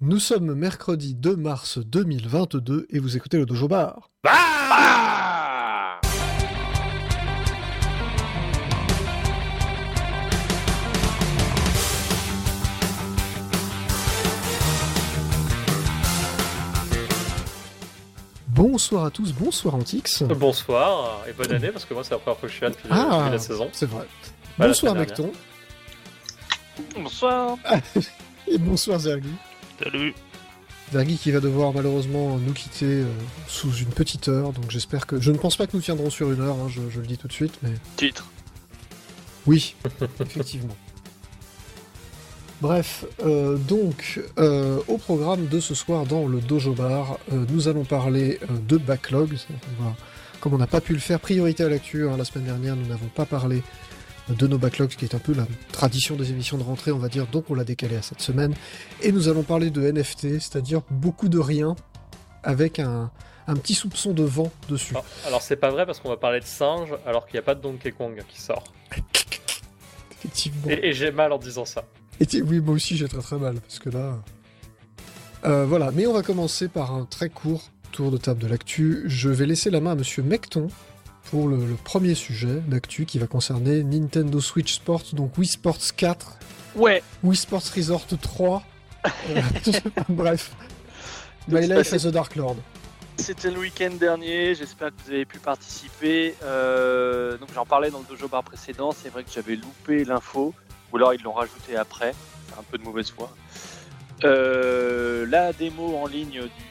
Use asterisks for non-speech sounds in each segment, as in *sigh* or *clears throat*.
Nous sommes mercredi 2 mars 2022 et vous écoutez le Dojo Bar. Ah Bonsoir à tous, bonsoir Antix. Bonsoir et bonne année parce que moi c'est la première fois que je suis là depuis, Ah. depuis la saison. C'est vrai. La bonsoir Mecton Bonsoir. *laughs* et bonsoir Zergi. Salut. Zergi qui va devoir malheureusement nous quitter euh, sous une petite heure, donc j'espère que... Je ne pense pas que nous tiendrons sur une heure, hein, je, je le dis tout de suite, mais... Titre. Oui, *laughs* effectivement. Bref, euh, donc, euh, au programme de ce soir dans le Dojo Bar, euh, nous allons parler de backlog. Ça, on va- Comme on n'a pas pu le faire, priorité à l'actu, hein, la semaine dernière, nous n'avons pas parlé de nos backlogs, ce qui est un peu la tradition des émissions de rentrée, on va dire, donc on l'a décalé à cette semaine. Et nous allons parler de NFT, c'est-à-dire beaucoup de rien, avec un, un petit soupçon de vent dessus. Alors, alors, c'est pas vrai parce qu'on va parler de singe alors qu'il n'y a pas de Donkey Kong qui sort. *laughs* Effectivement. Et, et j'ai mal en disant ça. Et oui, moi aussi j'ai très très mal, parce que là... Euh, voilà, mais on va commencer par un très court tour de table de l'actu. Je vais laisser la main à Monsieur Mecton pour le, le premier sujet d'actu qui va concerner Nintendo Switch Sports, donc Wii Sports 4, Ouais. Wii Sports Resort 3, *laughs* euh, *laughs* bref. My Life as a Dark Lord. C'était le week-end dernier. J'espère que vous avez pu participer. Euh, donc j'en parlais dans le dojo bar précédent. C'est vrai que j'avais loupé l'info, ou alors ils l'ont rajouté après. C'est un peu de mauvaise foi. Euh, la démo en ligne du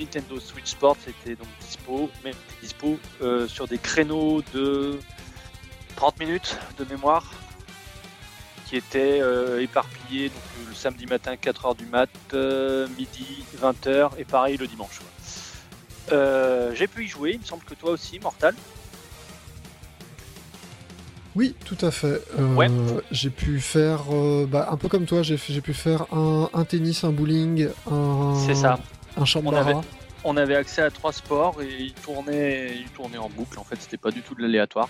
Nintendo Switch Sport était donc dispo, mais dispo euh, sur des créneaux de 30 minutes de mémoire qui étaient euh, éparpillés donc, euh, le samedi matin 4h du mat, euh, midi 20h et pareil le dimanche. J'ai pu y jouer, il me semble que toi aussi, Mortal. Oui, tout à fait. Euh, Ouais. J'ai pu faire, euh, bah, un peu comme toi, j'ai pu faire un, un tennis, un bowling, un, C'est ça. Un chambara. avait- On avait accès à trois sports et ils tournaient, ils tournaient en boucle. En fait, c'était pas du tout de l'aléatoire.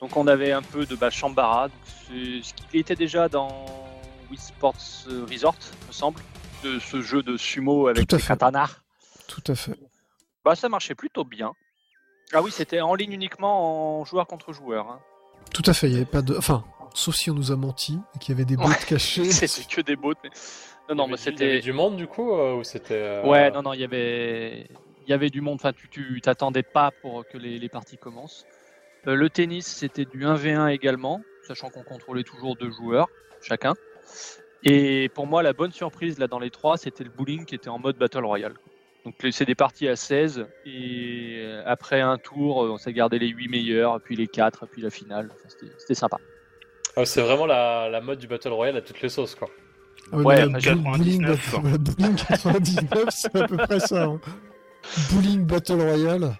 Donc on avait un peu de bah, c'est ce qui était déjà dans Wii Sports Resort, me semble, de ce jeu de sumo avec Tout à les fait. katanas. Tout à fait. Bah ça marchait plutôt bien. Ah oui, c'était en ligne uniquement en joueur contre joueur. hein. Tout à fait, il n'y avait pas de... Enfin, sauf si on nous a menti et qu'il y avait des bots Ouais. cachés. *laughs* C'était que des bots. Mais... Non, non, mais du- il y avait c'était. du monde du coup euh, ou c'était. euh, Ouais, non, non, il y avait, il y avait du monde. Enfin, tu, tu t'attendais pas pour que les, les parties commencent. Euh, le tennis, c'était du 1v1 également, sachant qu'on contrôlait toujours deux joueurs chacun. Et pour moi, la bonne surprise là dans les trois, c'était le bowling qui était en mode battle royale. Donc c'est des parties à 16 et après un tour, on s'est gardé les 8 meilleurs, puis les 4, puis la finale. Enfin, c'était- c'était sympa. Ah, c'est vraiment la, la mode du Battle Royale à toutes les sauces quoi. Oui, Ouais, mais enfin, la boule- bowling, 99, quoi. voilà, bowling 99, c'est à peu près ça. hein. Bowling Battle Royale.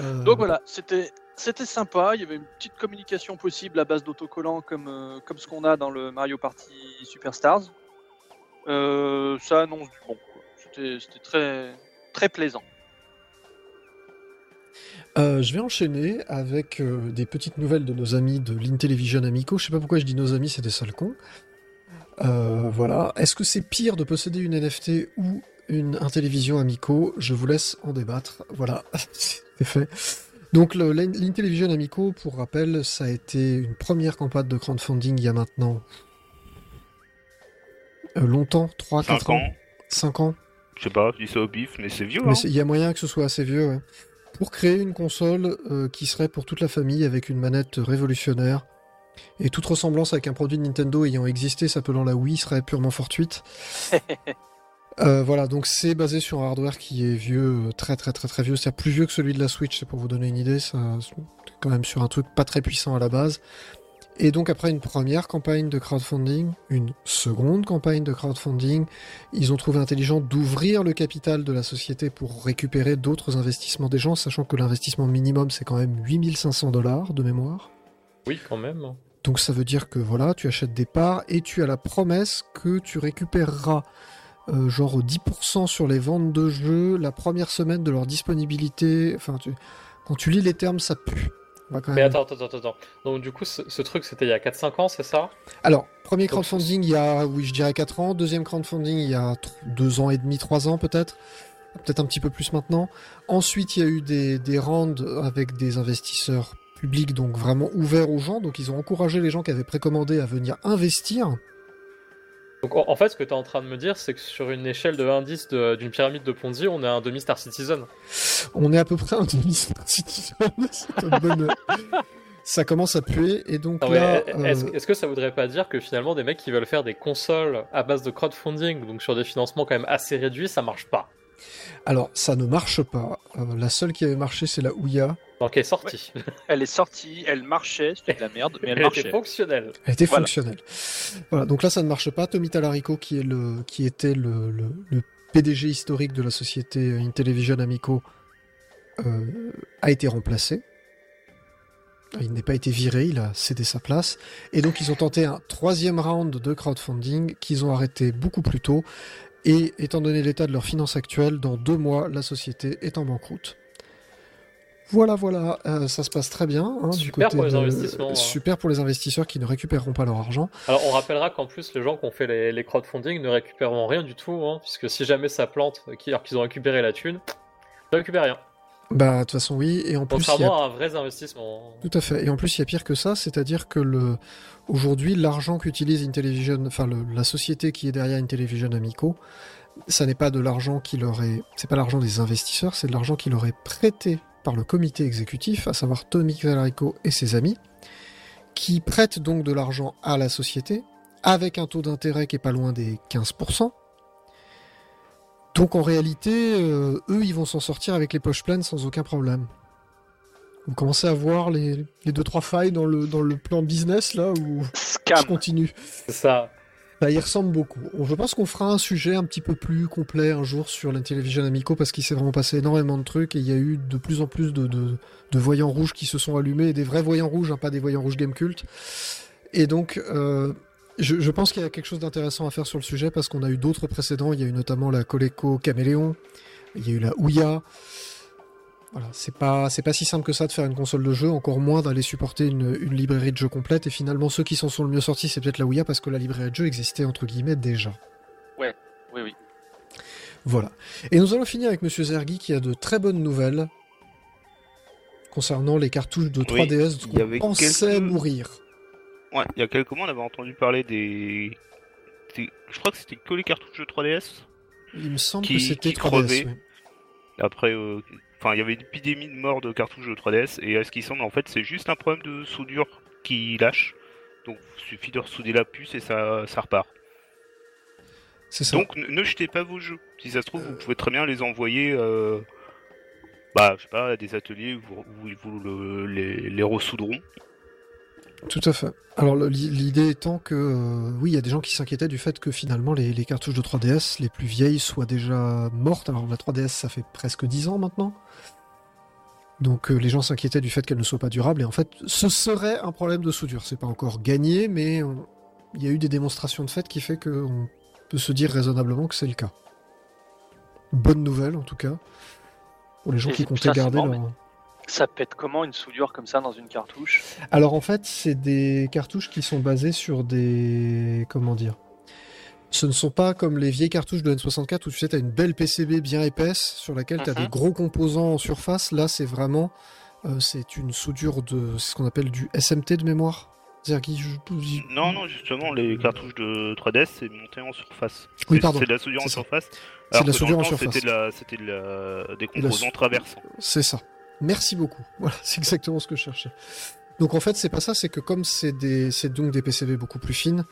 Euh, Donc voilà, c'était c'était sympa. Il y avait une petite communication possible à base d'autocollants comme euh, comme ce qu'on a dans le Mario Party Superstars. Euh, ça annonce du bon. C'était c'était très très plaisant. euh, je vais enchaîner avec euh, des petites nouvelles de nos amis de l'Intellivision Amico. Je sais pas pourquoi je dis nos amis, c'est des sales cons. Euh, voilà. Est-ce que c'est pire de posséder une NFT ou une Intellivision Amico? Je vous laisse en débattre. Voilà, *laughs* c'est fait. Donc l'Intellivision Amico, pour rappel, ça a été une première campagne de crowdfunding il y a maintenant euh, longtemps, 3, 4 5 ans, ans. 5 ans. Je sais pas, je dis ça au bif, mais c'est vieux. Mais hein. il y a moyen que ce soit assez vieux, ouais. Pour créer une console euh, qui serait pour toute la famille avec une manette révolutionnaire. Et toute ressemblance avec un produit de Nintendo ayant existé s'appelant la Wii serait purement fortuite. *laughs* Euh, voilà, donc c'est basé sur un hardware qui est vieux, euh, très très très très vieux. C'est plus vieux que celui de la Switch, c'est pour vous donner une idée. C'est quand même sur un truc pas très puissant à la base. Et donc après une première campagne de crowdfunding, une seconde campagne de crowdfunding, ils ont trouvé intelligent d'ouvrir le capital de la société pour récupérer d'autres investissements des gens, sachant que l'investissement minimum c'est quand même 8500 dollars de mémoire. Oui, quand même. Donc ça veut dire que voilà, tu achètes des parts et tu as la promesse que tu récupéreras euh, genre 10% sur les ventes de jeux la première semaine de leur disponibilité. Enfin, tu- quand tu lis les termes, ça pue. Quand Mais même- attends, attends, attends, attends. Donc du coup, ce, ce truc, c'était il y a 4-5 ans, c'est ça? Alors, premier crowdfunding il y a, oui, je dirais 4 ans. Deuxième crowdfunding il y a 2 ans et demi, 3 ans peut-être. Peut-être un petit peu plus maintenant. Ensuite, il y a eu des, des rounds avec des investisseurs publics, donc vraiment ouverts aux gens. Donc, ils ont encouragé les gens qui avaient précommandé à venir investir. Donc en, fait, ce que tu es en train de me dire, c'est que sur une échelle de indice de- d'une pyramide de Ponzi, on est un demi-star citizen. On est à peu près un demi citizen. *laughs* Bonne- Ça commence à puer. Et donc là, est-ce euh, est-ce que ça voudrait pas dire que finalement, des mecs qui veulent faire des consoles à base de crowdfunding, donc sur des financements quand même assez réduits, ça marche pas? Alors ça ne marche pas. Euh, la seule qui avait marché, c'est la Ouya. Donc elle est sortie. *laughs* Elle est sortie, elle marchait, c'était de la merde, mais elle, *laughs* Elle était marchait. fonctionnelle. Elle était Voilà. fonctionnelle. Voilà, donc là ça ne marche pas. Tommy Talarico, qui, est le, qui était le, le- le PDG historique de la société Intellivision Amico, euh, a été remplacé. Il n'est pas été viré, il a cédé sa place. Et donc ils ont tenté un troisième round de crowdfunding qu'ils ont arrêté beaucoup plus tôt. Et étant donné l'état de leurs finances actuelles, dans deux mois, la société est en banqueroute. Voilà, voilà, euh, ça se passe très bien. hein, du Super côté pour les de- investissements, hein. Super pour les investisseurs qui ne récupéreront pas leur argent. Alors on rappellera qu'en plus, les gens qui ont fait les, les crowdfunding ne récupéreront rien du tout, hein, puisque si jamais ça plante, alors qu'ils ont récupéré la thune, ils ne récupèrent rien. Bah, de toute façon, oui. Et en plus, il y a... Un vrai investissement. Tout à fait. Et en plus, il y a pire que ça, c'est-à-dire que le... aujourd'hui, l'argent qu'utilise Intellivision, enfin, le- la société qui est derrière Intellivision Amico, ça n'est pas de l'argent qui leur est, c'est pas l'argent des investisseurs, c'est de l'argent qui leur est prêté par le comité exécutif, à savoir Tommy Talarico et ses amis, qui prêtent donc de l'argent à la société, avec un taux d'intérêt qui est pas loin des 15%. Donc en réalité, euh, eux, ils vont s'en sortir avec les poches pleines sans aucun problème. Vous commencez à voir les, les deux trois failles dans le, dans le plan business là où je Scam. continue. C'est ça. Bah, il ressemble beaucoup. Je pense qu'on fera un sujet un petit peu plus complet un jour sur l'Intellivision Amico parce qu'il s'est vraiment passé énormément de trucs et il y a eu de plus en plus de, de, de voyants rouges qui se sont allumés, et des vrais voyants rouges, hein, pas des voyants rouges game cult. Et donc, euh, je, je pense qu'il y a quelque chose d'intéressant à faire sur le sujet parce qu'on a eu d'autres précédents. Il y a eu notamment la Coleco Caméléon, il y a eu la Ouya. Voilà, c'est pas c'est pas si simple que ça de faire une console de jeu, encore moins d'aller supporter une, une librairie de jeux complète. Et finalement, ceux qui s'en sont le mieux sortis, c'est peut-être la Ouya parce que la librairie de jeux existait entre guillemets déjà. Oui, oui. Voilà. Et nous allons finir avec Monsieur Zergi qui a de très bonnes nouvelles concernant les cartouches de 3DS il y avait qu'on pensait quelques- mourir. Ouais, il y a quelques mois, on avait entendu parler des. des- Je crois que c'était que les cartouches de 3DS. Il me semble Qui- que c'était qui 3DS. crevait. oui. Après, euh, enfin, il y avait une épidémie de mort de cartouches de 3DS, et à ce qui semble, en fait, c'est juste un problème de soudure qui lâche. Donc, il suffit de ressouder la puce et ça, ça repart. C'est ça. Donc, ne, jetez pas vos jeux. Si ça se trouve, vous pouvez très bien les envoyer, euh, bah, je sais pas, à des ateliers où, où ils vous le- les, les ressouderont. Tout à fait. Alors l'idée étant que euh, oui, il y a des gens qui s'inquiétaient du fait que finalement les, les cartouches de 3DS les plus vieilles soient déjà mortes. Alors la 3DS ça fait presque 10 ans maintenant. Donc euh, les gens s'inquiétaient du fait qu'elles ne soient pas durables et en fait ce serait un problème de soudure. C'est pas encore gagné mais il y a eu des démonstrations de fait qui fait qu'on peut se dire raisonnablement que c'est le cas. Bonne nouvelle en tout cas pour les gens Et qui comptaient garder leur... Ça pète comment une soudure comme ça dans une cartouche? Alors en fait, c'est des cartouches qui sont basées sur des... Comment dire? Ce ne sont pas comme les vieilles cartouches de N64 où tu sais, tu as une belle PCB bien épaisse sur laquelle tu as Mhm. des gros composants en surface. Là, c'est vraiment... euh, c'est une soudure de... C'est ce qu'on appelle du SMT de mémoire. Non, non, justement, les cartouches de 3DS, c'est monté en surface. Oui, C'est- pardon. C'est de la soudure en surface. C'est de la soudure en surface. C'était de la, c'était de la, des composants traversants. C'est ça. Merci beaucoup. *laughs* Voilà, c'est exactement ce que je cherchais. Donc en fait, c'est pas ça, c'est que comme c'est des, c'est donc des PCB beaucoup plus fines,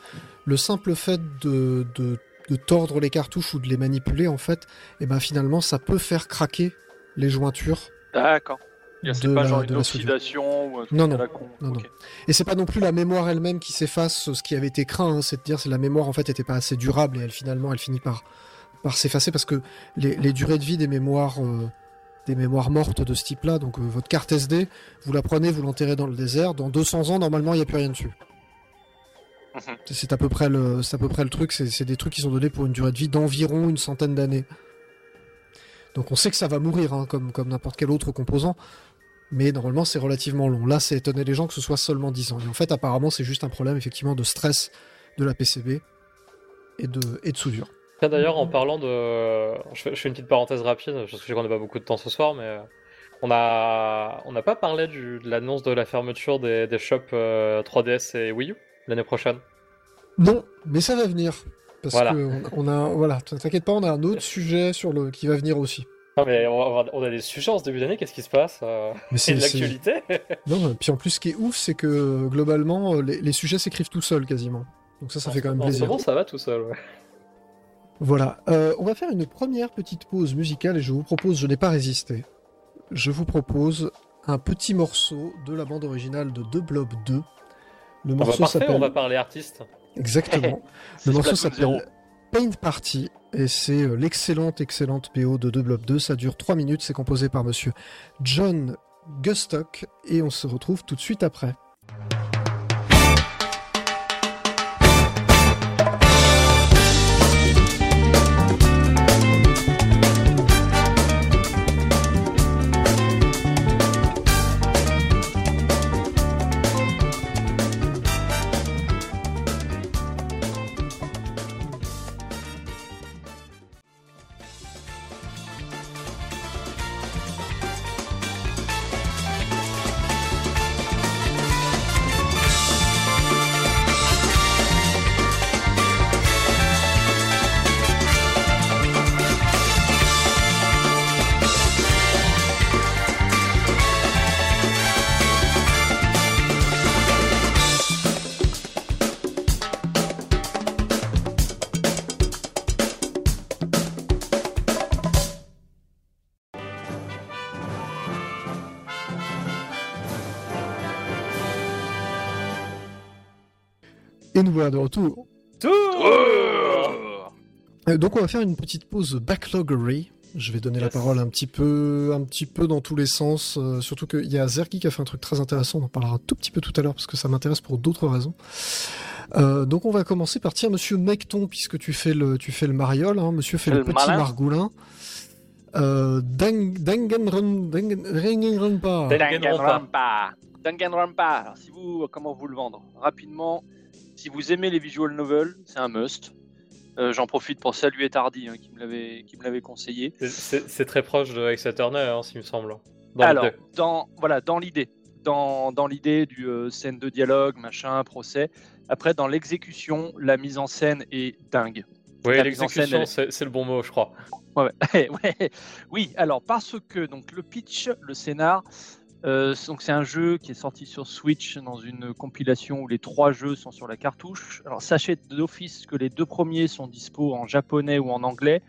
le simple fait de, de, de tordre les cartouches ou de les manipuler, en fait, et ben finalement, ça peut faire craquer les jointures. D'accord. C'est De pas la- genre de une oxydation ou un truc Non, à non. la con. Non, Ok. Et c'est pas non plus la mémoire elle-même qui s'efface, ce qui avait été craint, hein, c'est de dire que la mémoire en fait était pas assez durable et elle finalement elle finit par, par s'effacer parce que les, les durées de vie des mémoires euh, des mémoires mortes de ce type-là, donc euh, votre carte SD, vous la prenez, vous l'enterrez dans le désert, dans 200 ans normalement il n'y a plus rien dessus. Mhm. C'est- à peu près le, c'est à peu près le truc. C'est c'est des trucs qui sont donnés pour une durée de vie d'environ une centaine d'années. Donc on sait que ça va mourir, hein, comme comme n'importe quel autre composant. mais normalement c'est relativement long. Là, c'est étonné les gens que ce soit seulement 10 ans. Et en fait, apparemment, c'est juste un problème effectivement de stress de la PCB et de, et de soudure. D'ailleurs, en parlant de. Je fais, je fais une petite parenthèse rapide, parce que je sais qu'on n'a pas beaucoup de temps ce soir, mais. On a, on n'a pas parlé du- de l'annonce de la fermeture des, des shops euh, 3DS et Wii U l'année prochaine. Non, mais ça va venir. Parce Voilà. que on, on a, voilà, t'inquiète pas, on a un autre sujet sur le qui va venir aussi. Non, mais on, a- on a des sujets en ce début d'année, qu'est-ce qui se passe euh, Mais C'est de l'actualité *laughs* Non, puis en plus, ce qui est ouf, c'est que globalement, euh, les, les sujets s'écrivent tout seuls quasiment. Donc ça, ça fait quand même En ce plaisir. moment, ça va tout seul. ouais. Voilà. Euh, on va faire une première petite pause musicale et je vous propose, je n'ai pas résisté, je vous propose un petit morceau de la bande originale de The Blob 2. Le morceau s'appelle on va parler artiste. exactement. *laughs* Le morceau s'appelle Paint Party et c'est euh, l'excellente, excellente PO de The Blob 2. Ça dure 3 minutes, c'est composé par monsieur John Gustock et on se retrouve tout de suite après. Et nous voilà de retour. Euh, donc on va faire une petite pause backloggery. Je vais donner la parole un petit peu, un petit peu dans tous les sens. euh, surtout qu'il y a Zergi qui a fait un truc très intéressant. On en parlera un tout petit peu tout à l'heure parce que ça m'intéresse pour d'autres raisons. Euh, donc on va commencer par tiens Monsieur Mecton puisque tu fais le, tu fais le mariole. Hein, monsieur fait le le petit malin. margoulin. Euh, Dang- Danganron- Dangan- Danganronpa. Danganronpa. Danganronpa. Alors, si vous, comment vous le vendre? Rapidement, si vous aimez les visual novels, c'est un must. Euh, J'en profite pour saluer Tardy hein, qui me l'avait conseillé. C'est- très proche de Ace Attorney, hein, s'il me semble. Dans Alors, l'idée. dans voilà, dans l'idée, dans, dans l'idée du euh, scène de dialogue, machin, procès. Après, dans l'exécution, la mise en scène est dingue. Oui, l'exécution, c'est le bon mot, je crois. Ouais. *laughs* ouais. Oui, alors parce que donc le pitch, le scénar, euh, donc c'est un jeu qui est sorti sur Switch dans une compilation où les trois jeux sont sur la cartouche. Alors sachez d'office que les deux premiers sont dispo en japonais ou en anglais,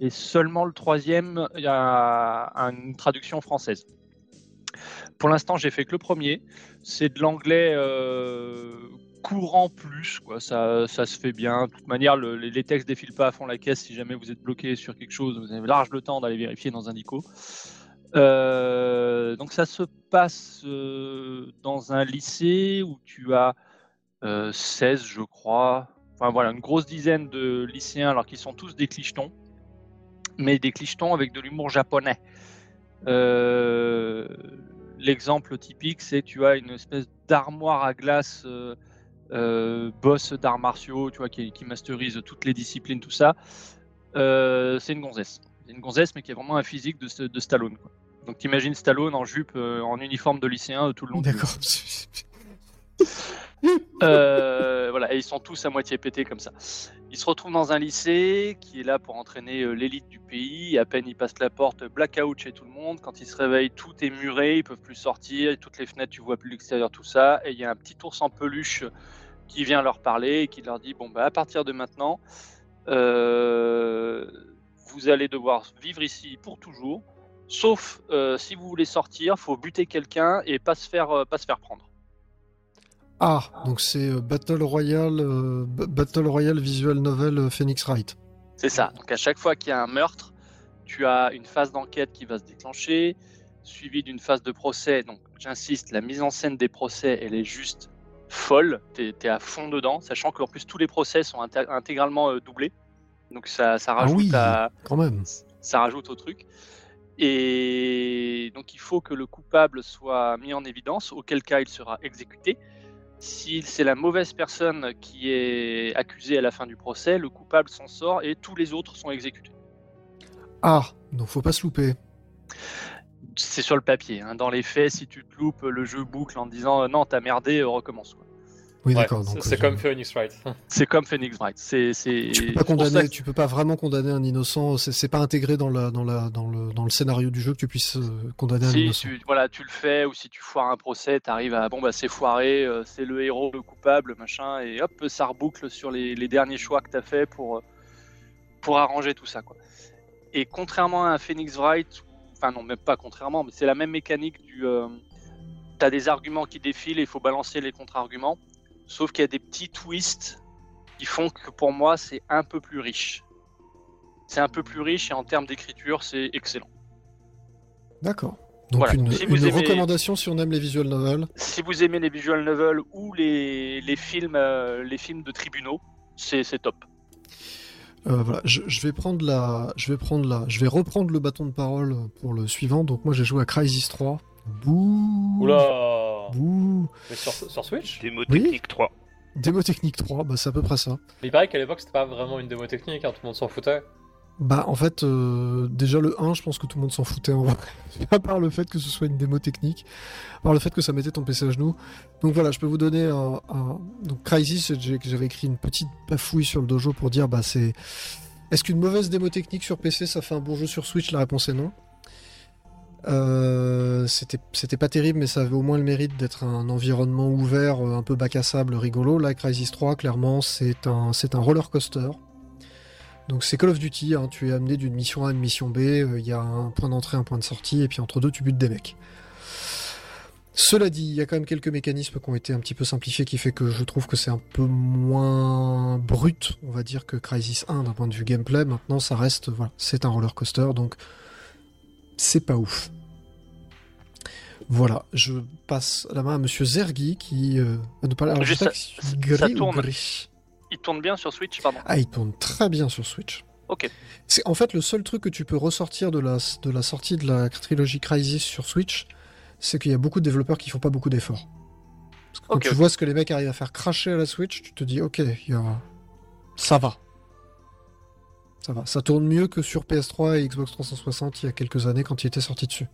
et seulement le troisième a une traduction française. Pour l'instant, j'ai fait que le premier. C'est de l'anglais euh, courant plus, quoi. Ça, ça se fait bien. De toute manière, le- les, les textes défilent pas à fond la caisse. Si jamais vous êtes bloqué sur quelque chose, vous avez large le temps d'aller vérifier dans un dico. Euh, donc ça se passe euh, dans un lycée où tu as euh, 16, je crois. Enfin voilà, une grosse dizaine de lycéens, alors qu'ils sont tous des clichetons, mais des clichetons avec de l'humour japonais. Euh, L'exemple typique, c'est tu as une espèce d'armoire à glace boss d'arts martiaux, tu vois, qui, qui masterise toutes les disciplines, tout ça. C'est une gonzesse. Une gonzesse, mais qui a vraiment un physique de, de Stallone. Quoi. Donc t'imagines Stallone en jupe, euh, en uniforme de lycéen euh, tout le long D'accord. *laughs* euh, voilà, et ils sont tous à moitié pétés comme ça. Ils se retrouvent dans un lycée qui est là pour entraîner euh, l'élite du pays. À peine ils passent la porte, blackout chez tout le monde. Quand ils se réveillent, tout est muré, ils peuvent plus sortir. Toutes les fenêtres, tu vois plus l'extérieur, tout ça. Et il y a un petit ours en peluche qui vient leur parler et qui leur dit bon bah à partir de maintenant, euh, vous allez devoir vivre ici pour toujours. Sauf euh, si vous voulez sortir, faut buter quelqu'un et pas se faire euh, pas se faire prendre. Ah, donc c'est euh, Battle Royale, Battle Royale visual novel Phoenix Wright. C'est ça. Donc à chaque fois qu'il y a un meurtre, tu as une phase d'enquête qui va se déclencher, suivie d'une phase de procès. Donc j'insiste, la mise en scène des procès, elle est juste folle. T'es es à fond dedans, sachant qu'en plus tous les procès sont inté- intégralement doublés. Donc ça, ça Ah rajoute oui, à, quand même. ça rajoute au truc. Et donc il faut que le coupable soit mis en évidence, auquel cas il sera exécuté. Si c'est la mauvaise personne qui est accusée à la fin du procès, le coupable s'en sort et tous les autres sont exécutés. Ah, donc faut pas se louper. C'est sur le papier. hein. Dans les faits, si tu te loupes, le jeu boucle en disant euh, non, t'as merdé, euh, recommence. quoi. Oui, Ouais, d'accord. c'est- donc, c'est euh, comme Phoenix Wright. *laughs* C'est comme Phoenix Wright. C'est. Tu peux pas condamner, que- tu peux pas vraiment condamner un innocent. C'est pas intégré dans la, dans la, dans le, dans le scénario du jeu que tu puisses euh, condamner un innocent. tu, voilà, tu le fais, ou si tu foires un procès, t'arrives à bon bah c'est foiré, euh, c'est le héros, le coupable, machin, et hop, ça reboucle sur les, les derniers choix que t'as fait pour, euh, pour arranger tout ça quoi. Et contrairement à un Phoenix Wright, enfin non même pas contrairement, mais c'est la même mécanique du, euh, t'as des arguments qui défilent et il faut balancer les contre-arguments, sauf qu'il y a des petits twists qui font que pour moi c'est un peu plus riche. C'est un peu plus riche et en termes d'écriture c'est excellent. D'accord. Donc Voilà. une, Si vous une aimez- recommandation si on aime les visual novels. si vous aimez les visual novels ou les, les films euh, les films de tribunaux, c'est top. Euh, voilà, je, je vais prendre la, je vais prendre la, je vais reprendre le bâton de parole pour le suivant. Donc moi j'ai joué à Crysis 3. Bouh. Oula Bouh. Mais sur, sur Switch Démo Oui. technique 3. Démo technique 3, bah c'est à peu près ça. Mais il paraît qu'à l'époque c'était pas vraiment une démo technique, hein, tout le monde s'en foutait. Bah en fait, euh, déjà le 1, je pense que tout le monde s'en foutait en vrai. *laughs* à part le fait que ce soit une démo technique, à part le fait que ça mettait ton PC à genoux. Donc voilà, je peux vous donner un... un- Donc Crysis, j'ai- j'avais écrit une petite bafouille sur le dojo pour dire, bah c'est... Est-ce qu'une mauvaise démo technique sur PC, ça fait un bon jeu sur Switch? La réponse est non. Euh, c'était pas terrible, mais ça avait au moins le mérite d'être un environnement ouvert, euh, un peu bac à sable, rigolo. Là, Crysis 3, clairement, c'est un, un roller coaster. Donc c'est Call of Duty, hein, tu es amené d'une mission A à une mission B, euh, il y a un point d'entrée, un point de sortie, et puis entre deux, tu butes des mecs. Cela dit, il y a quand même quelques mécanismes qui ont été un petit peu simplifiés, qui fait que je trouve que c'est un peu moins brut, on va dire, que Crysis 1 d'un point de vue gameplay. Maintenant, ça reste, voilà, c'est un roller coaster, donc c'est pas ouf. Voilà, je passe la main à Monsieur Zergi qui euh, va nous parler. Alors, je Juste, sais pas ça- tourne. gris. Il tourne bien sur Switch, pardon. Ah, il tourne très bien sur Switch. Ok. C'est en fait le seul truc que tu peux ressortir de la, de la sortie de la trilogie Crysis sur Switch, c'est qu'il y a beaucoup de développeurs qui font pas beaucoup d'efforts. Parce que quand Ok, tu vois ce que les mecs arrivent à faire cracher à la Switch, tu te dis ok, y a... ça va. Ça va. Ça tourne mieux que sur PS3 et Xbox 360 il y a quelques années quand il était sorti dessus.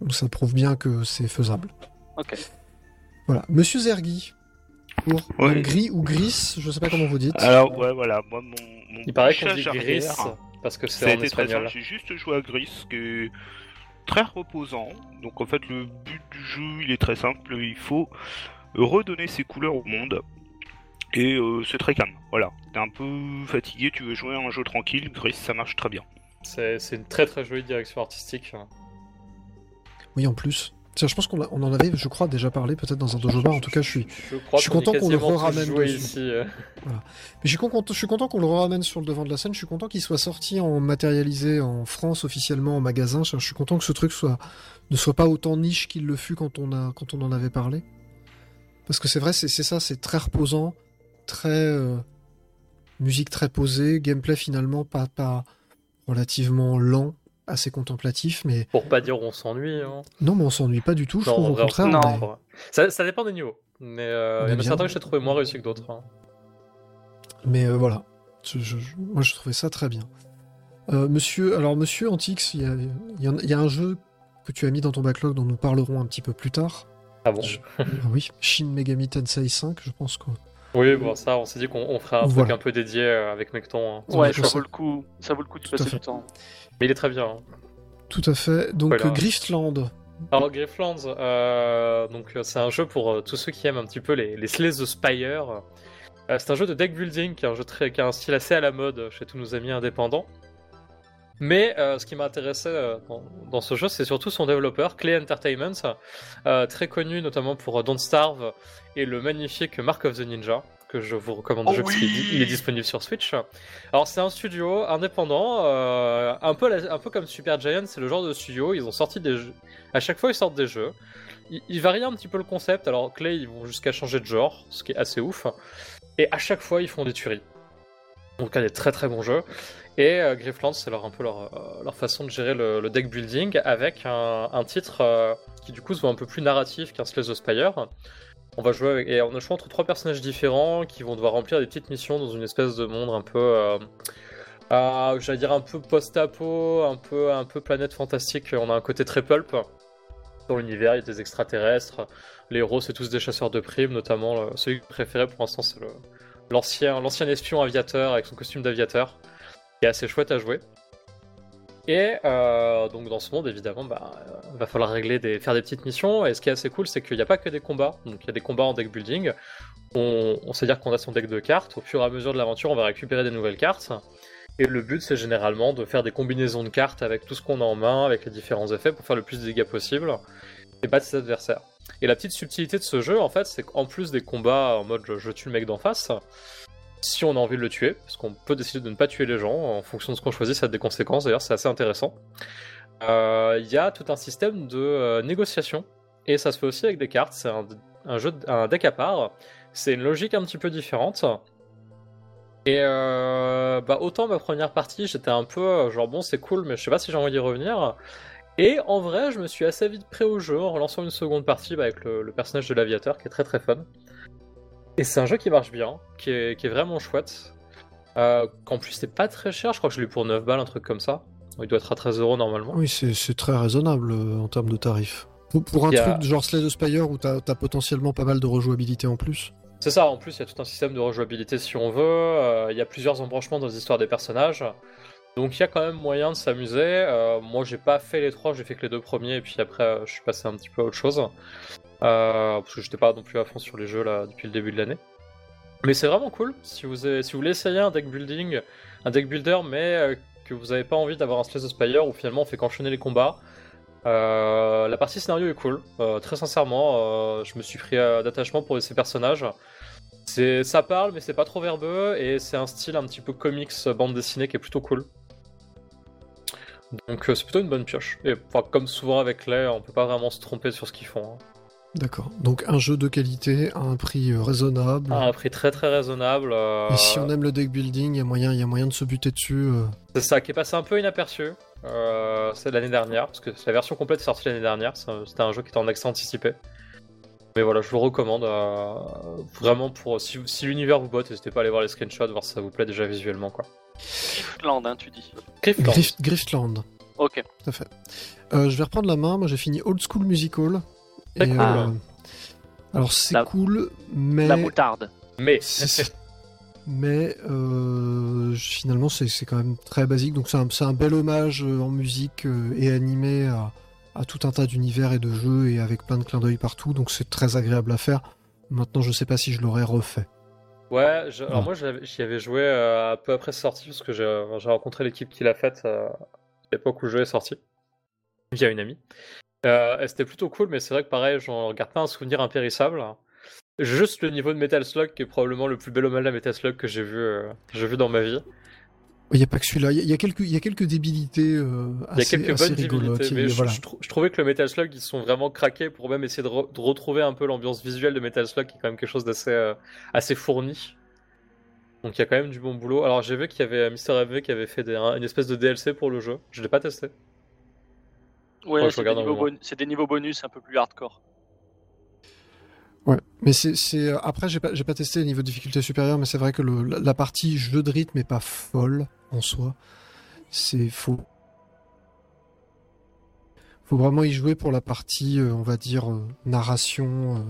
Donc ça prouve bien que c'est faisable. Ok. Voilà. Monsieur Zergi, pour Ouais. gris ou gris, je sais pas comment vous dites. Alors, ouais, voilà, moi, mon, mon Il paraît qu'on dit Gris parce que Ça c'est a en été très espagnol. simple, j'ai juste joué à Gris, qui est très reposant. Donc en fait, le but du jeu, il est très simple, il faut redonner ses couleurs au monde. Et euh, c'est très calme, voilà. T'es un peu fatigué, tu veux jouer à un jeu tranquille, Gris, ça marche très bien. C'est c'est une très très jolie direction artistique. Oui, en plus. Tiens, je pense qu'on a- on en avait, je crois, déjà parlé peut-être dans un dojo bar. En tout cas, je suis. Je crois Je suis content qu'on le dessus. ici. euh. Mais je suis content, je suis content qu'on le ramène sur le devant de la scène. Je suis content qu'il soit sorti en matérialisé en France officiellement en magasin. Je je suis content que ce truc soit ne soit pas autant niche qu'il le fut quand on a quand on en avait parlé. Parce que c'est vrai, c'est c'est ça, c'est très reposant, très euh, musique très posée, gameplay finalement pas pas relativement lent, assez contemplatif, mais Pour pas dire on s'ennuie. Hein. non, mais on s'ennuie pas du tout. Je Non, trouve au contraire. non. mais-. Ça, ça dépend des niveaux. Mais euh, il y en a certains que j'ai trouvé moins réussis que d'autres. hein. Mais euh, voilà, Je- je- je- moi je trouvais ça très bien. Euh, monsieur, alors Monsieur Antix, il y a, y y un jeu que tu as mis dans ton backlog dont nous parlerons un petit peu plus tard. Ah bon? Je- Ah oui, Shin Megami Tensei 5, je pense que. Oui, bon, ça, on s'est dit qu'on on ferait un truc un peu dédié euh, avec Mecton. hein. Ouais, ça vaut le coup. Ça vaut le coup de passer du temps. Mais il est très bien. hein. Tout à fait. Donc Voilà. Griftland. Alors Grifflands, euh, donc euh, c'est un jeu pour euh, tous ceux qui aiment un petit peu les, les Slay the Spire. Euh, c'est un jeu de deck building qui est un jeu très, qui a un style assez à la mode chez tous nos amis indépendants. Mais euh, ce qui m'intéressait euh, dans, dans ce jeu, c'est surtout son développeur, Clay Entertainment, euh, très connu notamment pour euh, Don't Starve et le magnifique Mark of the Ninja, que je vous recommande Oh jeu parce qu'il oui est- il est disponible sur Switch. Alors c'est un studio indépendant, un, peu la- un peu comme Super Giant, c'est le genre de studio, ils ont sorti des jeux, à chaque fois ils sortent des jeux. Ils, ils varient un petit peu le concept, alors Clay ils vont jusqu'à changer de genre, ce qui est assez ouf, et à chaque fois ils font des tueries. En tout cas, des très très bons jeux. Et euh, Grifflands, c'est leur, un peu leur, euh, façon de gérer le, deck building avec un, titre euh, qui du coup se voit un peu plus narratif qu'un Slay the Spire. On va jouer avec- et on a le choix entre trois personnages différents qui vont devoir remplir des petites missions dans une espèce de monde un peu, euh, j'allais dire un peu post-apo, un peu, un peu planète fantastique. On a un côté très pulp. Dans l'univers, il y a des extraterrestres. Les héros, c'est tous des chasseurs de primes, notamment celui préférais pour l'instant, c'est l'ancien espion aviateur avec son costume d'aviateur, qui est assez chouette à jouer. Et euh, donc dans ce monde, évidemment, bah, euh, va falloir régler des, faire des petites missions. Et ce qui est assez cool, c'est qu'il n'y a pas que des combats. Donc il y a des combats en deck building. On, sait dire qu'on a son deck de cartes. Au fur et à mesure de l'aventure, on va récupérer des nouvelles cartes. Et le but, c'est généralement de faire des combinaisons de cartes avec tout ce qu'on a en main, avec les différents effets, pour faire le plus de dégâts possible et battre ses adversaires. Et la petite subtilité de ce jeu, en fait, c'est qu'en plus des combats en mode je, je tue le mec d'en face, si on a envie de le tuer, parce qu'on peut décider de ne pas tuer les gens, en fonction de ce qu'on choisit, ça a des conséquences, d'ailleurs c'est assez intéressant. Euh, Il y a tout un système de euh, négociation, et ça se fait aussi avec des cartes, c'est un, jeu, un deck à part, c'est une logique un petit peu différente. Et euh, bah autant ma première partie, j'étais un peu genre bon c'est cool, mais je sais pas si j'ai envie d'y revenir. Et en vrai, je me suis assez vite prêt au jeu en relançant une seconde partie bah, avec le, le personnage de l'aviateur qui est très très fun. Et c'est un jeu qui marche bien, qui est, qui est vraiment chouette. Euh, Qu'en plus, c'est pas très cher, je crois que je l'ai eu pour 9 balles, un truc comme ça. Il doit être à 13 euros normalement. Oui, c'est très raisonnable euh, en termes de tarifs. Pour, pour un a- truc genre Slay the Spire où t'as as potentiellement pas mal de rejouabilité en plus. C'est ça, en plus, il y a tout un système de rejouabilité si on veut. euh, Il y a plusieurs embranchements dans les histoires des personnages. Donc il y a quand même moyen de s'amuser. Euh, moi, j'ai pas fait les trois, j'ai fait que les deux premiers, et puis après, je suis passé un petit peu à autre chose. Euh, parce que j'étais pas non plus à fond sur les jeux là depuis le début de l'année. Mais c'est vraiment cool. Si vous, si vous voulez essayer un deck building, un deck builder, mais euh, que vous avez pas envie d'avoir un Slay the Spire où finalement on fait qu'enchaîner les combats. euh, la partie scénario est cool. Très sincèrement, je me suis pris d'attachement pour ces personnages. C'est, ça parle, mais c'est pas trop verbeux, et c'est un style un petit peu comics, bande dessinée qui est plutôt cool. Donc c'est plutôt une bonne pioche. Et comme souvent avec les, on peut pas vraiment se tromper sur ce qu'ils font. hein. D'accord. Donc un jeu de qualité à un prix euh, raisonnable. À un prix très très raisonnable. euh, Et si on aime le deck building, il y a moyen, il y a moyen de se buter dessus. euh. C'est ça qui est passé un peu inaperçu. Euh, c'est l'année dernière, parce que la version complète est sortie l'année dernière. C'était un jeu qui était en accès anticipé. Mais voilà, je vous le recommande euh, vraiment pour si, si l'univers vous botte, n'hésitez pas à aller voir les screenshots, voir si ça vous plaît déjà visuellement quoi. Griffland, hein, tu dis. Griffland. Grift- Griftland, Ok. tout à fait. Euh, je vais reprendre la main. Moi, j'ai fini Old School Musical. C'est cool. euh, Alors c'est La- cool, mais La moutarde. Mais *laughs* C'est- Mais euh, finalement, c'est quand même très basique. Donc, c'est un, bel hommage euh, en musique et animé à, à tout un tas d'univers et de jeux et avec plein de clins d'œil partout. Donc, c'est très agréable à faire. Maintenant, je sais pas si je l'aurais refait. Ouais, je- alors Ouais. moi j'avais- j'y avais joué euh, un peu après sa sortie parce que j'ai j'ai rencontré l'équipe qui l'a faite euh, à l'époque où le jeu est sorti via une amie. Euh, c'était plutôt cool, mais c'est vrai que pareil, j'en garde pas un souvenir impérissable. Juste le niveau de Metal Slug qui est probablement le plus bel hommage à Metal Slug que j'ai vu, euh, j'ai vu dans ma vie. Il n'y a pas que celui-là. Il y, a- il y a quelques, il y a quelques débilités euh, Il y a assez, quelques assez bonnes y mais je, voilà. je trou- je trouvais que le Metal Slug ils sont vraiment craqués pour même essayer de, re- de retrouver un peu l'ambiance visuelle de Metal Slug qui est quand même quelque chose d'assez euh, assez fourni. Donc il y a quand même du bon boulot. Alors j'ai vu qu'il y avait Mister MV qui avait fait des- une espèce de DLC pour le jeu. Je l'ai pas testé. Ouais, c'est des, niveaux moment. bon- c'est des niveaux bonus un peu plus hardcore. Ouais, mais c'est c'est- après j'ai pas j'ai pas testé les niveaux de difficulté supérieur, mais c'est vrai que le, la, la partie jeu de rythme est pas folle en soi. C'est faux. Faut vraiment y jouer pour la partie, euh, on va dire euh, narration, euh,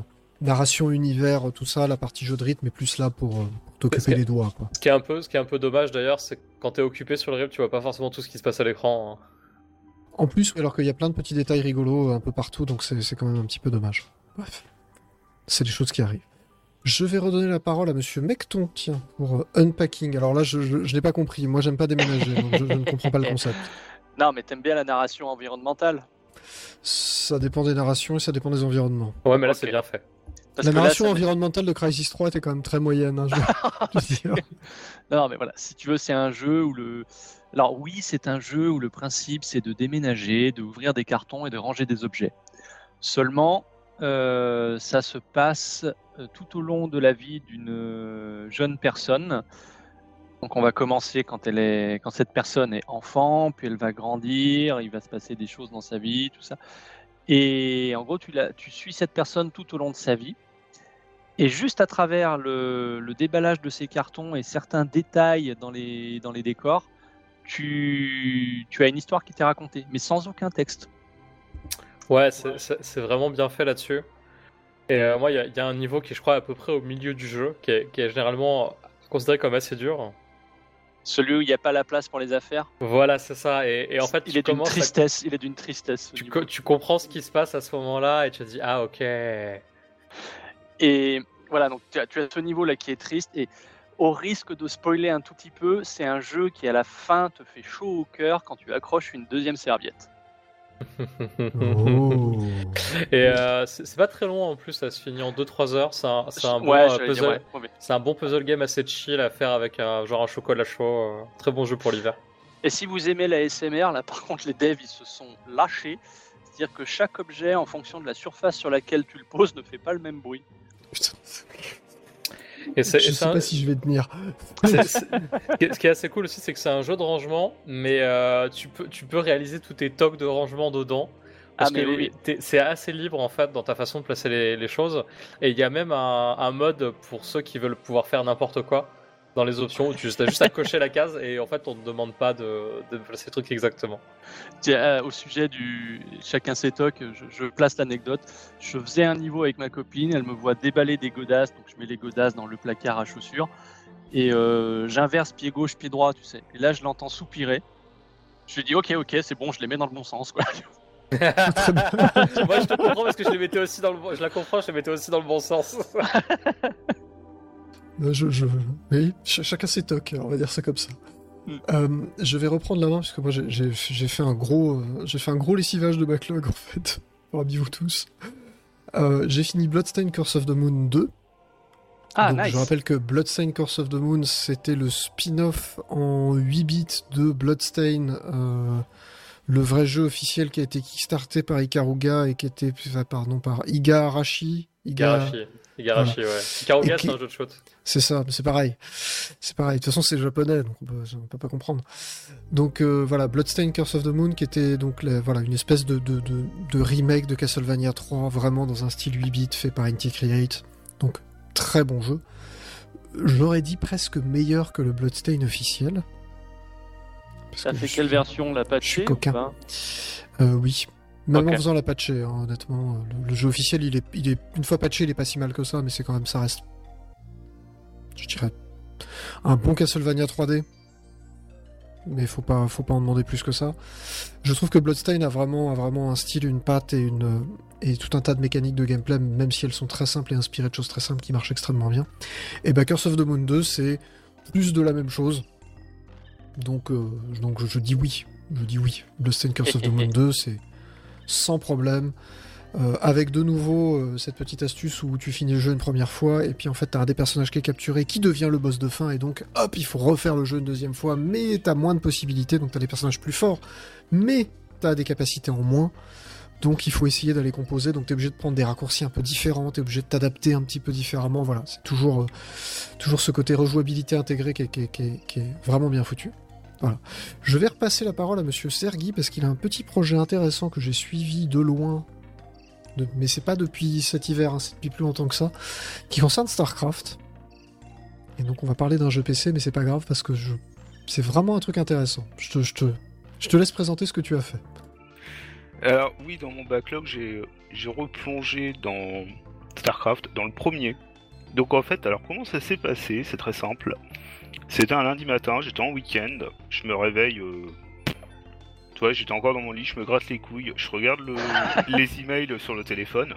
narration univers, tout ça. La partie jeu de rythme est plus là pour, euh, t'occuper les doigts, quoi. Ce qui est un peu, ce qui est un peu dommage d'ailleurs, c'est que quand t'es occupé sur le rythme, tu vois pas forcément tout ce qui se passe à l'écran. hein. En plus, alors qu'il y a plein de petits détails rigolos un peu partout, donc c'est quand même un petit peu dommage. Bref, c'est des choses qui arrivent. Je vais redonner la parole à Monsieur Mecton, tiens, pour euh, unpacking. Alors là, je, je, je n'ai pas compris. Moi, j'aime pas déménager, donc je, je ne comprends pas le concept. *laughs* Non, mais t'aimes bien la narration environnementale. Ça dépend des narrations et ça dépend des environnements. Ouais, mais là c'est bien fait. Parce la là, narration environnementale de Crisis 3 était quand même très moyenne. hein, je- je veux dire. *laughs* Non, mais voilà, si tu veux, c'est un jeu où le. Alors, oui, c'est un jeu où le principe, c'est de déménager, d'ouvrir des cartons et de ranger des objets. Seulement, euh, ça se passe euh, tout au long de la vie d'une euh, jeune personne Donc on va commencer quand elle est, quand cette personne est enfant, puis elle va grandir, il va se passer des choses dans sa vie, tout ça. Et en gros, tu, la, tu suis cette personne tout au long de sa vie. Et juste à travers le, le déballage de ces cartons et certains détails dans les, dans les décors, tu, tu as une histoire qui t'est racontée, mais sans aucun texte. Ouais, c'est- vraiment bien fait là-dessus. Et euh, moi, il y, a- il y a un niveau qui, je crois, est à peu près au milieu du jeu, qui est, qui est généralement considéré comme assez dur. Celui où il n'y a pas la place pour les affaires. Voilà, c'est ça. Et, et en fait, il tu est d'une à- tristesse. Il est d'une tristesse. tu, niveau. co- tu comprends ce qui se passe à ce moment-là et tu te dis ah ok. Et voilà, donc tu as, tu as ce niveau-là qui est triste. Et au risque de spoiler un tout petit peu, c'est un jeu qui à la fin te fait chaud au cœur quand tu accroches une deuxième serviette. Oh. *laughs* Et euh, c'est pas très long en plus, ça se finit en 2-3 heures. C'est un, bon ouais, euh, puzzle. ouais. C'est un bon puzzle game assez chill à faire avec un genre un chocolat chaud. euh, très bon jeu pour l'hiver. Et si vous aimez la SMR, là *laughs* par contre les devs ils se sont lâchés. C'est-à-dire que chaque objet, en fonction de la surface sur laquelle tu le poses, ne fait pas le même bruit. *laughs* Et c'est- je sais un- pas si je vais tenir. ce qui est- ce qui est assez cool aussi, c'est que c'est un jeu de rangement, mais euh, tu, peux, tu peux réaliser tous tes tocs de rangement dedans. Parce Ah, mais que oui, c'est assez libre en fait dans ta façon de placer les, les choses. Et il y a même un, un mode pour ceux qui veulent pouvoir faire n'importe quoi dans les options où tu as juste à cocher la case et en fait on ne te demande pas de, de placer le truc exactement. Tiens, euh, au sujet du chacun ses tocs, je, je place l'anecdote. Je faisais un niveau avec ma copine, elle me voit déballer des godasses, donc je mets les godasses dans le placard à chaussures et euh, j'inverse pied gauche, pied droit, tu sais. Et là, je l'entends soupirer. Je lui dis ok, ok, c'est bon, je les mets dans le bon sens, quoi. *laughs* *laughs* Moi je te comprends parce que je les mettais aussi dans le bon- je la comprends, je les mettais aussi dans le bon sens. *laughs* Euh, Je, je... Oui, ch- chacun ses tocs, on va dire ça comme ça. Mm. Euh, je vais reprendre la main parce que moi j'ai- fait un gros, euh, j'ai fait un gros lessivage de backlog en fait. *laughs* Parmi-vous tous. Euh, j'ai fini Bloodstained Curse of the Moon 2. Ah, Donc, nice. Je rappelle que Bloodstained Curse of the Moon, c'était le spin-off en 8 bits de Bloodstain, euh, le vrai jeu officiel qui a été kickstarté par Ikaruga et qui était, pardon, par Iga Arashi. Iga... Igarashi. Igarashi, ouais. Ikaruga, Et c'est un jeu de shoot. C'est ça, mais c'est pareil. C'est pareil. De toute façon, c'est japonais, donc on peut, on peut pas comprendre. Donc euh, voilà, Bloodstained Curse of the Moon, qui était donc la- voilà une espèce de, de, de, de remake de Castlevania 3, vraiment dans un style 8 bits fait par Inti Create. Donc très bon jeu. J'aurais dit presque meilleur que le Bloodstain officiel. Parce Ça que fait quelle suis- version La je suis patchée ou coquin. pas? Euh, Oui. Même en faisant la patchée, hein, honnêtement. Le, le jeu officiel, il est, il est, une fois patché, il est pas si mal que ça, mais c'est quand même, ça reste. Je dirais. Un bon Castlevania 3D. Mais faut pas, faut pas en demander plus que ça. Je trouve que Bloodstain a vraiment, a vraiment un style, une patte et, une, et tout un tas de mécaniques de gameplay, même si elles sont très simples et inspirées de choses très simples qui marchent extrêmement bien. Et bah, Curse of the Moon 2, c'est plus de la même chose. Donc, euh, donc je, je dis oui. Je dis oui. Bloodstained Curse of the Moon *laughs* 2, c'est sans problème. Euh, avec de nouveau euh, cette petite astuce où tu finis le jeu une première fois et puis en fait t'as un des personnages qui est capturé qui devient le boss de fin et donc hop il faut refaire le jeu une deuxième fois mais t'as moins de possibilités donc t'as des personnages plus forts mais t'as des capacités en moins. Donc il faut essayer d'aller composer donc t'es obligé de prendre des raccourcis un peu différents t'es obligé de t'adapter un petit peu différemment voilà. C'est toujours euh, toujours ce côté rejouabilité intégré qui est, qui est- qui est- qui est vraiment bien foutu voilà. Je vais repasser la parole à Monsieur Sergi parce qu'il a un petit projet intéressant que j'ai suivi de loin, mais c'est pas depuis cet hiver, hein, c'est depuis plus longtemps que ça, qui concerne StarCraft. Et donc on va parler d'un jeu PC, mais c'est pas grave parce que c'est vraiment un truc intéressant. Je te laisse présenter ce que tu as fait. Alors oui, dans mon backlog, j'ai j'ai replongé dans StarCraft, dans le premier. Donc en fait, alors comment ça s'est passé? C'est très simple. C'était un lundi matin, j'étais en week-end, je me réveille. euh, Tu vois, j'étais encore dans mon lit, je me gratte les couilles, je regarde le- *laughs* les emails sur le téléphone.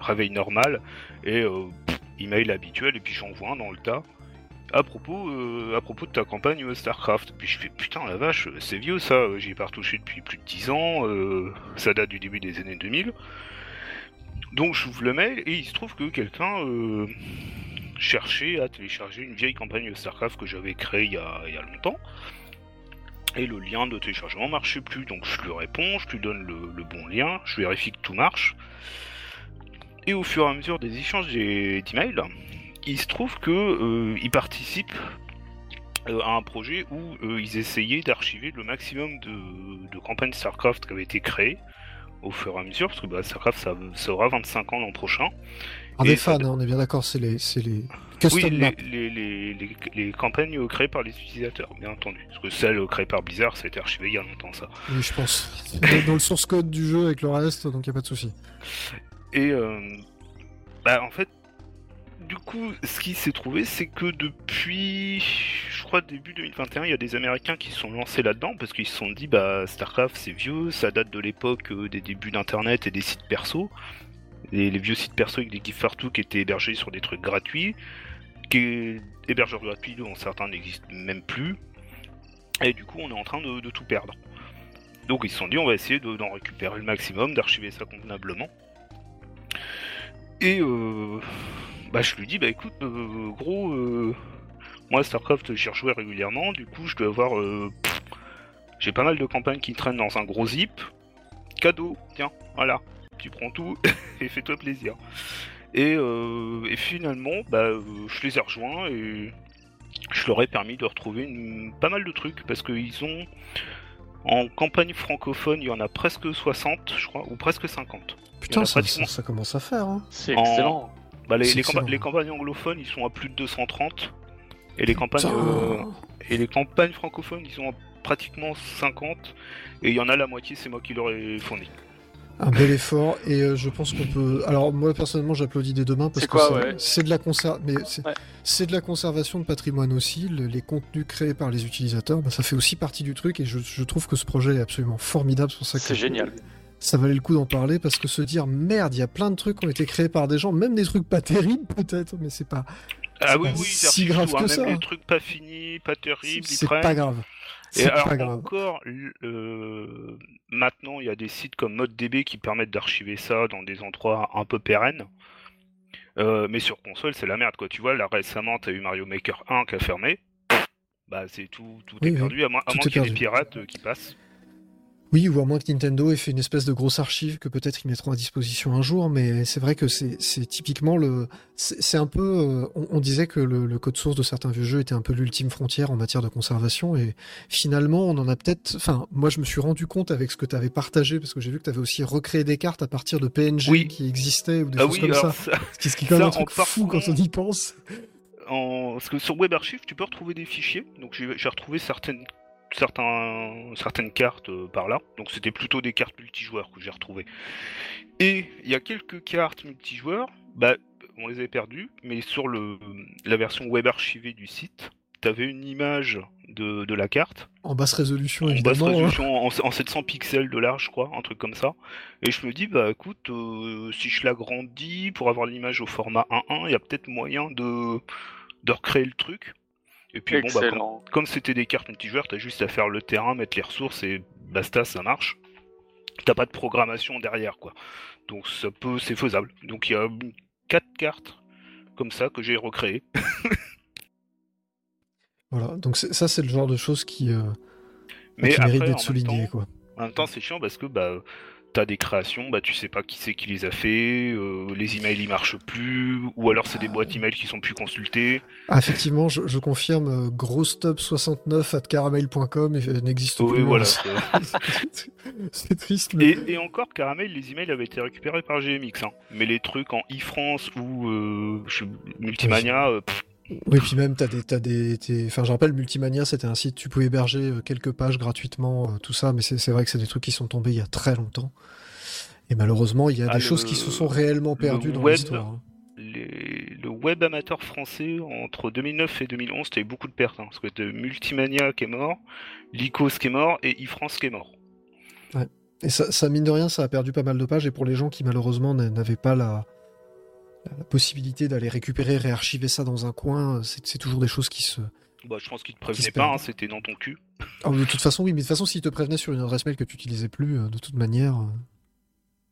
Réveil normal, et euh, email habituel, et puis j'envoie un dans le tas. À propos, euh, à propos de ta campagne StarCraft, puis je fais putain la vache, c'est vieux ça, euh, j'y ai pas retouché depuis plus de 10 ans, euh, ça date du début des années 2000. Donc j'ouvre le mail et il se trouve que quelqu'un cherchait à télécharger une vieille campagne StarCraft que j'avais créée il y, a, il y a longtemps. Et le lien de téléchargement marchait plus, donc je lui réponds, je lui donne le, bon lien, je vérifie que tout marche. Et au fur et à mesure des échanges d'emails, il se trouve que euh, il participe euh, à un projet où euh, ils essayaient d'archiver le maximum de, campagnes StarCraft qui avaient été créées au fur et à mesure, parce que bah, StarCraft ça aura 25 ans l'an prochain. Et des ça- fans, hein, on est bien d'accord, c'est les, c'est les Oui, custom les, maps. les, les, les, les campagnes euh, créées par les utilisateurs, bien entendu. Parce que celles euh, créées par Blizzard, ça a été archivé il y a longtemps, ça. Oui, je pense. dans, dans le source code du jeu avec le reste, donc il a pas de souci. Et euh, bah, en fait, du coup, ce qui s'est trouvé, c'est que depuis, je crois, début 2021, il y a des Américains qui se sont lancés là-dedans parce qu'ils se sont dit, bah, StarCraft, c'est vieux, ça date de l'époque des débuts d'Internet et des sites perso. Les vieux sites perso avec des gifs partout qui étaient hébergés sur des trucs gratuits, qui hébergeurs gratuits dont certains n'existent même plus. Et du coup, on est en train de, tout perdre. Donc ils se sont dit, on va essayer de- d'en récupérer le maximum, d'archiver ça convenablement. Et euh, bah je lui dis bah écoute euh, gros euh, moi Starcraft j'y rejouais régulièrement du coup je dois avoir euh, j'ai pas mal de campagnes qui traînent dans un gros zip cadeau tiens voilà tu prends tout *laughs* et fais-toi plaisir et, euh, et finalement bah euh, je les ai rejoints et je leur ai permis de retrouver une- pas mal de trucs parce qu'ils ont en campagne francophone il y en a presque 60 je crois ou presque 50 Putain, ça, pratiquement- ça- ça commence à faire. Hein. C'est En- excellent. Bah, les, les, excellent. les campagnes anglophones, ils sont à plus de 230. Et les campagnes, euh, et les campagnes francophones, ils sont à pratiquement 50. Et il y en a la moitié, c'est moi qui leur ai fourni. Un bel effort et euh, je pense qu'on peut. Alors moi personnellement j'applaudis des deux mains parce C'est que quoi, c'est- ouais? c'est de la conser... mais c'est Ouais. de la conservation de patrimoine aussi. Le- les contenus créés par les utilisateurs, bah, ça fait aussi partie du truc et je, je trouve que ce projet est absolument formidable. C'est pour ça que C'est génial. ça valait le coup d'en parler parce que se dire merde, il y a plein de trucs qui ont été créés par des gens, même des trucs pas terribles peut-être, mais c'est pas Ah oui, pas oui, si grave que même ça. les trucs pas finis, pas terribles, c'est pas grave. Et alors encore, euh, maintenant, il y a des sites comme ModDB qui permettent d'archiver ça dans des endroits un peu pérennes. Euh, mais sur console, c'est la merde, quoi. Tu vois, là récemment, t'as eu Mario Maker 1 qui a fermé. Bah, c'est tout, tout Oui, est oui, perdu, à moins, à moins qu'il y ait des pirates euh, qui passent. Oui, ou à moins que Nintendo ait fait une espèce de grosse archive que peut-être ils mettront à disposition un jour, mais c'est vrai que c'est typiquement le. C'est un peu. euh, on, on disait que le, le code source de certains vieux jeux était un peu l'ultime frontière en matière de conservation, et finalement, on en a peut-être. Enfin, moi, je me suis rendu compte avec ce que tu avais partagé, parce que j'ai vu que tu avais aussi recréé des cartes à partir de PNG Oui. qui existaient ou des Ah choses oui, comme ça. ça, Ce qui est quand même un truc fou quand on y pense. en... parce que sur WebArchive, tu peux retrouver des fichiers. Donc j'ai retrouvé certaines certains, certaines cartes euh, par là. Donc c'était plutôt des cartes multijoueurs que j'ai retrouvées. Et il y a quelques cartes multijoueurs, bah on les avait perdues, mais sur le la version web archivée du site, t'avais une image de, de la carte En basse résolution, en basse hein. résolution, en, en 700 pixels de large, je crois, un truc comme ça. Et je me dis, bah écoute, euh, si je l'agrandis pour avoir l'image au format 1.1, il y a peut-être moyen de, de recréer le truc. Et puis bon, bah, comme- c'était des cartes multijoueurs, t'as juste à faire le terrain, mettre les ressources et basta, ça marche. T'as pas de programmation derrière, quoi. Donc ça peut, c'est faisable. Donc il y a quatre cartes comme ça que j'ai recréées. *laughs* Voilà, donc ça, c'est le genre de choses qui, euh, Mais qui après, mérite d'être temps, quoi. En même temps, c'est chiant parce que bah t'as des créations, bah tu sais pas qui c'est qui les a fait, euh, les emails ils marchent plus, ou alors c'est des boîtes emails qui sont plus consultées. Ah, effectivement, je, je confirme, euh, grosstub69 at caramel.com et- n'existe Oui, plus. voilà. *laughs* c'est triste, mais... Et, et encore, Caramel, les emails avaient été récupérés par GMX, hein. mais les trucs en e-France ou euh, je- Multimania, euh, pff, Oui, puis même, t'as des, t'as des, t'es- enfin, je rappelle, Multimania, c'était un site, tu pouvais héberger euh, quelques pages gratuitement, euh, tout ça, mais c'est c'est vrai que c'est des trucs qui sont tombés il y a très longtemps. Et malheureusement, il y a Ah, des le- choses qui se sont réellement le perdues dans web- l'histoire. hein. les- le web amateur français entre 2009 et 2011, t'as eu beaucoup de pertes, hein, parce que t'as Multimania qui est mort, Lycos qui est mort et e-France qui est mort. Et ça, ça, mine de rien, ça a perdu pas mal de pages. Et pour les gens qui malheureusement n'a- n'avaient pas la, la possibilité d'aller récupérer, réarchiver ça dans un coin, c'est toujours des choses qui se. Bah, je pense qu'ils te prévenaient pas, hein, c'était dans ton cul. Ah, de toute façon, oui, mais de toute façon, s'ils te prévenaient sur une adresse mail que tu utilisais plus, euh, de toute manière, euh,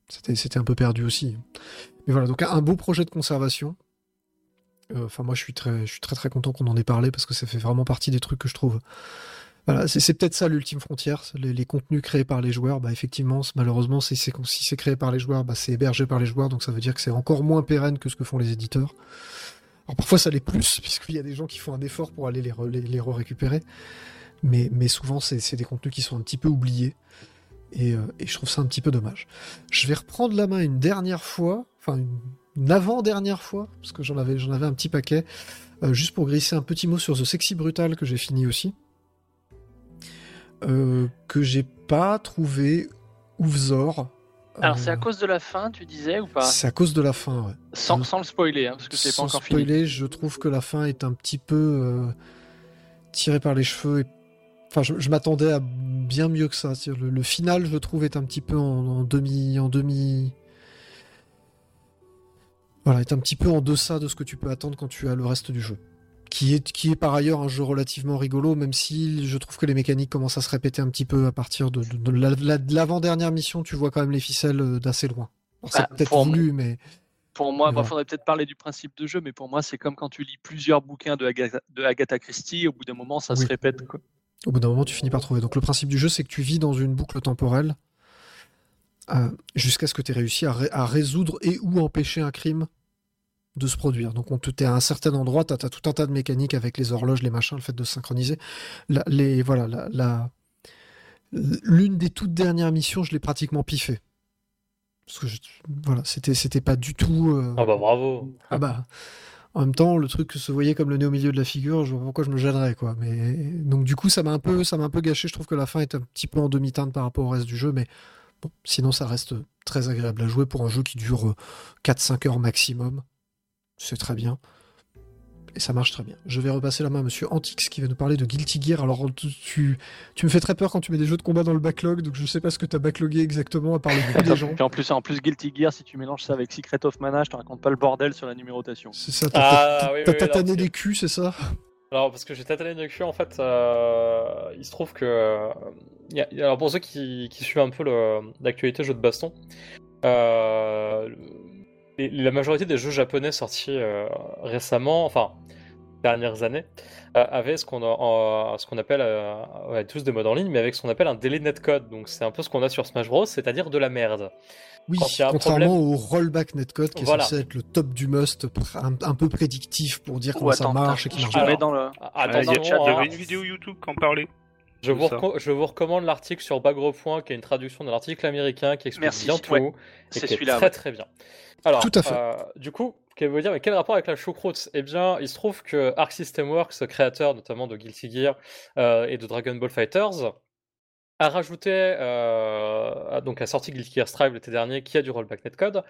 c'était c'était un peu perdu aussi. Mais voilà, donc un, beau projet de conservation. Euh, Enfin, moi, je suis très, je suis très très content qu'on en ait parlé parce que ça fait vraiment partie des trucs que je trouve. C'est peut-être ça l'ultime frontière. Les, contenus créés par les joueurs, bah effectivement, malheureusement, si c'est créé par les joueurs, bah c'est hébergé par les joueurs, donc ça veut dire que c'est encore moins pérenne que ce que font les éditeurs. Alors parfois ça l'est plus, *laughs* puisqu'il y a des gens qui font un effort pour aller les, re- les, les récupérer mais, souvent c'est des contenus qui sont un petit peu oubliés. Et, euh, et je trouve ça un petit peu dommage. Je vais reprendre la main une dernière fois, enfin une, avant-dernière fois, parce que j'en avais, j'en avais un petit paquet, euh, juste pour glisser un petit mot sur The Sexy Brutal que j'ai fini aussi. Euh, que j'ai pas trouvé oufzor. Alors Euh, c'est à cause de la fin, tu disais ou pas? C'est à cause de la fin, ouais. sans, je- sans le spoiler, hein, parce que c'est pas encore fini. spoiler, je trouve que la fin est un petit peu euh, tirée par les cheveux. Et... Enfin, je, je m'attendais à bien mieux que ça. Le final, je trouve, est un petit peu en, en demi, en demi. Voilà, est un petit peu en deçà de ce que tu peux attendre quand tu as le reste du jeu. Qui est, qui est par ailleurs un jeu relativement rigolo, même si je trouve que les mécaniques commencent à se répéter un petit peu à partir de, de- de la- la- de l'avant-dernière mission. Tu vois quand même les ficelles euh, d'assez loin. C'est Bah, peut-être voulu, mais Pour moi, il Voilà. faudrait peut-être parler du principe de jeu, mais pour moi, c'est comme quand tu lis plusieurs bouquins de Agatha, Christie, au bout d'un moment, ça se répète. Quoi. Au bout d'un moment, tu finis par trouver. Donc le principe du jeu, c'est que tu vis dans une boucle temporelle euh, jusqu'à ce que tu aies réussi à, ré- à résoudre et ou empêcher un crime de se produire. Donc on te t'es à un certain endroit, tu as, tout un tas de mécaniques avec les horloges, les machins, le fait de se synchroniser. La- les, voilà, la- la- l'une des toutes dernières missions, je l'ai pratiquement piffé. Parce que je- voilà, c'était c'était pas du tout. euh, Ah bah bravo. *laughs* ah bah. En même temps, le truc se voyait comme le nez au milieu de la figure, je vois pourquoi je me gênerais, quoi. Mais donc du coup, ça m'a un peu, ça m'a un peu gâché. Je trouve que la fin est un petit peu en demi-teinte par rapport au reste du jeu, mais bon, sinon ça reste très agréable à jouer pour un jeu qui dure euh, 4-5 heures maximum. C'est très bien. Et ça marche très bien. Je vais repasser la main à Monsieur Antix qui va nous parler de Guilty Gear. Alors tu, tu, tu me fais très peur quand tu mets des jeux de combat dans le backlog, donc je sais pas ce que tu as backlogué exactement à part le *laughs* des gens. Puis en plus, en plus, Guilty Gear, si tu mélanges ça avec Secret of Mana, je te raconte pas le bordel sur la numérotation. C'est ça, t'as Ah, t'as- oui, t'as oui, oui, tatané non, des culs, c'est ça? Alors, parce que j'ai tâtonné de cul, en fait, euh, il se trouve que. euh, il y a- alors, pour ceux qui, qui suivent un peu l'actualité jeu de baston, euh, les- la majorité des jeux japonais sortis euh, récemment, enfin, dernières années, euh, avaient ce qu'on ce appelle, euh, ouais, tous des modes en ligne, mais avec ce qu'on appelle un délai netcode. Donc, c'est un peu ce qu'on a sur Smash Bros, c'est-à-dire de la merde. Oui, contrairement au rollback netcode qui est Voilà. censé être le top du must, un, un peu prédictif pour dire comment ça attends, marche et attends, qui marche pas. Dans le. Ah, il y a- Attention, il hein. avait une vidéo YouTube qui en parlait. Je vous, je recommande l'article sur Bagrepoint, qui est une traduction de l'article américain qui explique Merci, bien tout. ouais. et C'est qui est celui-là. Très ouais. très bien. Alors, Tout à fait. euh, du coup, qu'elle veut dire, mais quel rapport avec la choucroute? Eh bien, il se trouve que Arc System Works, créateur notamment de Guilty Gear euh, et de Dragon Ball Fighters, a rajouté, euh, donc a sorti Guilty Gear Strive l'été dernier, qui a du rollback netcode,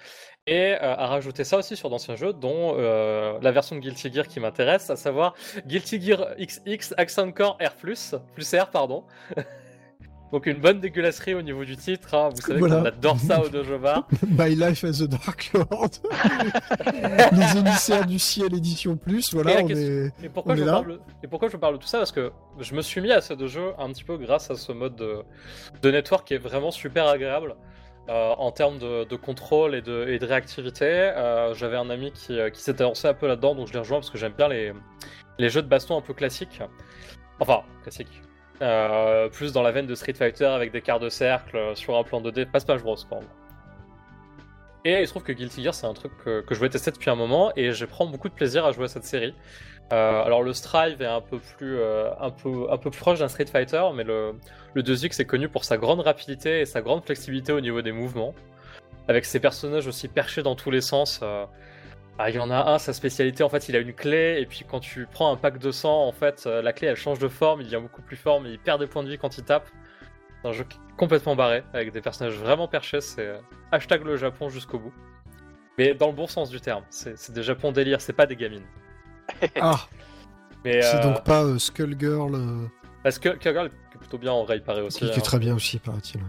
et euh, a rajouté ça aussi sur d'anciens jeux, dont euh, la version de Guilty Gear qui m'intéresse, à savoir Guilty Gear XX Accent Core R+, plus R, pardon. *laughs* Donc une bonne dégueulasserie au niveau du titre, hein. vous savez Voilà. qu'on adore ça au Dojo Bar. *laughs* My Life as a Dark Lord. *laughs* Les émissaires du ciel édition plus, Et voilà, on est... Et pourquoi, On je est là parle, et pourquoi je parle de tout ça? Parce que je me suis mis à deux jeux un petit peu grâce à ce mode de, de network qui est vraiment super agréable euh, en termes de, de contrôle et de, et de réactivité. Euh, J'avais un ami qui, euh, qui s'était lancé un peu là-dedans, donc je l'ai rejoint parce que j'aime bien les, les jeux de baston un peu classiques. Enfin, classiques. Euh, plus dans la veine de Street Fighter avec des quarts de cercle euh, sur un plan 2D, pas Smash Bros. Et il se trouve que Guilty Gear, c'est un truc que, je voulais tester depuis un moment et je prends beaucoup de plaisir à jouer à cette série. Euh, alors le Strive est un peu plus, proche d'un Street Fighter, mais le, le 2X est connu pour sa grande rapidité et sa grande flexibilité au niveau des mouvements. Avec ses personnages aussi perchés dans tous les sens. Euh, ah, il y en a un, sa spécialité, en fait, il a une clé, et puis quand tu prends un pack de sang, en fait, euh, la clé elle change de forme, il devient beaucoup plus fort, mais il perd des points de vie quand il tape. C'est un jeu qui est complètement barré, avec des personnages vraiment perchés, c'est euh, hashtag le Japon jusqu'au bout. Mais dans le bon sens du terme, c'est des Japon délire, c'est pas des gamines. *laughs* Ah, c'est euh, donc pas euh, Skullgirl, euh, Parce que Kaggle est plutôt bien en vrai, il paraît aussi. qui, qui est hein. très bien aussi, paraît-il.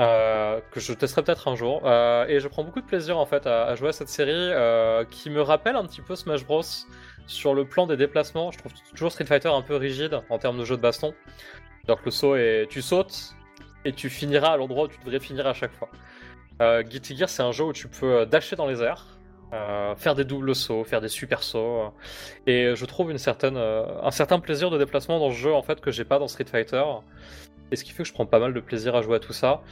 Euh, que je testerai peut-être un jour. Euh, et je prends beaucoup de plaisir en fait à, jouer à cette série euh, qui me rappelle un petit peu Smash Bros sur le plan des déplacements. Je trouve toujours Street Fighter un peu rigide en termes de jeu de baston. Donc le saut est, tu sautes et tu finiras à l'endroit où tu devrais finir à chaque fois. Guilty Gear c'est un jeu où tu peux dasher dans les airs. faire des doubles sauts, faire des super sauts, et je trouve une certaine, un certain plaisir de déplacement dans ce jeu en fait que j'ai pas dans Street Fighter. Et ce qui fait que je prends pas mal de plaisir à jouer à tout ça.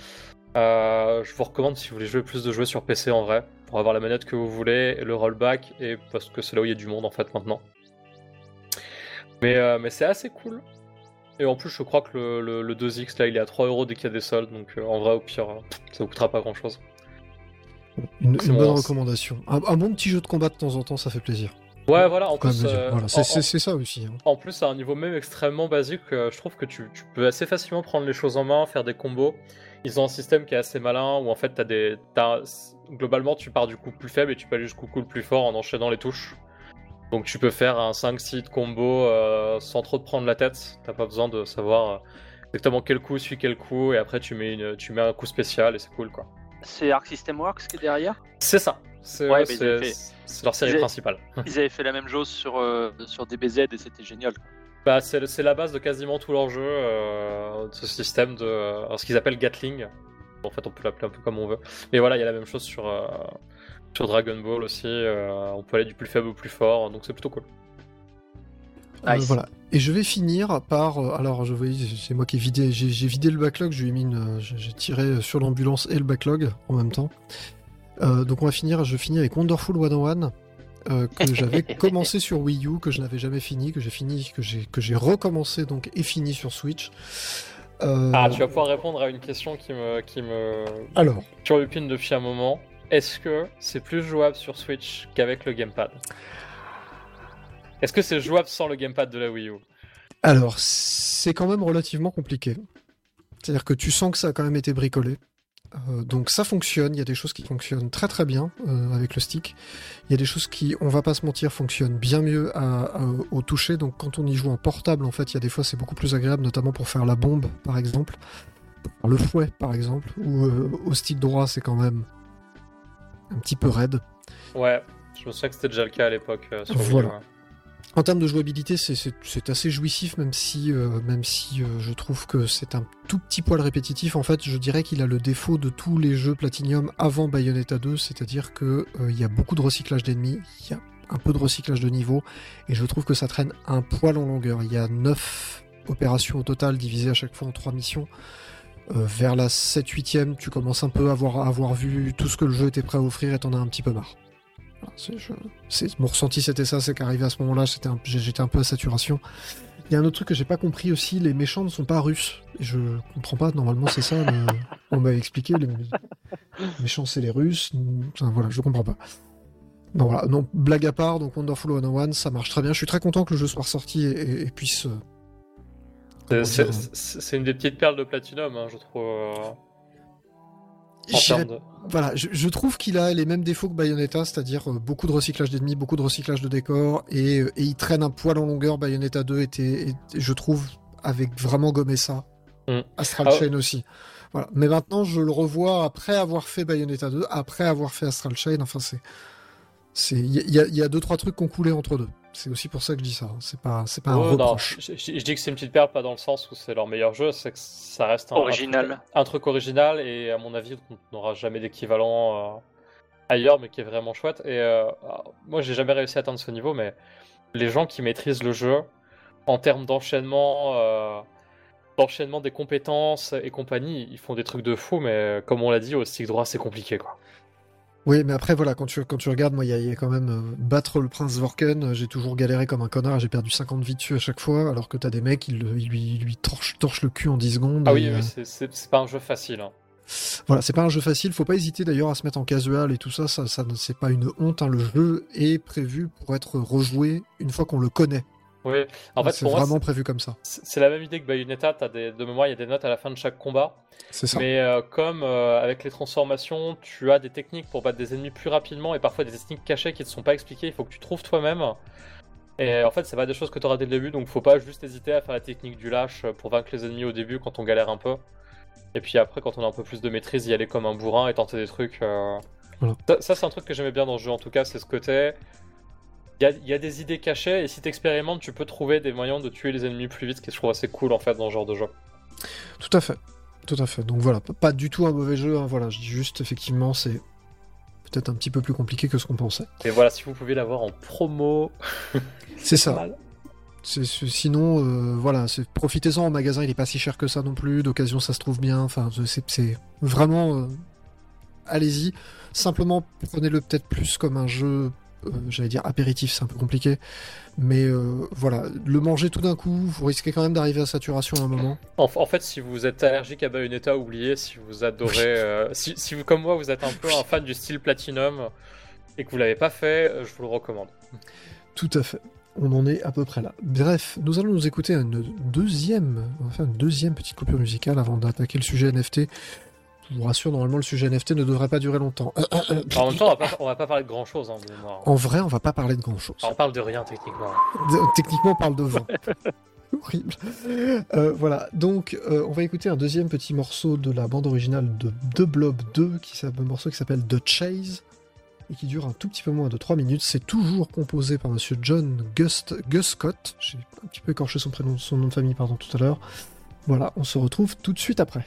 Euh, je vous recommande si vous voulez jouer plus de jouer sur PC en vrai, pour avoir la manette que vous voulez, le rollback, et parce que c'est là où il y a du monde en fait maintenant. Mais, euh, mais c'est assez cool. Et en plus, je crois que le, le- le 2X là il est à 3 euros dès qu'il y a des soldes, donc euh, en vrai, au pire, ça vous coûtera pas grand chose. Une, bonne recommandation. Un, un bon petit jeu de combat de temps en temps, ça fait plaisir. Ouais, voilà, en plus, euh, Voilà, en- c'est ça aussi. hein. En plus, à un niveau même extrêmement basique, euh, je trouve que tu, tu peux assez facilement prendre les choses en main, faire des combos. Ils ont un système qui est assez malin où en fait, t'as des, t'as- globalement, tu pars du coup plus faible et tu peux aller jusqu'au coup le plus fort en enchaînant les touches. Donc tu peux faire un 5-6 de combo euh, sans trop te prendre la tête. T'as pas besoin de savoir exactement quel coup suit quel coup et après tu mets, une, tu mets un coup spécial et c'est cool quoi. C'est Arc System Works qui est derrière? C'est ça. C'est Ouais, leur série ils avaient- principale. *laughs* Ils avaient fait la même chose sur, euh, sur DBZ et c'était génial. Bah, c'est c'est la base de quasiment tous leurs jeux, euh, ce système de euh, ce qu'ils appellent Gatling. En fait, on peut l'appeler un peu comme on veut. Mais voilà, il y a la même chose sur, euh, sur Dragon Ball aussi. euh, on peut aller du plus faible au plus fort, donc c'est plutôt cool. Euh, Nice. voilà. Et je vais finir par. euh, alors, je voyais, c'est moi qui ai vidé. J'ai vidé le backlog. Euh, j'ai tiré sur l'ambulance et le backlog en même temps. Euh, donc, on va finir. Je finis avec Wonderful 101 euh, que *laughs* j'avais commencé sur Wii U, que je n'avais jamais fini, que j'ai fini, que j'ai que j'ai recommencé donc et fini sur Switch. Euh, Ah, tu vas pouvoir répondre à une question qui me, qui me Alors, turlupine depuis un moment. Est-ce que c'est plus jouable sur Switch qu'avec le gamepad? Est-ce que c'est jouable sans le gamepad de la Wii U? Alors c'est quand même relativement compliqué. C'est-à-dire que tu sens que ça a quand même été bricolé. Euh, donc ça fonctionne, il y a des choses qui fonctionnent très très bien euh, avec le stick. Il y a des choses qui, on va pas se mentir, fonctionnent bien mieux à- à- au toucher. Donc quand on y joue en portable, en fait, il y a des fois c'est beaucoup plus agréable, notamment pour faire la bombe, par exemple, le fouet, par exemple, ou euh, au stick droit, c'est quand même un petit peu raide. Ouais, je me souviens que c'était déjà le cas à l'époque sur Voilà. En termes de jouabilité, c'est- assez jouissif, même si, euh, euh, je trouve que c'est un tout petit poil répétitif. En fait, je dirais qu'il a le défaut de tous les jeux Platinum avant Bayonetta 2, c'est-à-dire que euh, y a beaucoup de recyclage d'ennemis, il y a un peu de recyclage de niveau, et je trouve que ça traîne un poil en longueur. Il y a 9 opérations au total, divisées à chaque fois en 3 missions. Vers la 7-8ème, tu commences un peu à avoir vu tout ce que le jeu était prêt à offrir et t'en as un petit peu marre. Je- mon ressenti c'était ça, c'est qu'arrivé à ce moment-là, j'étais un peu à saturation. Il y a un autre truc que j'ai pas compris aussi, les méchants ne sont pas russes. Je comprends pas, normalement c'est ça, le- on m'avait expliqué, les les méchants c'est les Russes. Enfin, voilà, je comprends pas. Non, voilà, non, blague à part, donc Wonderful 101, ça marche très bien. Je suis très content que le jeu soit ressorti et, puisse. euh, comment C'est- une des petites perles de Platinum, hein, je trouve. De... Voilà, je, je trouve qu'il a les mêmes défauts que Bayonetta, c'est-à-dire euh, beaucoup de recyclage d'ennemis, beaucoup de recyclage de décors, et, euh, et il traîne un poil en longueur. Bayonetta 2 était, et- je trouve, avec vraiment gommé ça. Mm. Astral Ah. Chain aussi. Voilà. Mais maintenant, je le revois après avoir fait Bayonetta 2, après avoir fait Astral Chain. Enfin, c'est, c'est, il y, a- il y a- il y a deux trois trucs qui ont coulé entre deux. C'est aussi pour ça que je dis ça. hein. C'est pas, c'est pas un Oh, non, reproche. je, je- je dis que c'est une petite perle, pas dans le sens où c'est leur meilleur jeu, c'est que ça reste un, Original. Un truc, un truc original et à mon avis, on n'aura jamais d'équivalent euh, ailleurs, mais qui est vraiment chouette. Et euh, moi, j'ai jamais réussi à atteindre ce niveau, mais les gens qui maîtrisent le jeu en termes d'enchaînement, euh, d'enchaînement des compétences et compagnie, ils font des trucs de fou, mais euh, comme on l'a dit, au stick droit, c'est compliqué, quoi. Oui, mais après, voilà, quand tu, quand tu regardes, moi, il y, a- il y a quand même euh, battre le prince Vorken, euh, j'ai toujours galéré comme un connard, j'ai perdu 50 vies dessus à chaque fois, alors que t'as des mecs, ils, ils lui, lui torchent, torchent le cul en 10 secondes. Ah oui, et, euh, oui, c'est- pas un jeu facile. hein. Voilà, c'est pas un jeu facile, faut pas hésiter d'ailleurs à se mettre en casual et tout ça, ça, ça ne- c'est pas une honte, hein, le jeu est prévu pour être rejoué une fois qu'on le connaît. Oui, en fait, c'est moi, vraiment prévu comme ça. c'est c'est la même idée que Bayonetta, as des, de mémoire, il y a des notes à la fin de chaque combat. C'est ça. Mais euh, comme euh, avec les transformations, tu as des techniques pour battre des ennemis plus rapidement et parfois des techniques cachées qui ne sont pas expliquées, il faut que tu trouves toi-même. Et en fait, c'est pas des choses que tu auras dès le début, donc faut pas juste hésiter à faire la technique du lâche pour vaincre les ennemis au début quand on galère un peu. Et puis après, quand on a un peu plus de maîtrise, y aller comme un bourrin et tenter des trucs. euh. Voilà. Ça, ça, c'est un truc que j'aimais bien dans le jeu en tout cas, c'est ce côté. Il y a, il y a des idées cachées et si t'expérimentes, tu peux trouver des moyens de tuer les ennemis plus vite, ce que je trouve assez cool en fait dans ce genre de jeu. Tout à fait. Tout à fait. Donc voilà, pas du tout un mauvais jeu, hein, voilà, je dis juste, effectivement, c'est peut-être un petit peu plus compliqué que ce qu'on pensait. Et voilà, si vous pouvez l'avoir en promo, *laughs* C'est ça. mal. C'est- c'est- sinon, euh, voilà, c'est- profitez-en en magasin, il est pas si cher que ça non plus. D'occasion, ça se trouve bien. Enfin, c'est c'est vraiment. euh, Allez-y. Simplement, prenez-le peut-être plus comme un jeu, j'allais dire apéritif, c'est un peu compliqué. Mais euh, voilà, le manger tout d'un coup, vous risquez quand même d'arriver à saturation à un moment. En, en fait, si vous êtes allergique à Bayonetta, oubliez. Si vous adorez, euh, si, si vous comme moi, vous êtes un peu un fan du style Platinum et que vous l'avez pas fait, euh, je vous le recommande. Tout à fait. On en est à peu près là. Bref, nous allons nous écouter une deuxième, faire une deuxième petite coupure musicale avant d'attaquer le sujet NFT. Je vous rassure, normalement, le sujet NFT ne devrait pas durer longtemps. Euh, euh, euh, En même temps, on va pas, on va pas parler de grand chose. Hein, de mémoire. En vrai, on va pas parler de grand chose. On parle de rien techniquement. Techniquement, on parle de vent. *laughs* Horrible. Euh, voilà, donc euh, on va écouter un deuxième petit morceau de la bande originale de The Blob 2, qui est un morceau qui s'appelle The Chase, et qui dure un tout petit peu moins de 3 minutes. C'est toujours composé par monsieur John Gust, Guscott. J'ai un petit peu écorché son, prénom, son nom de famille pardon, tout à l'heure. Voilà, on se retrouve tout de suite après.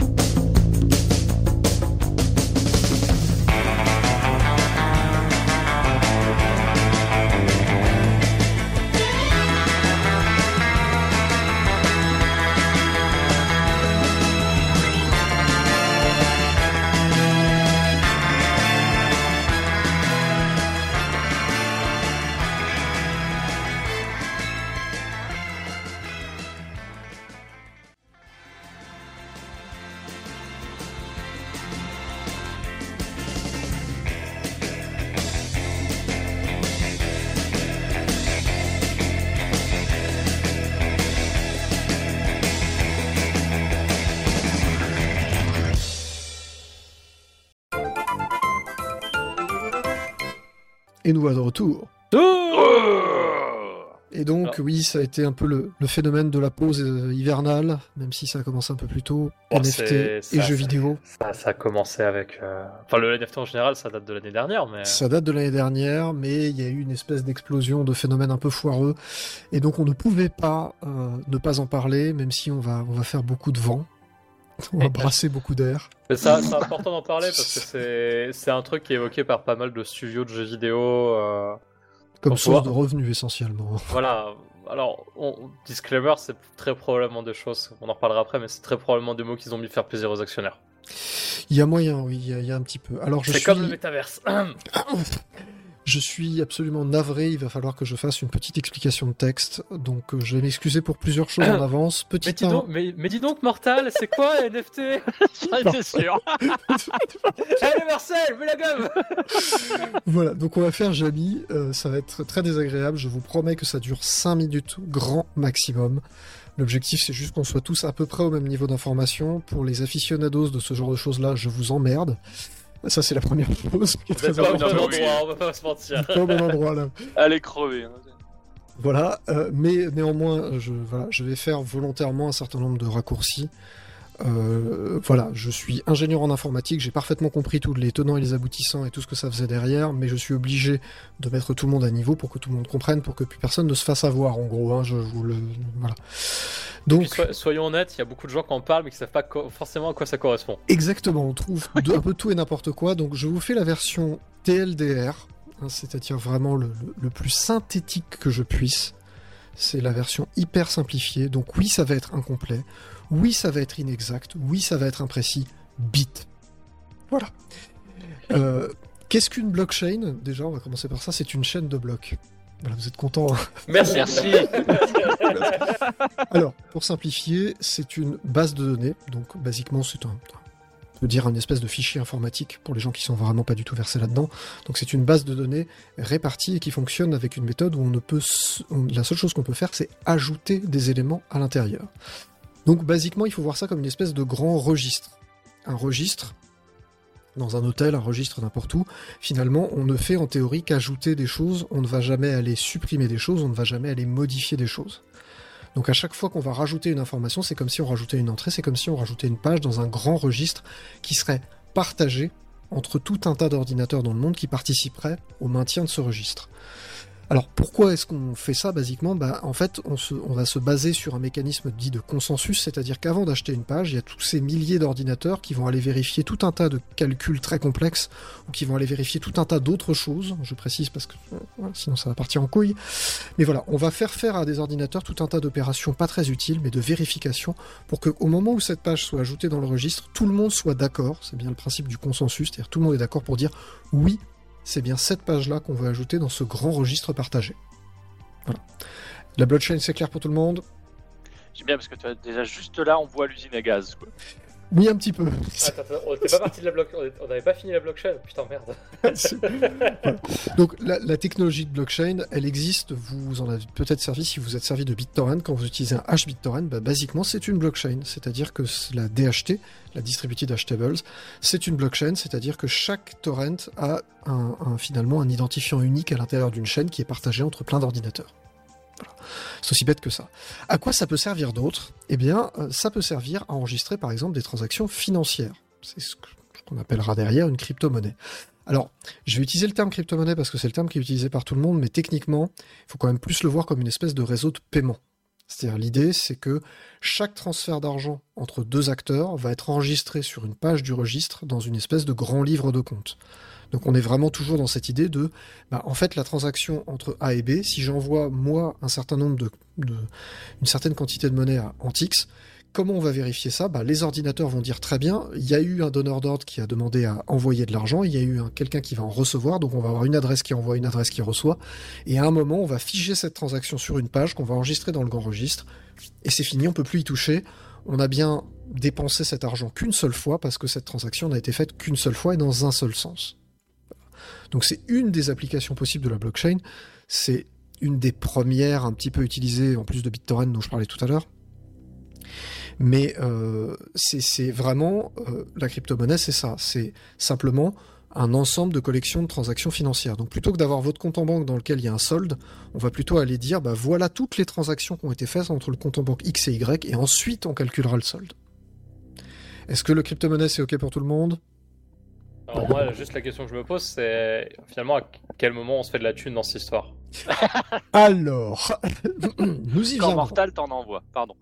Et nous voilà de retour. Et donc, Ah. oui, ça a été un peu le, le phénomène de la pause euh, hivernale, même si ça a commencé un peu plus tôt. Oh, NFT et ça, jeux vidéo. Ça, ça a commencé avec. euh, Enfin, le NFT en général, ça date de l'année dernière, mais. Ça date de l'année dernière, mais il y a eu une espèce d'explosion de phénomènes un peu foireux. Et donc, on ne pouvait pas euh, ne pas en parler, même si on va, on va faire beaucoup de vent. On va brasser beaucoup d'air. Ça, c'est important d'en parler parce que c'est un truc qui est évoqué par pas mal de studios de jeux vidéo. euh, Comme source pouvoir- de revenus, essentiellement. Voilà. Alors, on... disclaimer, c'est très probablement des choses, on en reparlera après, mais c'est très probablement des mots qu'ils ont mis faire plaisir aux actionnaires. Il y a moyen, oui, il y a, il y a un petit peu. Alors, je C'est suis... comme le métaverse. *coughs* *coughs* *coughs* Je suis absolument navré, il va falloir que je fasse une petite explication de texte, donc euh, je vais m'excuser pour plusieurs choses en *coughs* avance. mais, Petit dis 1, donc, mais, mais dis donc, Mortal, c'est quoi NFT J'en étais sûr. *laughs* Allez, Marcel, mets la gomme *laughs* voilà, donc on va faire Jamy, euh, ça va être très désagréable, je vous promets que ça dure 5 minutes grand maximum. L'objectif c'est juste qu'on soit tous à peu près au même niveau d'information. Pour les aficionados de ce genre de choses-là, je vous emmerde. Ça c'est la première chose qui est très pas au importante. bon endroit, on va pas se mentir. Pas au bon endroit là. Allez crever. hein. Voilà, euh, mais néanmoins, je, voilà, je vais faire volontairement un certain nombre de raccourcis. Euh, voilà, je suis ingénieur en informatique, j'ai parfaitement compris tous les tenants et les aboutissants et tout ce que ça faisait derrière, mais je suis obligé de mettre tout le monde à niveau pour que tout le monde comprenne, pour que plus personne ne se fasse avoir, en gros. Hein, je vous le voilà. Donc, so- soyons honnêtes, il y a beaucoup de gens qui en parlent mais qui savent pas forcément à quoi ça correspond. Exactement, on trouve *laughs* de- un peu tout et n'importe quoi. Donc je vous fais la version TLDR, hein, c'est-à-dire vraiment le, le- le plus synthétique que je puisse. C'est la version hyper simplifiée. Donc oui, ça va être incomplet. Oui, ça va être inexact. Oui, ça va être imprécis. Bit. Voilà. Euh, Qu'est-ce qu'une blockchain? Déjà, on va commencer par ça. C'est une chaîne de blocs. Voilà, vous êtes content Merci. Merci. *laughs* Alors, pour simplifier, c'est une base de données. Donc, basiquement, c'est un, on peut dire un espèce de fichier informatique pour les gens qui sont vraiment pas du tout versés là-dedans. Donc, c'est une base de données répartie et qui fonctionne avec une méthode où on ne peut, on- la seule chose qu'on peut faire, c'est ajouter des éléments à l'intérieur. Donc, basiquement, il faut voir ça comme une espèce de grand registre. Un registre dans un hôtel, un registre n'importe où, finalement, on ne fait en théorie qu'ajouter des choses, on ne va jamais aller supprimer des choses, on ne va jamais aller modifier des choses. Donc à chaque fois qu'on va rajouter une information, c'est comme si on rajoutait une entrée, c'est comme si on rajoutait une page dans un grand registre qui serait partagé entre tout un tas d'ordinateurs dans le monde qui participeraient au maintien de ce registre. Alors pourquoi est-ce qu'on fait ça basiquement? Bah, En fait, on, va se baser sur un mécanisme dit de consensus, c'est-à-dire qu'avant d'acheter une page, il y a tous ces milliers d'ordinateurs qui vont aller vérifier tout un tas de calculs très complexes ou qui vont aller vérifier tout un tas d'autres choses. Je précise parce que sinon ça va partir en couille. Mais voilà, on va faire faire à des ordinateurs tout un tas d'opérations pas très utiles, mais de vérification pour qu'au moment où cette page soit ajoutée dans le registre, tout le monde soit d'accord. C'est bien le principe du consensus, c'est-à-dire tout le monde est d'accord pour dire oui, c'est bien cette page-là qu'on veut ajouter dans ce grand registre partagé. Voilà. La blockchain, c'est clair pour tout le monde J'aime bien parce que as, déjà juste là, on voit l'usine à gaz. Quoi. Oui, un petit peu. Attends, on n'était pas parti de la blockchain, on n'avait pas fini la blockchain, putain merde. *laughs* Donc la, la, technologie de blockchain, elle existe, vous en avez peut-être servi si vous êtes servi de BitTorrent, quand vous utilisez un hash BitTorrent, bah, basiquement c'est une blockchain, c'est-à-dire que la DHT, la Distributed Hash Tables, c'est une blockchain, c'est-à-dire que chaque torrent a un, un, finalement un identifiant unique à l'intérieur d'une chaîne qui est partagée entre plein d'ordinateurs. C'est aussi bête que ça. À quoi ça peut servir d'autre? Eh bien, ça peut servir à enregistrer par exemple des transactions financières. C'est ce qu'on appellera derrière une crypto-monnaie. Alors, je vais utiliser le terme crypto-monnaie parce que c'est le terme qui est utilisé par tout le monde, mais techniquement, il faut quand même plus le voir comme une espèce de réseau de paiement. C'est-à-dire l'idée, c'est que chaque transfert d'argent entre deux acteurs va être enregistré sur une page du registre dans une espèce de grand livre de compte. Donc on est vraiment toujours dans cette idée de, bah, en fait, la transaction entre A et B, si j'envoie moi un certain nombre de, une certaine quantité de monnaie à Antix, comment on va vérifier ça? Bah, Les ordinateurs vont dire très bien, il y a eu un donneur d'ordre qui a demandé à envoyer de l'argent, il y a eu quelqu'un qui va en recevoir, donc on va avoir une adresse qui envoie, une adresse qui reçoit, et à un moment, on va figer cette transaction sur une page qu'on va enregistrer dans le grand registre, et c'est fini, on peut plus y toucher. On a bien dépensé cet argent qu'une seule fois parce que cette transaction n'a été faite qu'une seule fois et dans un seul sens. Donc c'est une des applications possibles de la blockchain. C'est une des premières un petit peu utilisées en plus de BitTorrent dont je parlais tout à l'heure. Mais euh, c'est vraiment euh, la crypto-monnaie, c'est ça. C'est simplement un ensemble de collections de transactions financières. Donc plutôt que d'avoir votre compte en banque dans lequel il y a un solde, on va plutôt aller dire bah voilà toutes les transactions qui ont été faites entre le compte en banque X et Y et ensuite on calculera le solde. Est-ce que le crypto-monnaie c'est OK pour tout le monde? Alors moi, juste la question que je me pose, c'est finalement à quel moment on se fait de la thune dans cette histoire? *laughs* Alors, *clears throat* nous y Quand Mortal t'en envoie, pardon.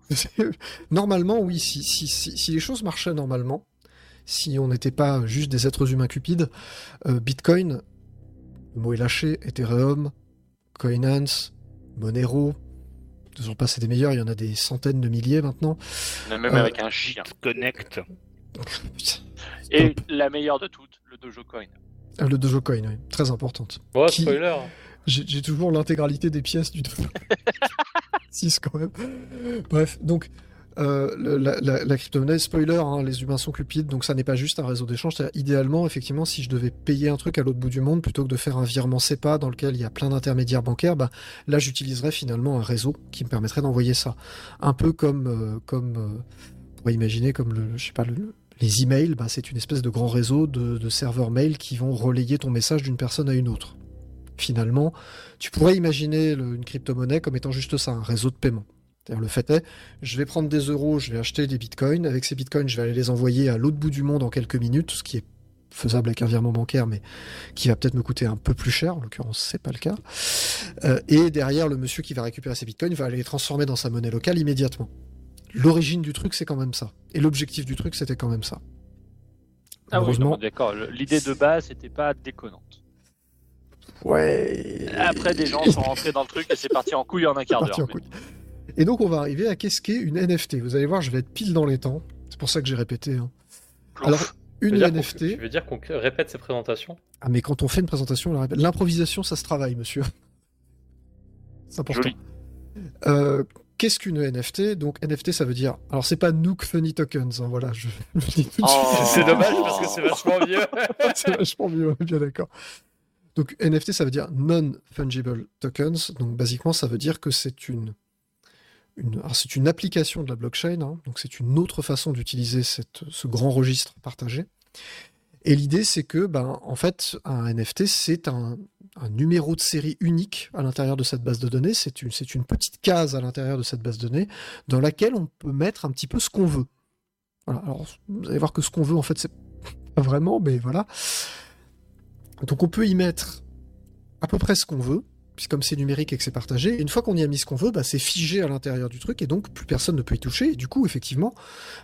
*laughs* normalement, oui, si, si, si, si, les choses marchaient normalement, si on n'était pas juste des êtres humains cupides, euh, Bitcoin, le mot est lâché, Ethereum, Coinance, Monero, ne sont pas c'est des meilleurs, il y en a des centaines de milliers maintenant. Même euh, avec un chien. Connect. *laughs* Et la meilleure de toutes, le Dojo Coin. Ah, le Dojo Coin, oui, très importante. Ouais, spoiler. J'ai toujours l'intégralité des pièces du Dojo 6 *laughs* quand même. Bref, donc euh, la, la, la crypto-monnaie, spoiler, hein, les humains sont cupides, donc ça n'est pas juste un réseau d'échange. Idéalement, effectivement, si je devais payer un truc à l'autre bout du monde, plutôt que de faire un virement SEPA dans lequel il y a plein d'intermédiaires bancaires, bah, là j'utiliserais finalement un réseau qui me permettrait d'envoyer ça. Un peu comme, euh, comme euh, on pourrait imaginer comme le, je sais pas, le, les emails, bah, c'est une espèce de grand réseau de, serveurs mail qui vont relayer ton message d'une personne à une autre. Finalement, tu pourrais imaginer une crypto-monnaie comme étant juste ça, un réseau de paiement. Le fait est, je vais prendre des euros, je vais acheter des bitcoins. Avec ces bitcoins, je vais aller les envoyer à l'autre bout du monde en quelques minutes, ce qui est faisable avec un virement bancaire, mais qui va peut-être me coûter un peu plus cher. En l'occurrence, c'est pas le cas. Euh, et derrière, le monsieur qui va récupérer ces bitcoins va aller les transformer dans sa monnaie locale immédiatement. L'origine du truc, c'est quand même ça. Et l'objectif du truc, c'était quand même ça. Ah oui, d'accord. L'idée de base, c'était pas déconnante. Ouais. Après, des gens sont rentrés dans le truc et c'est parti en couille en un quart d'heure. Et donc, on va arriver à qu'est-ce qu'est une NFT. Vous allez voir, je vais être pile dans les temps. C'est pour ça que j'ai répété. Hein. Alors, une NFT. Tu veux dire qu'on répète ces présentations? Ah, mais quand on fait une présentation, on la répète. L'improvisation, ça se travaille, monsieur. C'est important. Joli. Euh, Qu'est-ce qu'une NFT Donc NFT, ça veut dire. Alors c'est pas Nook Funny Tokens, hein, voilà. Je... *laughs* oh, c'est dommage parce que c'est vachement mieux. *laughs* c'est vachement mieux, bien d'accord. Donc NFT, ça veut dire non fungible tokens. Donc basiquement, ça veut dire que c'est une, une... c'est une application de la blockchain. Hein, donc c'est une autre façon d'utiliser cette... ce grand registre partagé. Et l'idée, c'est que, ben, en fait, un NFT, c'est un, numéro de série unique à l'intérieur de cette base de données. C'est une, petite case à l'intérieur de cette base de données dans laquelle on peut mettre un petit peu ce qu'on veut. Alors, vous allez voir que ce qu'on veut, en fait, c'est *laughs* pas vraiment, mais voilà. Donc, on peut y mettre à peu près ce qu'on veut. Puis comme c'est numérique et que c'est partagé, une fois qu'on y a mis ce qu'on veut, bah, c'est figé à l'intérieur du truc et donc plus personne ne peut y toucher. Et du coup, effectivement,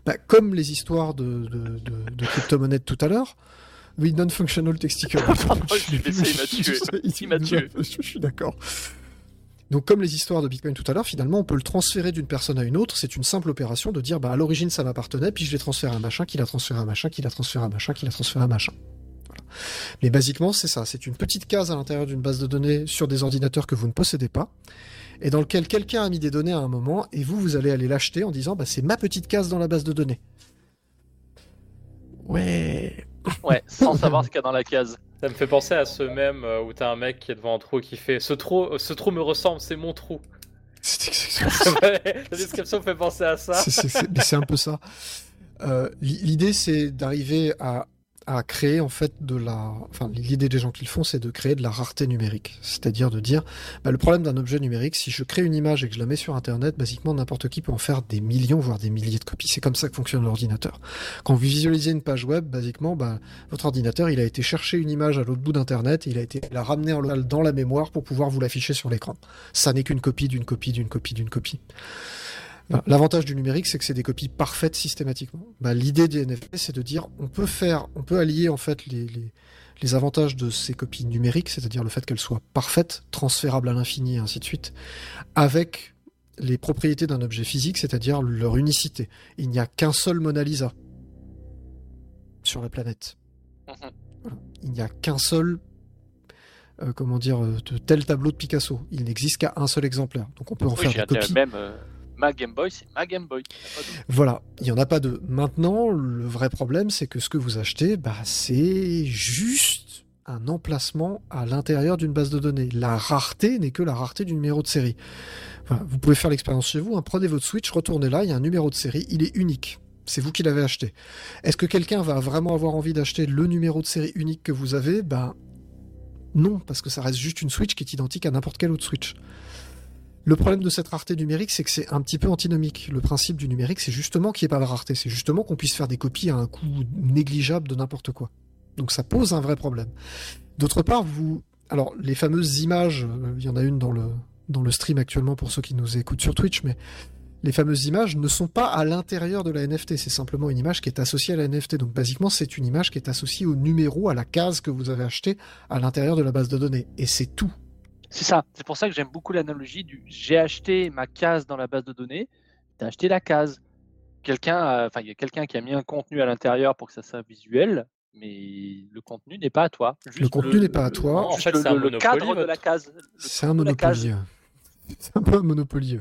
bah, comme les histoires de, de, de, de crypto-monnaies de tout à l'heure, oui, non-functional. *laughs* Il m'a tué. Je suis d'accord. Donc comme les histoires de Bitcoin tout à l'heure, finalement on peut le transférer d'une personne à une autre, c'est une simple opération de dire bah à l'origine ça m'appartenait, puis je l'ai transféré à un machin, qui l'a transféré à un machin, qui l'a transféré à un machin, qui l'a transféré à un machin. Mais basiquement c'est ça, c'est une petite case à l'intérieur d'une base de données sur des ordinateurs que vous ne possédez pas, et dans lequel quelqu'un a mis des données à un moment, et vous vous allez aller l'acheter en disant bah c'est ma petite case dans la base de données. Ouais. *laughs* Ouais, sans savoir ce qu'il y a dans la case. Ça me fait penser à ce même euh, où t'as un mec qui est devant un trou qui fait ce trou, ce trou me ressemble, c'est mon trou. *laughs* La description me fait penser à ça. C'est un peu ça. Euh, L'idée, c'est d'arriver à à créer en fait de la, enfin l'idée des gens qui le font, c'est de créer de la rareté numérique, c'est-à-dire de dire, bah, le problème d'un objet numérique, si je crée une image et que je la mets sur Internet, basiquement n'importe qui peut en faire des millions voire des milliers de copies. C'est comme ça que fonctionne l'ordinateur. Quand vous visualisez une page web, basiquement, bah, votre ordinateur, il a été chercher une image à l'autre bout d'Internet, et il a été la ramener en local dans la mémoire pour pouvoir vous l'afficher sur l'écran. Ça n'est qu'une copie d'une copie d'une copie d'une copie. L'avantage du numérique, c'est que c'est des copies parfaites systématiquement. Bah, L'idée des NFT, c'est de dire, on peut faire, on peut allier en fait les, les, les avantages de ces copies numériques, c'est-à-dire le fait qu'elles soient parfaites, transférables à l'infini, et ainsi de suite, avec les propriétés d'un objet physique, c'est-à-dire leur unicité. Il n'y a qu'un seul Mona Lisa sur la planète. Mhm. Il n'y a qu'un seul euh, comment dire, euh, de tel tableau de Picasso. Il n'existe qu'à un seul exemplaire. Donc on peut en Oui, faire des copies. même euh, ma Game Boy, c'est ma Game Boy. Voilà, il n'y en a pas deux. Maintenant, le vrai problème, c'est que ce que vous achetez, bah, c'est juste un emplacement à l'intérieur d'une base de données. La rareté n'est que la rareté du numéro de série. Vous pouvez faire l'expérience chez vous, hein. prenez votre Switch, retournez là, il y a un numéro de série, il est unique. C'est vous qui l'avez acheté. Est-ce que quelqu'un va vraiment avoir envie d'acheter le numéro de série unique que vous avez? Ben non, parce que ça reste juste une Switch qui est identique à n'importe quelle autre Switch. Le problème de cette rareté numérique, c'est que c'est un petit peu antinomique. Le principe du numérique, c'est justement qu'il n'y ait pas de rareté. C'est justement qu'on puisse faire des copies à un coût négligeable de n'importe quoi. Donc ça pose un vrai problème. D'autre part, vous... Alors, les fameuses images, euh, il y en a une dans le, stream actuellement pour ceux qui nous écoutent sur Twitch, mais les fameuses images ne sont pas à l'intérieur de la NFT. C'est simplement une image qui est associée à la NFT. Donc, basiquement, c'est une image qui est associée au numéro, à la case que vous avez acheté à l'intérieur de la base de données. Et c'est tout. C'est ça. C'est pour ça que j'aime beaucoup l'analogie du j'ai acheté ma case dans la base de données, t'as acheté la case. Quelqu'un, enfin il y a quelqu'un qui a mis un contenu à l'intérieur pour que ça soit visuel, mais le contenu n'est pas à toi. Juste Le contenu n'est pas à toi. Non, en fait, le, c'est un le Monopoly, cadre de la case. Le C'est un monopoly. *laughs* C'est un peu un monopoly.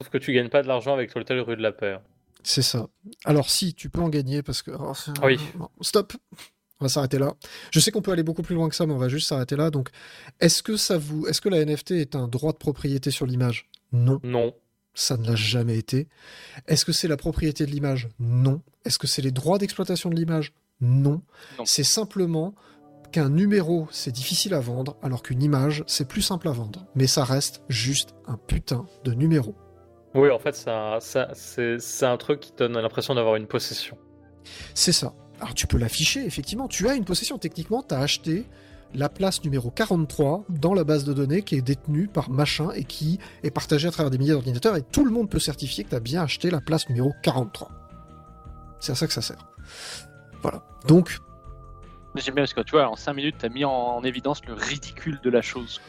Sauf que tu gagnes pas de l'argent avec le tel rue de la paix. hein. C'est ça. Alors si, tu peux en gagner parce que... oh, c'est- Oui. Stop on va s'arrêter là. Je sais qu'on peut aller beaucoup plus loin que ça, mais on va juste s'arrêter là. Donc, est-ce que ça vous, est-ce que la NFT est un droit de propriété sur l'image? Non, Non. ça ne l'a jamais été. Est-ce que c'est la propriété de l'image? Non. Est-ce que c'est les droits d'exploitation de l'image? Non. Non. C'est simplement qu'un numéro, c'est difficile à vendre, alors qu'une image, c'est plus simple à vendre. Mais ça reste juste un putain de numéro. Oui, en fait, ça, ça- c'est c'est un truc qui donne l'impression d'avoir une possession. C'est ça. Alors tu peux l'afficher, effectivement. Tu as une possession. Techniquement, tu as acheté la place numéro 43 dans la base de données qui est détenue par machin et qui est partagée à travers des milliers d'ordinateurs et tout le monde peut certifier que tu as bien acheté la place numéro 43. C'est à ça que ça sert. Voilà. Donc, Mais J'aime bien parce que tu vois, en 5 minutes, t'as mis en, en évidence le ridicule de la chose.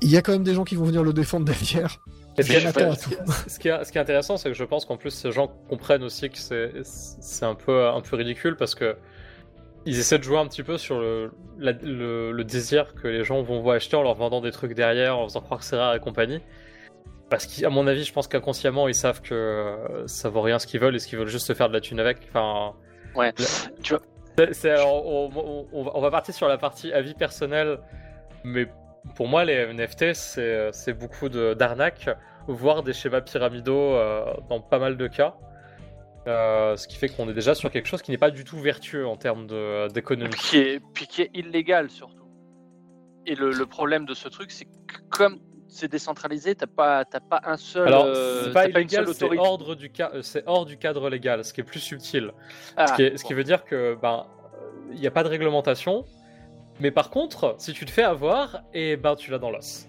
il y a quand même des gens qui vont venir le défendre derrière. Et ce, qui est, attends, ce qui est- ce qui est- ce qui est intéressant, c'est que je pense qu'en plus, ces gens comprennent aussi que c'est un peu, un peu ridicule parce que ils essaient de jouer un petit peu sur le, la- le, le désir que les gens vont voir acheter en leur vendant des trucs derrière, en faisant croire que c'est rare et compagnie. Parce qu'à mon avis, je pense qu'inconsciemment, ils savent que euh, ça vaut rien ce qu'ils veulent et ce qu'ils veulent juste se faire de la thune avec. Enfin, Ouais. Tu vois, on, on- on va- on va partir sur la partie avis personnel, mais pour moi, les NFT, c'est beaucoup d'arnaques, voire des schémas pyramidaux euh, dans pas mal de cas. Euh, ce qui fait qu'on est déjà sur quelque chose qui n'est pas du tout vertueux en termes de- d'économie. qui est, puis qui est illégal surtout. Et le, le problème de ce truc, c'est que comme c'est décentralisé, t'as pas, pas un seul. Alors, euh, c'est pas illégal, c'est hors, du ca- c'est hors du cadre légal, ce qui est plus subtil. Ah, ce, qui est- ce qui bon. veut dire que ben il n'y a pas de réglementation. Mais par contre, si tu te fais avoir, et ben tu l'as dans l'os.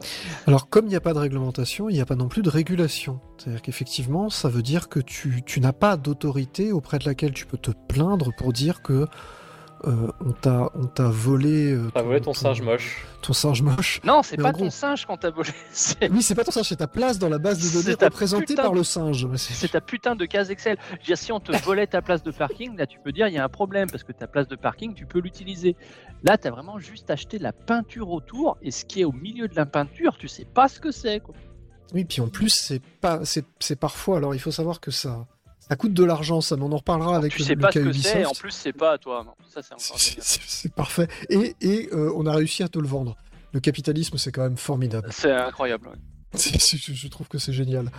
Alors, comme il n'y a pas de réglementation, il n'y a pas non plus de régulation. C'est-à-dire qu'effectivement, ça veut dire que tu n'as pas d'autorité auprès de laquelle tu peux te plaindre pour dire que euh, on t'a on t'a volé. euh, T'as volé ton singe moche. Ton singe moche. Non, c'est pas ton singe quand t'as volé. *laughs* Oui, c'est pas ton singe, c'est ta place dans la base de C'est données ta représentée putain par le singe. C'est- ta putain de case Excel. Dire, si on te *laughs* volait ta place de parking, là tu peux dire il y a un problème parce que ta place de parking, tu peux l'utiliser. Là, t'as vraiment juste acheté la peinture autour et ce qui est au milieu de la peinture, tu sais pas ce que c'est. quoi. Oui, puis en plus, c'est pas, c'est c'est parfois. Alors, il faut savoir que ça, ça coûte de l'argent, ça, mais on en reparlera avec tu le, sais le pas ce que c'est, et en plus c'est pas à toi. Non, ça c'est parfait. Et, et euh, on a réussi à te le vendre. Le capitalisme, c'est quand même formidable. C'est incroyable. ouais. *laughs* C'est- c'est- je, je trouve que c'est génial.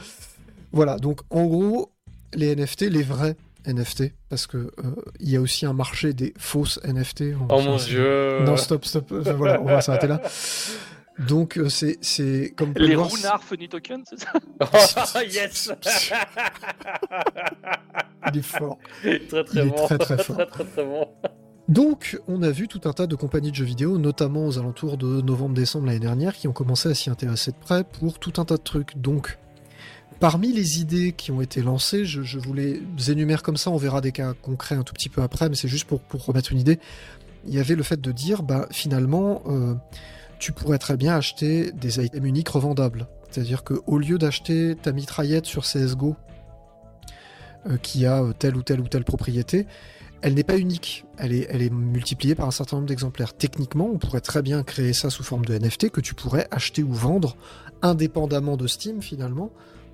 Voilà, donc en gros, les NFT, les vrais NFT, parce que euh, il y a aussi un marché des fausses NFT. On- Oh mon dieu. Non, stop, stop. Enfin, voilà, on va s'arrêter là. *laughs* Donc euh, c'est c'est comme Les Runar Funny Token, c'est ça *laughs* *laughs* yes il est fort. Très très Il est bon. très, très fort. *laughs* très très très bon. Donc, on a vu tout un tas de compagnies de jeux vidéo, notamment aux alentours de novembre-décembre l'année dernière, qui ont commencé à s'y intéresser de près pour tout un tas de trucs. Donc, parmi les idées qui ont été lancées, je, je vous les énumère comme ça, on verra des cas concrets un tout petit peu après, mais c'est juste pour, pour remettre une idée. Il y avait le fait de dire, bah, finalement, euh, tu pourrais très bien acheter des items uniques revendables. C'est-à-dire qu'au lieu d'acheter ta mitraillette sur CSGO, euh, qui a euh, telle ou telle ou telle propriété, elle n'est pas unique, elle est, multipliée par un certain nombre d'exemplaires. Techniquement, on pourrait très bien créer ça sous forme de NFT que tu pourrais acheter ou vendre indépendamment de Steam finalement.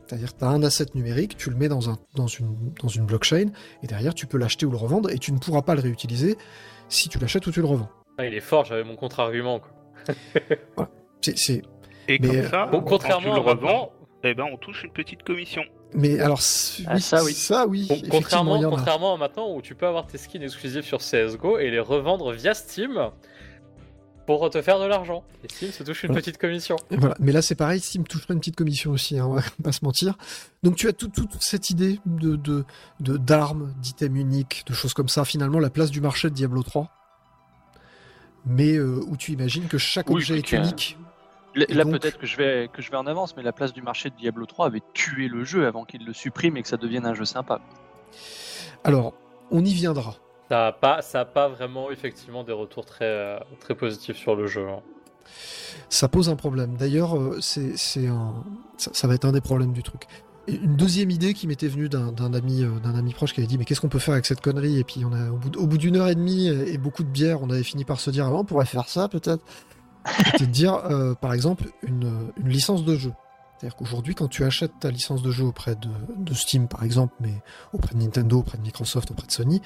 C'est-à-dire que tu as un asset numérique, tu le mets dans, un, dans, une, blockchain, et derrière tu peux l'acheter ou le revendre, et tu ne pourras pas le réutiliser si tu l'achètes ou tu le revends. Ah, il est fort, j'avais mon contre-argument. C'est, c'est- Et Mais, comme euh, ça, Bon, quand contrairement tu à le revends, eh ben, on touche une petite commission. Mais alors, Ah, ça, oui. Ça, oui. Bon, contrairement, contrairement à maintenant où tu peux avoir tes skins exclusifs sur CSGO et les revendre via Steam pour te faire de l'argent. Et Steam se touche une Voilà. petite commission. Et Voilà. Mais là, c'est pareil, Steam toucherait une petite commission aussi, hein, on va *laughs* pas se mentir. Donc, tu as tout- toute cette idée de de- de- d'armes, d'items uniques, de choses comme ça. Finalement, la place du marché de Diablo 3. Mais euh, où tu imagines que chaque Oui, objet est que- unique. Là, Et là, donc- peut-être que je vais que je vais en avance, mais la place du marché de Diablo 3 avait tué le jeu avant qu'il le supprime et que ça devienne un jeu sympa. Alors, on y viendra. Ça a pas, ça a pas vraiment effectivement des retours très, euh, très positifs sur le jeu. hein. Ça pose un problème. D'ailleurs, euh, c'est c'est un, ça, ça va être un des problèmes du truc. Une deuxième idée qui m'était venue d'un ami, euh, d'un ami proche qui avait dit mais qu'est-ce qu'on peut faire avec cette connerie? Et puis on a au bout, d'une heure et demie et beaucoup de bière, on avait fini par se dire ah, on pourrait faire ça peut-être. C'était de dire euh, par exemple une, une licence de jeu. C'est-à-dire qu'aujourd'hui, quand tu achètes ta licence de jeu auprès de, de Steam, par exemple, mais auprès de Nintendo, auprès de Microsoft, auprès de Sony,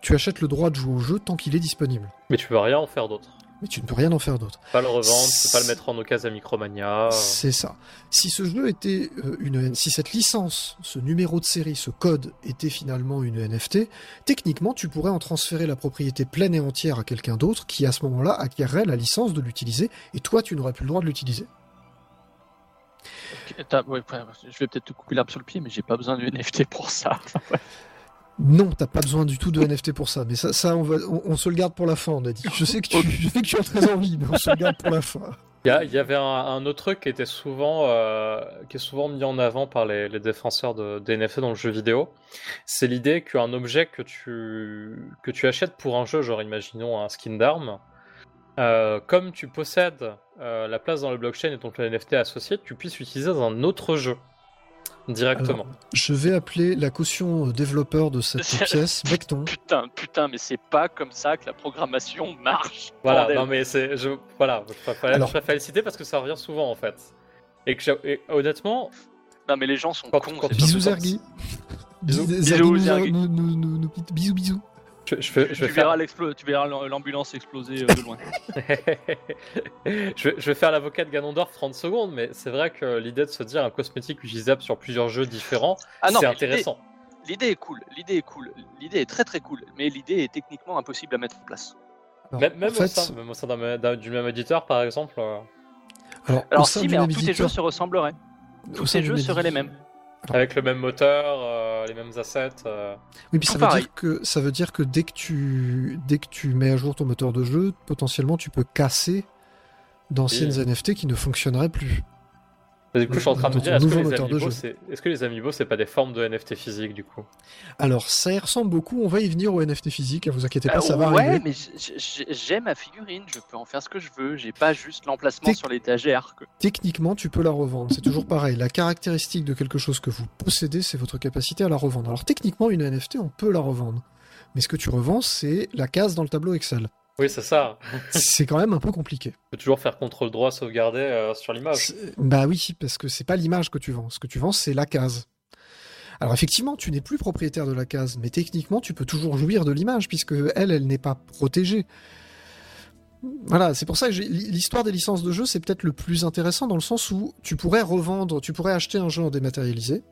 tu achètes le droit de jouer au jeu tant qu'il est disponible. Mais tu peux rien en faire d'autre. Mais tu ne peux rien en faire d'autre. Pas le revendre, tu peux pas le mettre en occasion à Micromania. C'est ça. Si ce jeu était euh, une, si cette licence, ce numéro de série, ce code était finalement une NFT, techniquement, tu pourrais en transférer la propriété pleine et entière à quelqu'un d'autre qui, à ce moment-là, acquerrait la licence de l'utiliser et toi, tu n'aurais plus le droit de l'utiliser. Ouais, ouais, je vais peut-être te couper l'arbre sur le pied, mais j'ai pas besoin du NFT pour ça. *laughs* Non, t'as pas besoin du tout de NFT pour ça, mais ça, ça on, va, on, on se le garde pour la fin, on a dit. Je sais que tu, je sais que tu as très envie, mais on se le garde pour la fin. Il y, avait un, un autre truc qui était souvent, euh, qui est souvent mis en avant par les, les défenseurs de, des NFT dans le jeu vidéo. C'est l'idée qu'un objet que tu, que tu achètes pour un jeu, genre imaginons un skin d'arme, euh, comme tu possèdes euh, la place dans le blockchain et donc le NFT associé, tu puisses l'utiliser dans un autre jeu directement. Alors, je vais appeler la caution euh, développeur de cette pièce, Becton. Putain, putain, mais c'est pas comme ça que la programmation marche. Voilà, bordel. non mais c'est, je, voilà, je préfère, Alors- je préfère le citer parce que ça revient souvent en fait. Et que j'ai- et honnêtement, Non, mais les gens sont Quand- cons. quand- Bisous. Zergi. Bisous. Bis- Bisous, Zergi nous nous- nous- nous- Bisous bisous. Je, je vais, je Tu faire verras, l'ambulance exploser euh, de loin. *laughs* je, vais, je vais faire l'avocat de Ganondorf 30 secondes, mais c'est vrai que l'idée de se dire un cosmétique utilisable sur plusieurs jeux différents, Ah c'est intéressant. L'idée est cool, l'idée est cool, l'idée est très très cool, mais l'idée est techniquement impossible à mettre en place. Alors, Même, même en au fait, sein, même au sein d'un- d'un- du même éditeur, par exemple. euh, alors, si, mais alors, tous les éditeur- jeux se ressembleraient. Tous du jeux seraient les mêmes. avec le même moteur, euh, les mêmes assets. euh. Oui, puis ça veut, dire que, ça veut dire que dès que tu dès que tu mets à jour ton moteur de jeu, potentiellement tu peux casser d'anciennes Oui. NFT qui ne fonctionneraient plus. Et du coup, je suis en train de me dire, est-ce que, nouveau les moteur de amiibo, jeu. c'est... est-ce que les amiibo, c'est pas des formes de NFT physiques du coup? Alors ça y ressemble beaucoup, on va y venir au NFT physique, hein, vous inquiétez pas, Euh, ça va ouais, arriver. mais j- j- j'ai ma figurine, je peux en faire ce que je veux. J'ai pas juste l'emplacement sur l'étagère. que- Techniquement, tu peux la revendre, c'est toujours pareil. La caractéristique de quelque chose que vous possédez, c'est votre capacité à la revendre. Alors techniquement, une NFT, on peut la revendre. Mais ce que tu revends, c'est la case dans le tableau Excel. Oui, c'est ça. C'est quand même un peu compliqué. *laughs* Tu peux toujours faire contrôle droit, sauvegarder euh, sur l'image. Bah oui, parce que c'est pas l'image que tu vends. Ce que tu vends, c'est la case. Alors effectivement, tu n'es plus propriétaire de la case, mais techniquement, tu peux toujours jouir de l'image, puisque elle, elle n'est pas protégée. Voilà, c'est pour ça que l'histoire des licences de jeu, c'est peut-être le plus intéressant dans le sens où tu pourrais revendre, tu pourrais acheter un jeu en dématérialisé,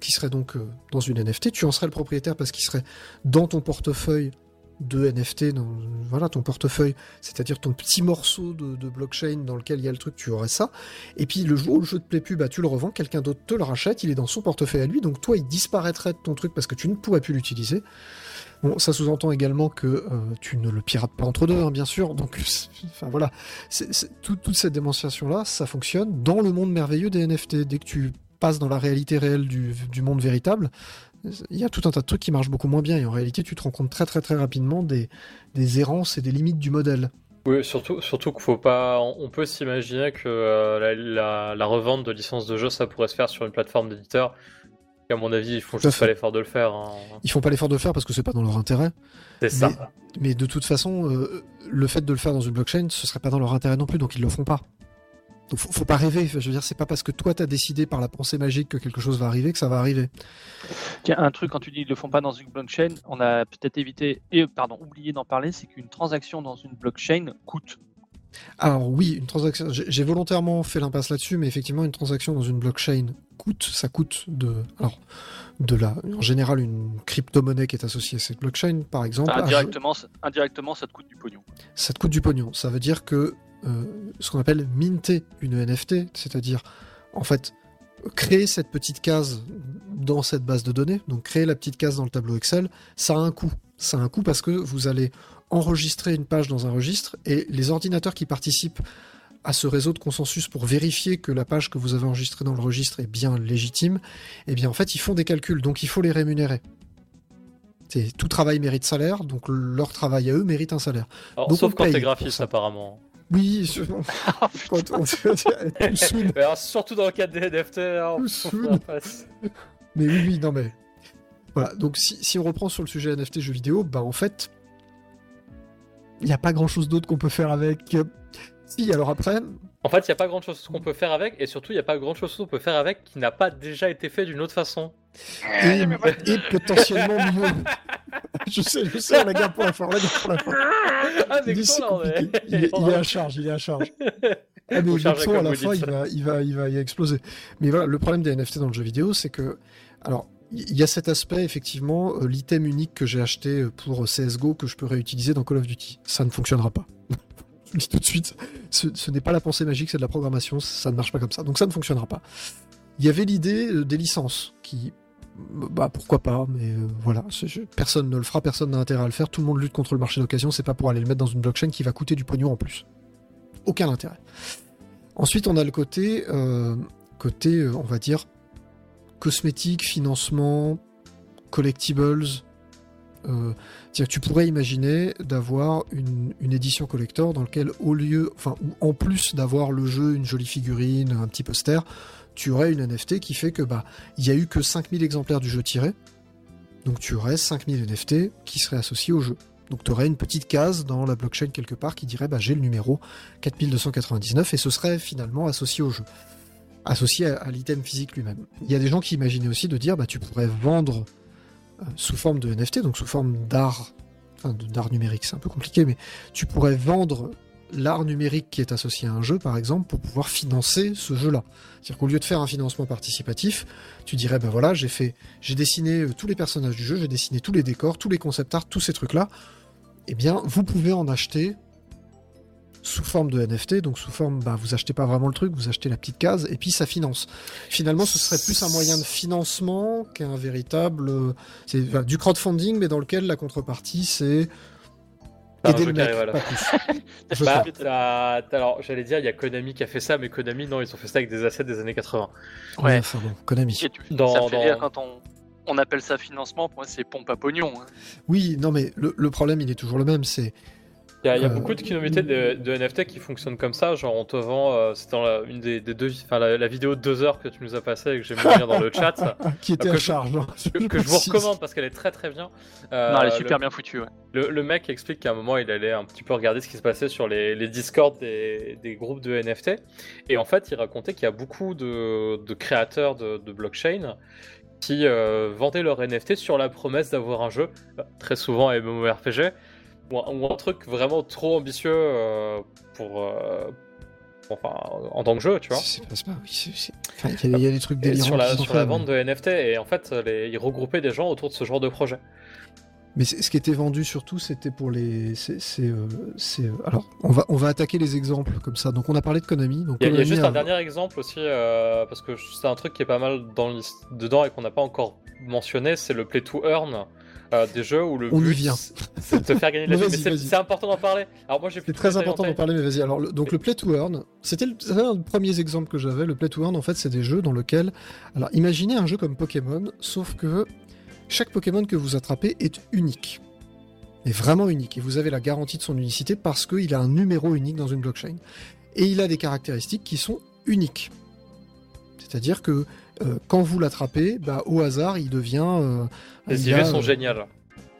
qui serait donc euh, dans une NFT, tu en serais le propriétaire parce qu'il serait dans ton portefeuille de NFT, dans voilà ton portefeuille, c'est-à-dire ton petit morceau de, blockchain dans lequel il y a le truc, tu aurais ça. Et puis le jour où le jeu te plaît plus, bah, tu le revends, quelqu'un d'autre te le rachète, il est dans son portefeuille à lui, donc toi il disparaîtrait de ton truc parce que tu ne pourrais plus l'utiliser. Bon, ça sous-entend également que euh, tu ne le pirates pas entre deux, hein, bien sûr. Donc, *laughs* enfin voilà, tout- toute cette démonstration-là, ça fonctionne dans le monde merveilleux des NFT. Dès que tu passes dans la réalité réelle du, du monde véritable, il y a tout un tas de trucs qui marchent beaucoup moins bien. Et en réalité, tu te rends compte très très très rapidement des, des errances et des limites du modèle. Oui, surtout, surtout qu'il faut pas. On peut s'imaginer que euh, la, la- la revente de licences de jeu, ça pourrait se faire sur une plateforme d'éditeur. Et À mon avis, ils font juste pas l'effort de le faire. hein. Ils font pas l'effort de le faire parce que c'est pas dans leur intérêt. C'est ça. Mais de toute façon, euh, le fait de le faire dans une blockchain, ce serait pas dans leur intérêt non plus, donc ils le feront pas. Donc faut, faut pas rêver. Je veux dire, c'est pas parce que toi t'as décidé par la pensée magique que quelque chose va arriver que ça va arriver. Tiens, un truc quand tu dis ils le font pas dans une blockchain, on a peut-être évité et pardon oublié d'en parler, c'est qu'une transaction dans une blockchain coûte. Alors oui, une transaction. J'ai volontairement fait l'impasse là-dessus, mais effectivement, une transaction dans une blockchain coûte. Ça coûte de. Alors, de la. En général, une crypto-monnaie qui est associée à cette blockchain, par exemple. Enfin, a- indirectement, indirectement, ça te coûte du pognon. ça te coûte du pognon. Ça veut dire que euh, ce qu'on appelle minter une NFT, c'est-à-dire en fait créer cette petite case dans cette base de données, donc créer la petite case dans le tableau Excel, ça a un coût. Ça a un coût parce que vous allez enregistrer une page dans un registre et les ordinateurs qui participent à ce réseau de consensus pour vérifier que la page que vous avez enregistrée dans le registre est bien légitime, eh bien en fait ils font des calculs, donc il faut les rémunérer. C'est- Tout travail mérite salaire, donc leur travail à eux mérite un salaire. Alors, donc sauf quand t'es graphiste, apparemment. Oui, je- *laughs* quand on *laughs* alors, surtout dans le cadre des NFT, hein. Mais oui, oui, non mais. Voilà, donc si, si on reprend sur le sujet NFT jeux vidéo, bah en fait, il n'y a pas grand chose d'autre qu'on peut faire avec. Si, alors après, En fait, il n'y a pas grand chose qu'on peut faire avec, et surtout, il n'y a pas grand chose qu'on peut faire avec qui n'a pas déjà été fait d'une autre façon. Et, et potentiellement *laughs* mieux. je sais, je sais, la guerre pour la fin, la pour la fin. Ah, mais Il est. Il, il est à charge, il est à charge. *laughs* Ah, mais son, à la fin, il va, il, va, il, va, va exploser. Mais voilà, le problème des NFT dans le jeu vidéo, c'est que. Alors, il y a cet aspect, effectivement, euh, l'item unique que j'ai acheté pour CSGO que je peux réutiliser dans Call of Duty. Ça ne fonctionnera pas. *laughs* je le dis tout de suite. Ce, ce n'est pas la pensée magique, c'est de la programmation. Ça ne marche pas comme ça. Donc ça ne fonctionnera pas. Il y avait l'idée euh, des licences qui. Bah pourquoi pas, mais euh, voilà, personne ne le fera, personne n'a intérêt à le faire, tout le monde lutte contre le marché d'occasion, c'est pas pour aller le mettre dans une blockchain qui va coûter du pognon en plus. Aucun intérêt. Ensuite, on a le côté, euh, côté, euh, on va dire, cosmétique, financement, collectibles. Euh, tu pourrais imaginer d'avoir une, une édition collector dans lequel, au lieu, enfin, en plus d'avoir le jeu, une jolie figurine, un petit poster, tu aurais une NFT qui fait que bah il y a eu que 5000 exemplaires du jeu tiré. Donc tu aurais 5000 NFT qui seraient associés au jeu. Donc tu aurais une petite case dans la blockchain quelque part qui dirait bah, j'ai le numéro 4299 et ce serait finalement associé au jeu. Associé à, l'item physique lui-même. Il y a des gens qui imaginaient aussi de dire bah tu pourrais vendre euh, sous forme de NFT, donc sous forme d'art, enfin d'art numérique, c'est un peu compliqué, mais tu pourrais vendre l'art numérique qui est associé à un jeu, par exemple, pour pouvoir financer ce jeu-là. C'est-à-dire qu'au lieu de faire un financement participatif, tu dirais, ben voilà, j'ai fait, j'ai dessiné euh, tous les personnages du jeu, j'ai dessiné tous les décors, tous les concept art, tous ces trucs-là. Eh bien, vous pouvez en acheter sous forme de NFT, donc sous forme, bah, vous achetez pas vraiment le truc, vous achetez la petite case et puis ça finance. Finalement, ce serait plus un moyen de financement qu'un véritable, euh, c'est du crowdfunding, mais dans lequel la contrepartie c'est Le mec, voilà. pas *laughs* Bah, alors j'allais dire, il y a Konami qui a fait ça, mais Konami, non, ils ont fait ça avec des assets des années 80. Ouais, enfin bon, Konami. Tu- Dans- ça fait dans- rire quand on, on appelle ça financement, pour moi c'est pompe à pognon. hein. Oui, non mais le, le problème il est toujours le même, c'est Il y a, il y a Euh, beaucoup de communautés de, de NFT qui fonctionnent comme ça, genre on te vend, euh, c'était dans la, une des, des deux, enfin la, la vidéo de deux heures que tu nous as passée et que j'ai mis dans le chat, *laughs* qui était que à je- charge. hein. que, que je vous recommande parce qu'elle est très très bien. Euh, non, elle est le- super bien foutue. Ouais. Le, le mec explique qu'à un moment, il allait un petit peu regarder ce qui se passait sur les, les Discord des, des groupes de NFT. Et en fait, il racontait qu'il y a beaucoup de, de créateurs de, de blockchain qui euh, vendaient leur NFT sur la promesse d'avoir un jeu, euh, très souvent MMORPG, ou un, ou un truc vraiment trop ambitieux euh, pour, euh, pour- enfin, en tant que jeu, tu vois. C'est c'est pas, oui, enfin, il y, a- il y a des trucs Et délirants. sur la, sur vente de NFT, et en fait, les, ils regroupaient des gens autour de ce genre de projet. Mais ce qui était vendu surtout, c'était pour les. C'est, euh, alors, on va, on va attaquer les exemples comme ça. Donc, on a parlé de Konami. Donc Il y a, il y a Konami juste a- un dernier exemple aussi, euh, parce que c'est un truc qui est pas mal dans le- dedans et qu'on n'a pas encore mentionné, c'est le play to earn euh, des jeux où le On but vient. c'est de te faire gagner de la *laughs* vie. Mais c'est- important d'en parler. Alors moi j'ai C'est très important d'en parler, mais vas-y. Alors, le- donc le play to earn, c'était un des premiers exemples que j'avais. Le play to earn, en fait, c'est des jeux dans lesquels. Alors, imaginez un jeu comme Pokémon, sauf que chaque Pokémon que vous attrapez est unique. Est vraiment unique. Et vous avez la garantie de son unicité parce qu'il a un numéro unique dans une blockchain. Et il a des caractéristiques qui sont uniques. C'est-à-dire que quand vous l'attrapez, bah, au hasard, il devient. euh, Les il IV a, sont euh, géniales.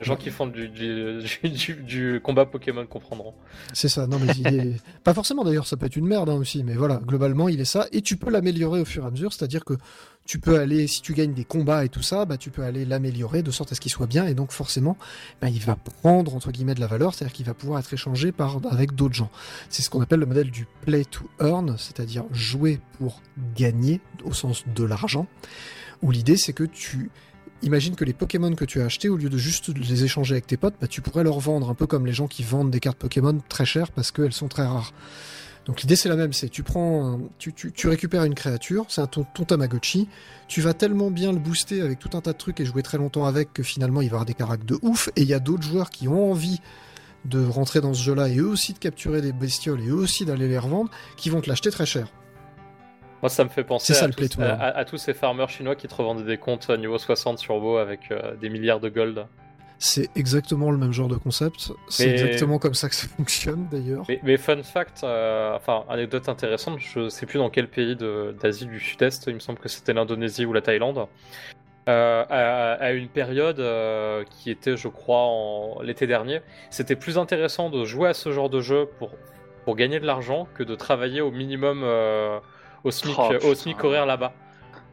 Les gens qui font du, du, du- *laughs* du- du combat Pokémon comprendront. C'est ça, non mais il est... *laughs* Pas forcément d'ailleurs, ça peut être une merde hein, aussi, mais voilà, globalement il est ça, et tu peux l'améliorer au fur et à mesure, c'est-à-dire que tu peux aller, si tu gagnes des combats et tout ça, bah tu peux aller l'améliorer de sorte à ce qu'il soit bien, et donc forcément, bah, il va prendre entre guillemets de la valeur, c'est-à-dire qu'il va pouvoir être échangé par, avec d'autres gens. C'est ce qu'on appelle le modèle du play to earn, c'est-à-dire jouer pour gagner, au sens de l'argent, où l'idée c'est que tu... Imagine que les Pokémon que tu as achetés, au lieu de juste les échanger avec tes potes, bah, tu pourrais leur vendre, un peu comme les gens qui vendent des cartes Pokémon très chères parce qu'elles sont très rares. Donc l'idée c'est la même, c'est tu prends, tu, récupères une créature, c'est un ton, ton Tamagotchi, tu vas tellement bien le booster avec tout un tas de trucs et jouer très longtemps avec que finalement il va avoir des caractères de ouf, et il y a d'autres joueurs qui ont envie de rentrer dans ce jeu-là et eux aussi de capturer des bestioles et eux aussi d'aller les revendre, qui vont te l'acheter très cher. Moi ça me fait penser à, tous, play to à, earn. à- à tous ces farmers chinois qui te revendent des comptes à niveau 60 sur WoW avec euh, des milliards de gold. C'est exactement le même genre de concept, c'est Mais- exactement comme ça que ça fonctionne d'ailleurs. Mais, mais fun fact, euh, enfin anecdote intéressante, je sais plus dans quel pays d'Asie du Sud-Est, il me semble que c'était l'Indonésie ou la Thaïlande, euh, à, à une période euh, qui était, je crois, en l'été dernier, c'était plus intéressant de jouer à ce genre de jeu pour, pour gagner de l'argent que de travailler au minimum au SMIC, Oh, au putain. SMIC horaire là-bas.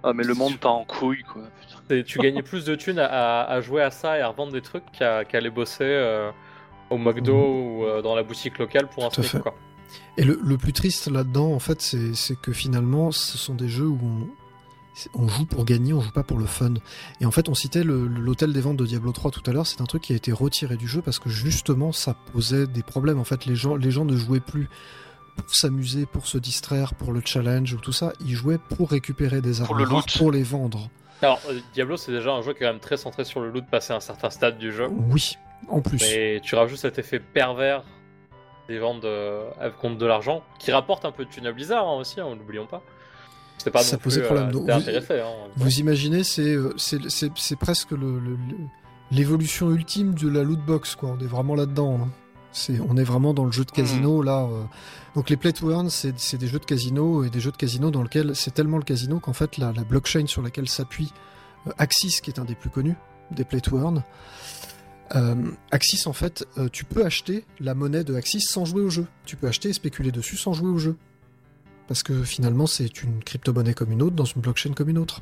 Ah, mais le monde part en couille quoi. Tu gagnais plus de thunes à, jouer à ça et à revendre des trucs qu'à qu'à aller bosser euh, au McDo ou euh, dans la boutique locale pour un SMIC. Quoi. Et le, le plus triste là-dedans, en fait, c'est c'est que finalement, ce sont des jeux où on, on joue pour gagner, on joue pas pour le fun. Et en fait, on citait le- le- l'hôtel des ventes de Diablo 3 tout à l'heure, c'est un truc qui a été retiré du jeu parce que justement, ça posait des problèmes. En fait, les gens, les gens ne jouaient plus pour s'amuser, pour se distraire, pour le challenge ou tout ça. Ils jouaient pour récupérer des Pour armes le rares, loot. pour les vendre. Alors, euh, Diablo, c'est déjà un jeu qui est quand même très centré sur le loot passé un certain stade du jeu. Oui, en plus. Mais tu rajoutes cet effet pervers des ventes compte de l'argent, qui rapporte un peu de thunes à Blizzard hein, aussi, hein, n'oublions pas. C'est pas Ça non posait plus problème. euh, vous-. Hein, Vous imaginez, c'est euh, c'est- c'est- c'est presque le- le- le- l'évolution ultime de la loot box, quoi. On est vraiment là-dedans. On est vraiment dans le jeu de casino là. euh. Donc les play to earn, c'est, des jeux de casino et des jeux de casino dans lesquels c'est tellement le casino qu'en fait la, la blockchain sur laquelle s'appuie euh, Axis, qui est un des plus connus des play to earn, euh, Axis en fait, tu peux acheter la monnaie de Axis sans jouer au jeu. Tu peux acheter et spéculer dessus sans jouer au jeu. Parce que finalement c'est une crypto-monnaie comme une autre dans une blockchain comme une autre.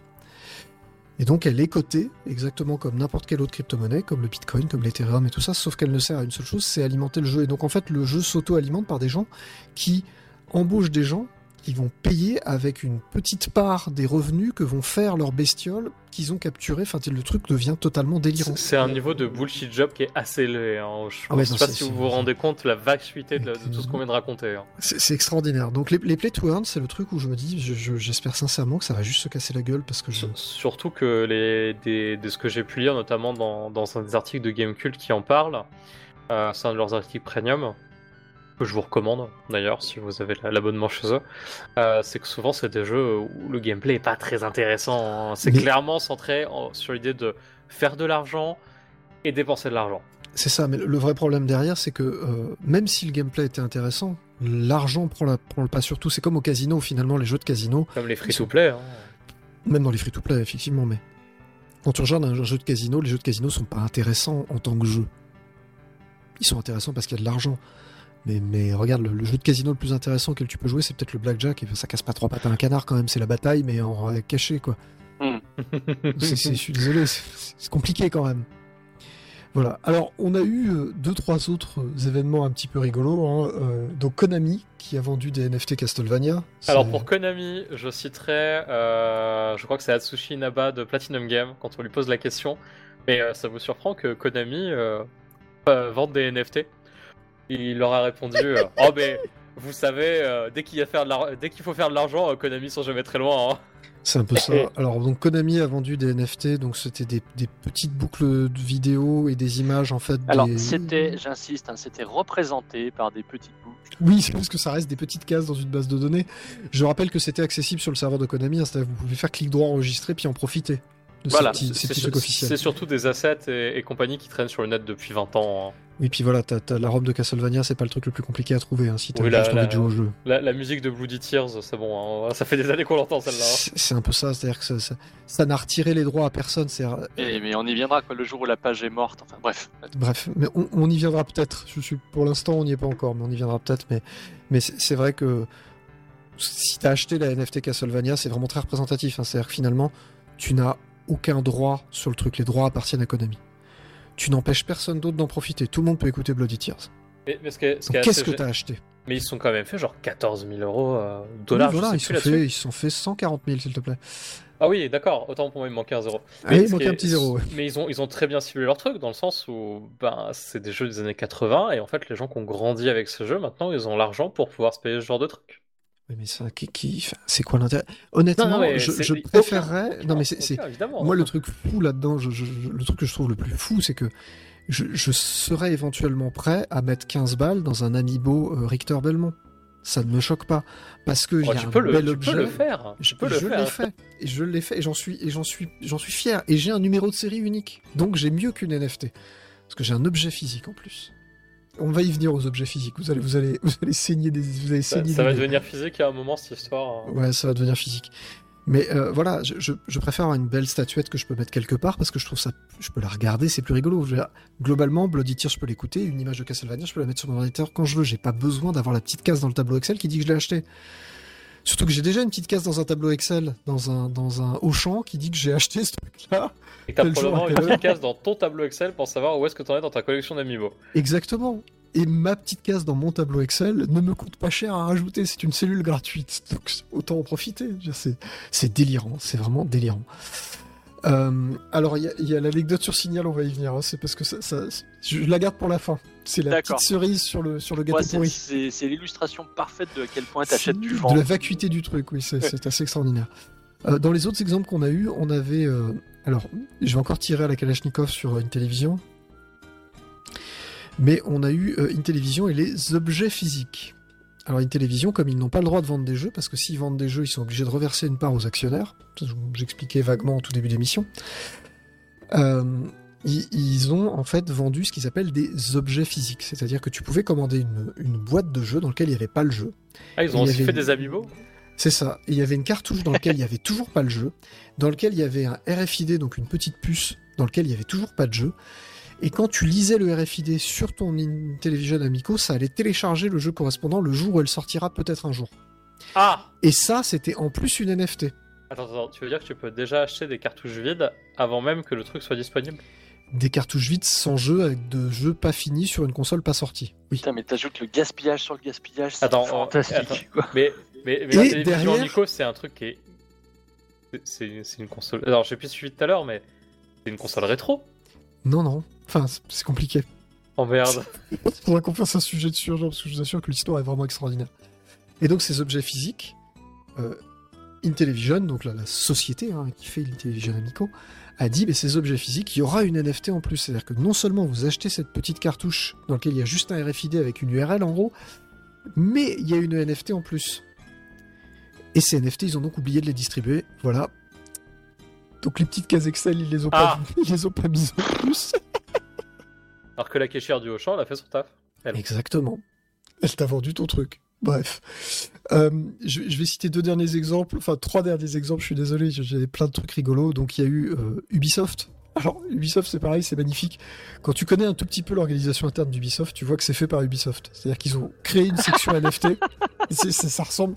Et donc elle est cotée exactement comme n'importe quelle autre crypto-monnaie, comme le Bitcoin, comme l'Ethereum et tout ça, sauf qu'elle ne sert à une seule chose, c'est alimenter le jeu. Et donc en fait le jeu s'auto-alimente par des gens qui embauchent des gens ils vont payer avec une petite part des revenus que vont faire leurs bestioles qu'ils ont capturées. Enfin, le truc devient totalement délirant. C'est un niveau de bullshit job qui est assez élevé. Hein. Je Ah ouais, sais non, pas si vous vous rendez compte la vacuité de, la- de tout ce qu'on vient de raconter. hein. C'est extraordinaire. Donc les, les play to earn, c'est le truc où je me dis, je- je- j'espère sincèrement que ça va juste se casser la gueule parce que je... Sur- Surtout que les, des, de ce que j'ai pu lire, notamment dans, dans un des articles de Gamecult qui en parle, euh, c'est un de leurs articles premium, que je vous recommande d'ailleurs si vous avez la- l'abonnement chez eux, euh, c'est que souvent c'est des jeux où le gameplay est pas très intéressant. hein. C'est Mais- clairement centré en- sur l'idée de faire de l'argent et dépenser de l'argent. C'est ça, mais le vrai problème derrière, c'est que euh, même si le gameplay était intéressant, l'argent prend, la- prend le pas sur tout. C'est comme au casino, finalement, les jeux de casino, Comme les free-to-play. hein. même dans les free-to-play, effectivement, mais quand tu regardes un jeu de casino, les jeux de casino sont pas intéressants en tant que jeu. Ils sont intéressants parce qu'il y a de l'argent. Mais, mais regarde, le, le jeu de casino le plus intéressant auquel tu peux jouer, c'est peut-être le blackjack, et ça casse pas trois pattes à un canard quand même, c'est la bataille, mais en euh, caché, quoi. *laughs* C'est- c'est- je suis désolé, c'est compliqué quand même. Voilà. Alors, on a eu euh, deux, trois autres euh, événements un petit peu rigolos. hein. Euh, donc, Konami, qui a vendu des NFT Castlevania. Alors pour Konami, je citerai, euh, je crois que c'est Atsushi Inaba de Platinum Game quand on lui pose la question. Mais euh, ça vous surprend que Konami euh, euh, vende des NFT Il leur a répondu euh, *laughs* Oh, mais vous savez, euh, dès qu'il y a faire de l'ar- dès qu'il faut faire de l'argent, euh, Konami sont jamais très loin. hein. C'est un peu ça. *laughs* Alors, donc, Konami a vendu des NFT, donc c'était des, des petites boucles de vidéos et des images, en fait. Alors, des- c'était, j'insiste, hein, c'était représenté par des petites boucles. Oui, c'est parce que ça reste des petites cases dans une base de données. Je rappelle que c'était accessible sur le serveur de Konami, hein, c'est-à-dire que vous pouvez faire clic droit enregistrer puis en profiter de Voilà, ces petits, ces C'est petits sur- trucs officiels. c'est surtout des assets et, et compagnie qui traînent sur le net depuis 20 ans. hein. Oui, puis voilà, t'as, t'as la robe de Castlevania, c'est pas le truc le plus compliqué à trouver hein, si t'as Oui, juste la- envie de jouer au jeu. La, la musique de Bloody Tears, c'est bon, hein. ça fait des années qu'on l'entend celle-là. hein. C'est, un peu ça, c'est-à-dire que ça, ça- ça n'a retiré les droits à personne. Et, mais on y viendra quoi, le jour où la page est morte. Enfin bref. Bref, mais on, on y viendra peut-être. Je suis pour l'instant, on n'y est pas encore, mais on y viendra peut-être. Mais, mais c'est, c'est vrai que si t'as acheté la NFT Castlevania, c'est vraiment très représentatif. hein. C'est-à-dire que finalement, tu n'as aucun droit sur le truc. Les droits appartiennent à Konami. Tu n'empêches personne d'autre d'en profiter. Tout le monde peut écouter Bloody Tears. Mais, mais qu'est-ce assez que t'as acheté? Mais ils sont quand même fait genre 14 000 euros euh, dollars. Voilà, ils sont, fait, ils sont fait 140 000, s'il te plaît. Ah oui, d'accord. Autant pour moi, il me manquait un zéro. Ah ce manquait qui un petit zéro. ouais. Mais ils ont, ils ont très bien ciblé leur truc dans le sens où ben, c'est des jeux des années 80 et en fait, les gens qui ont grandi avec ce jeu, maintenant, ils ont l'argent pour pouvoir se payer ce genre de truc. Oui, mais ça, qui, qui- enfin, c'est quoi l'intérêt? Honnêtement, Non, non, mais je, préférerais. aucun- non, mais c'est. Moi, le truc fou là-dedans, je- je- je- le truc que je trouve le plus fou, c'est que je, je serais éventuellement prêt à mettre 15 balles dans un amiibo euh, Richter Belmont. Ça ne me choque pas. Parce que Oh, y a un peux, le, bel tu objet. peux le faire. Je, peux le faire. l'ai fait. Et je l'ai fait. Et j'en suis, et j'en suis, j'en suis fier. Et j'ai un numéro de série unique. Donc j'ai mieux qu'une NFT. Parce que j'ai un objet physique en plus. On va y venir aux objets physiques. Vous allez, vous allez, *laughs* vous allez saigner des, vous allez Ça, saigner ça des va devenir physique à un moment, cette histoire. hein. Ouais, ça va devenir physique. Mais euh, voilà, je, je- je préfère avoir une belle statuette que je peux mettre quelque part parce que je trouve ça, je peux la regarder, c'est plus rigolo. Je veux dire, globalement, Bloody Tear, je peux l'écouter, une image de Castlevania, je peux la mettre sur mon ordinateur quand je veux. J'ai pas besoin d'avoir la petite case dans le tableau Excel qui dit que je l'ai acheté. Surtout que j'ai déjà une petite case dans un tableau Excel, dans un dans un Auchan qui dit que j'ai acheté ce truc-là. Et t'as probablement une petite case dans ton tableau Excel pour savoir où est-ce que t'en es dans ta collection d'amiibo. Exactement. Et ma petite case dans mon tableau Excel ne me coûte pas cher à rajouter. C'est une cellule gratuite. Donc autant en profiter. C'est délirant. C'est vraiment délirant. Euh, alors, il y y a, l'anecdote sur Signal, on va y venir. hein. C'est parce que ça, ça- je la garde pour la fin. C'est la D'accord. petite cerise sur le, sur le gâteau Ouais, c'est, pourri. c'est- c'est l'illustration parfaite de à quel point t'achètes du vent. De la vacuité du truc, oui, c'est, c'est assez extraordinaire. Euh, dans les autres exemples qu'on a eu, on avait. euh, alors, je vais encore tirer à la Kalachnikov sur une télévision. Mais on a eu une télévision et les objets physiques. Alors, une télévision, comme ils n'ont pas le droit de vendre des jeux, parce que s'ils vendent des jeux, ils sont obligés de reverser une part aux actionnaires. J'expliquais vaguement au tout début d'émission. Euh, ils, ils ont en fait vendu ce qu'ils appellent des objets physiques. C'est-à-dire que tu pouvais commander une, une boîte de jeu dans laquelle il n'y avait pas le jeu. Ah, ils Il ont aussi avait fait des amiibo? C'est ça. Et il y avait une cartouche dans laquelle il y avait toujours pas le jeu, dans lequel il y avait un RFID, donc une petite puce, dans lequel il y avait toujours pas de jeu. Et quand tu lisais le RFID sur ton Intellivision Amico, ça allait télécharger le jeu correspondant le jour où elle sortira peut-être un jour. Ah Et ça, c'était en plus une NFT. Attends, attends, tu veux dire que tu peux déjà acheter des cartouches vides avant même que le truc soit disponible? Des cartouches vides sans jeu, avec de jeux pas finis sur une console pas sortie. Oui. Putain, mais t'ajoutes le gaspillage sur le gaspillage, c'est Attends, fantastique. attends. quoi. Mais Mais, mais Et la télévision derrière- Nico, c'est un truc qui est. C'est c'est une console. Alors, j'ai plus suivi tout à l'heure, mais c'est une console rétro. Non, non. Enfin, c'est- compliqué. Oh merde. Il faudra qu'on fasse un sujet dessus jour, parce que je vous assure que l'histoire est vraiment extraordinaire. Et donc, ces objets physiques, euh, Intellivision, donc la, la société hein, qui fait Intellivision Amico, a dit, mais ces objets physiques, il y aura une NFT en plus. C'est-à-dire que non seulement vous achetez cette petite cartouche dans laquelle il y a juste un RFID avec une URL en gros, mais il y a une NFT en plus. Et ces NFT, ils ont donc oublié de les distribuer. Voilà. Donc les petites cases Excel, ils les ont Ah. pas, *laughs* ils les ont pas mises en plus. *laughs* Alors que la caissière du Auchan, elle a fait son taf. Elle. Exactement. Elle t'a vendu ton truc. Bref. Euh, je, je vais citer deux derniers exemples, enfin trois derniers exemples, je suis désolé, j'ai plein de trucs rigolos. Donc il y a eu euh, Ubisoft. Alors Ubisoft c'est pareil, c'est magnifique. Quand tu connais un tout petit peu l'organisation interne d'Ubisoft, tu vois que c'est fait par Ubisoft. C'est-à-dire qu'ils ont créé une section *laughs* NFT. Ça ressemble.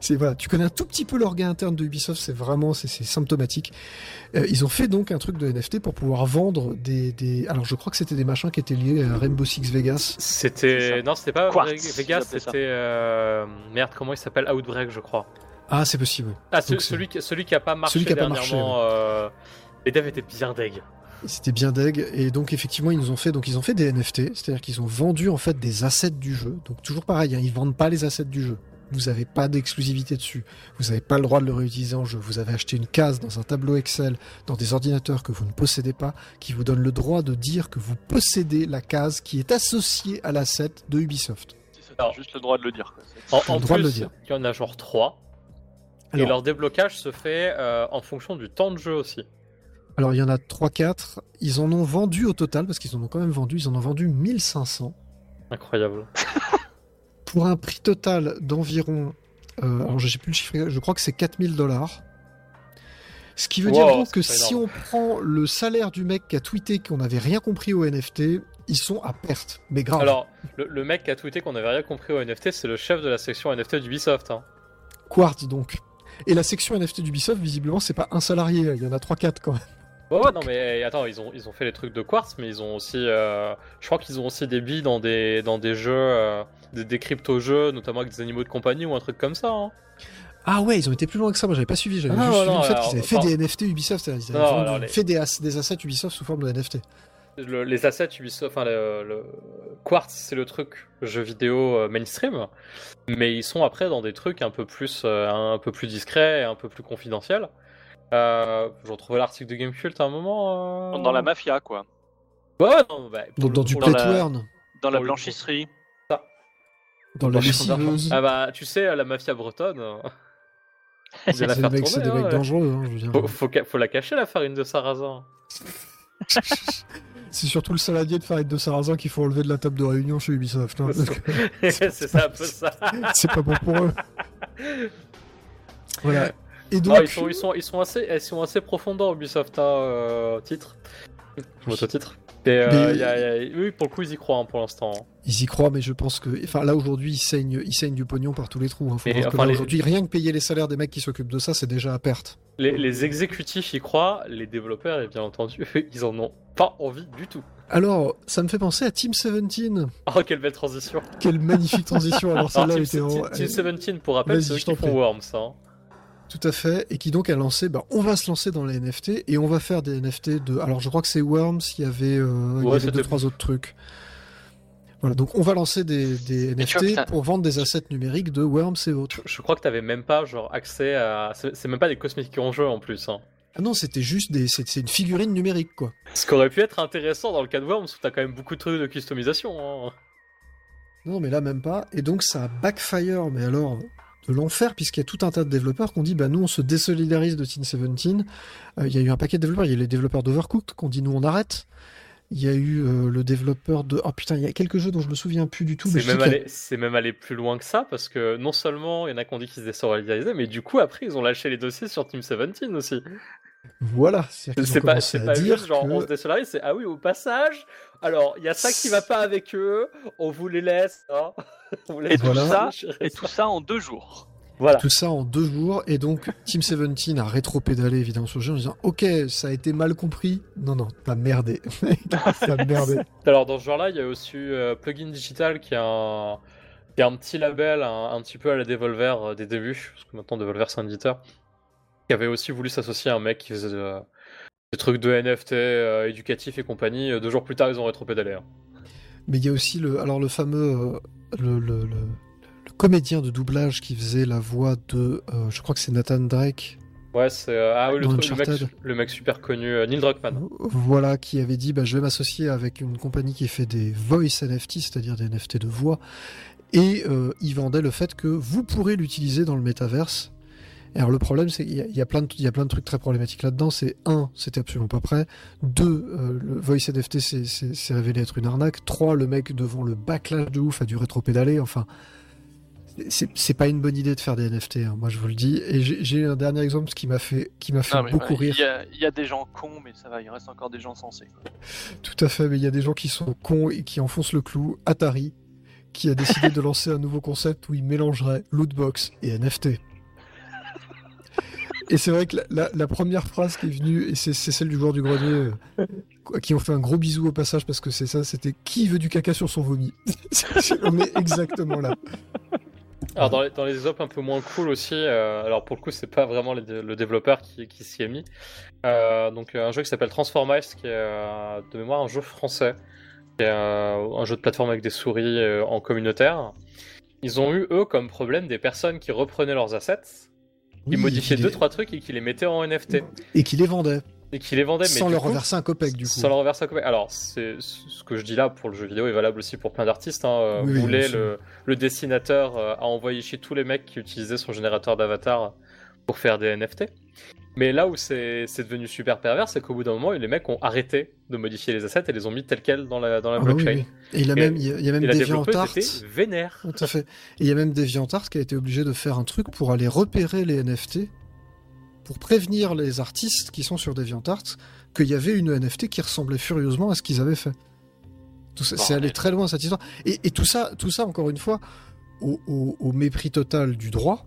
C'est voilà, tu connais un tout petit peu l'organe interne de Ubisoft, c'est vraiment c'est symptomatique. Euh, ils ont fait donc un truc de NFT pour pouvoir vendre des, des... alors je crois que c'était des machins qui étaient liés à Rainbow Six Vegas. C'était. Non, c'était pas Quartz, Vegas, c'était. euh, Merde, comment il s'appelle? Outbreak, je crois. Ah, c'est possible. Ah, ce- celui, qui, celui qui a pas marché Celui qui a pas marché, dernièrement. euh, Les devs étaient bien deg. C'était bien deg et donc effectivement ils nous ont fait donc ils ont fait des NFT, c'est-à-dire qu'ils ont vendu en fait des assets du jeu. Donc toujours pareil, hein, ils vendent pas les assets du jeu. Vous n'avez pas d'exclusivité dessus. Vous n'avez pas le droit de le réutiliser en jeu. Vous avez acheté une case dans un tableau Excel, dans des ordinateurs que vous ne possédez pas, qui vous donne le droit de dire que vous possédez la case qui est associée à l'asset de Ubisoft. T'as juste le droit de le dire. quoi. En, en le droit de plus, le dire. il y en a genre 3. Et Alors, leur déblocage se fait euh, en fonction du temps de jeu aussi. alors il y en a 3-4. Ils en ont vendu au total, parce qu'ils en ont quand même vendu, ils en ont vendu 1500. Incroyable. *laughs* pour un prix total d'environ, euh, alors je sais plus le chiffre, je crois que c'est 4000 dollars. Ce qui veut Wow, dire donc que si énorme. on prend le salaire du mec qui a tweeté qu'on n'avait rien compris au NFT, ils sont à perte. Mais grave. Alors, le, le mec qui a tweeté qu'on avait rien compris au NFT, c'est le chef de la section NFT d'Ubisoft. Hein. Quartz donc. Et la section NFT d'Ubisoft, visiblement, c'est pas un salarié, il y en a 3-4 quand même. Ouais, ouais, non, mais attends, ils ont, ils ont fait les trucs de Quartz, mais ils ont aussi. euh, je crois qu'ils ont aussi des billes dans des, dans des jeux, euh, des, des crypto-jeux, notamment avec des animaux de compagnie ou un truc comme ça. Hein. Ah ouais, ils ont été plus loin que ça, moi j'avais pas suivi, j'avais Ah, juste non, suivi non, le fait qu'ils avaient fait enfin- des NFT Ubisoft, ils avaient Non, alors, les- fait des, as- des assets Ubisoft sous forme de NFT. Le- les assets Ubisoft, enfin, le, le- Quartz, c'est le truc jeu vidéo euh, mainstream, mais ils sont après dans des trucs un peu plus, euh, un peu plus discrets et un peu plus confidentiels. Euh, J'ai retrouvé l'article de Gamecult à un moment. euh, Dans la mafia, quoi. Ouais, ouais, non, bah, Dans, le- dans du pour Dans la- Dans blanchisserie. dans la Blanchissement d'argent. lessiveuse. Ah bah, tu sais, la mafia bretonne. euh, *laughs* C'est des mecs, c'est des mecs hein, dangereux, hein, je veux dire. Faut, faut, ca- faut la cacher, la farine de sarrasin. *laughs* C'est surtout le saladier de farine de sarrasin qu'il faut enlever de la table de réunion chez Ubisoft. hein, *laughs* c'est ça, un peu ça. c'est pas bon pour eux. Voilà. Et Non, donc, ils, sont, ils, sont, ils, sont assez, ils sont assez profondeurs, Ubisoft, hein, euh, titre. Moto-titre. Et euh, Mais- y a- y a- oui, pour le coup, ils y croient hein, pour l'instant. ils y croient, mais je pense que, enfin, là aujourd'hui, ils saignent, ils saignent du pognon par tous les trous. Hein. Enfin, là, les- aujourd'hui, rien que payer les salaires des mecs qui s'occupent de ça, c'est déjà à perte. Les, les exécutifs y croient, les développeurs, et bien entendu, *laughs* ils en ont pas envie du tout. Alors, ça me fait penser à Team 17. Oh, quelle belle transition. Quelle magnifique transition. Alors Alors, celle-là, était Team- vraiment- Team 17, pour rappel, Vas-y, c'est eux qui font. Worms. Hein. Tout à fait, et qui donc a lancé, bah, on va se lancer dans les NFT et on va faire des NFT de. Alors je crois que c'est Worms, il y avait, euh, il y Ouais, avait deux trois autres trucs. Voilà, donc on va lancer des, des Mais tu vois, NFT pour vendre des assets numériques de Worms et autres. Je, je crois que t'avais même pas genre accès à. C'est même pas des cosmétiques en jeu en plus. Hein. Ah non, c'était juste des, c'est c'est une figurine numérique quoi. Ce qui aurait pu être intéressant dans le cas de Worms où t'as quand même beaucoup de trucs de customisation. Hein. Non, mais là même pas. Et donc ça a backfire, mais alors l'enfer, puisqu'il y a tout un tas de développeurs qui ont dit bah nous on se désolidarise de Team 17. Euh, Il y a eu un paquet de développeurs, il y a les développeurs d'Overcooked qui ont dit nous on arrête. Il y a eu euh, le développeur de. Oh putain, il y a quelques jeux dont je me souviens plus du tout. mais C'est même, a- allé- même allé plus loin que ça parce que non seulement il y en a qui ont dit qu'ils se désolidarisaient, mais du coup après ils ont lâché les dossiers sur Team 17 aussi. Voilà. C'est pas, pas dire juste genre que- on se désolidarise, c'est ah oui au passage. Alors il y a ça qui va pas avec eux, on vous les laisse. hein. *laughs* On vous laisse Et tout Voilà. ça, et tout ça en deux jours. Voilà. Tout ça en deux jours, et donc Team 17 a rétro-pédalé évidemment sur le jeu en disant Ok, ça a été mal compris. Non, non, t'as merdé. *laughs* T'as merdé. Alors dans ce genre-là, il y a aussi euh, Plugin Digital qui est un y a un petit label, un, un petit peu à la Devolver euh, des débuts, parce que maintenant Devolver c'est un éditeur, qui avait aussi voulu s'associer à un mec qui faisait euh, des trucs de NFT euh, éducatifs et compagnie. Euh, Deux jours plus tard, ils ont rétro-pédalé. hein. Mais il y a aussi le, alors le fameux, euh, le, le- le- le comédien de doublage qui faisait la voix de, euh, je crois que c'est Nathan Drake, Ouais, c'est. euh, ah oui, le, truc- le, mec, Uncharted. le mec super connu, euh, Neil Druckmann. voilà, qui avait dit, bah, je vais m'associer avec une compagnie qui fait des voice NFT, c'est-à-dire des NFT de voix, et euh, il vendait le fait que vous pourrez l'utiliser dans le métaverse. Alors le problème, c'est qu'il y, a- y plein de, il y a plein de trucs très problématiques là-dedans. C'est un, c'était absolument pas prêt. Deux, euh, le voice NFT s'est- révélé être une arnaque. Trois, le mec devant le backlash de ouf a dû rétro-pédaler. Enfin, c'est pas une bonne idée de faire des NFT. hein, moi, je vous le dis. Et j'ai un dernier exemple qui m'a fait, qui m'a fait Non, beaucoup ouais, rire. Il y, y a des gens cons, mais ça va, il reste encore des gens sensés. Tout à fait, mais il y a des gens qui sont cons et qui enfoncent le clou. Atari, qui a décidé de lancer un nouveau concept où il mélangerait lootbox et NFT. Et c'est vrai que la, première phrase qui est venue, et c'est celle du joueur du grenier, euh, qui ont fait un gros bisou au passage parce que c'est ça, c'était qui veut du caca sur son vomi? *laughs* On est exactement là. Alors dans les, dans les un peu moins cool aussi, euh, alors pour le coup c'est pas vraiment le développeur qui, s'y est mis. Euh, donc un jeu qui s'appelle Transformice, qui est de mémoire un jeu français, qui est un jeu de plateforme avec des souris en communautaire. Ils ont eu eux comme problème des personnes qui reprenaient leurs assets, Oui, modifiaient et qui deux trois trucs et qui les mettaient en NFT Et qui les vendait, et qui les vendaient mais sans leur coup, reverser un copec du coup. sans leur reverser un copec. Alors, c'est ce que je dis là pour le jeu vidéo est valable aussi pour plein d'artistes. Hein. Oui, Boulet, le, le dessinateur, euh, a envoyé chez tous les mecs qui utilisaient son générateur d'avatar pour faire des NFT. Mais là où c'est devenu super pervers, c'est qu'au bout d'un moment, les mecs ont arrêté de modifier les assets et les ont mis tels quels dans la, dans la Ah bah oui, blockchain. oui. Et il y a même, il y a, même la DeviantArt. vénère. Tout à fait. Et il y a même DeviantArt qui a été obligé de faire un truc pour aller repérer les NFT, pour prévenir les artistes qui sont sur DeviantArt qu'il y avait une NFT qui ressemblait furieusement à ce qu'ils avaient fait. C'est allé très loin cette histoire. Et, et tout ça, tout ça encore une fois, au, au- au mépris total du droit,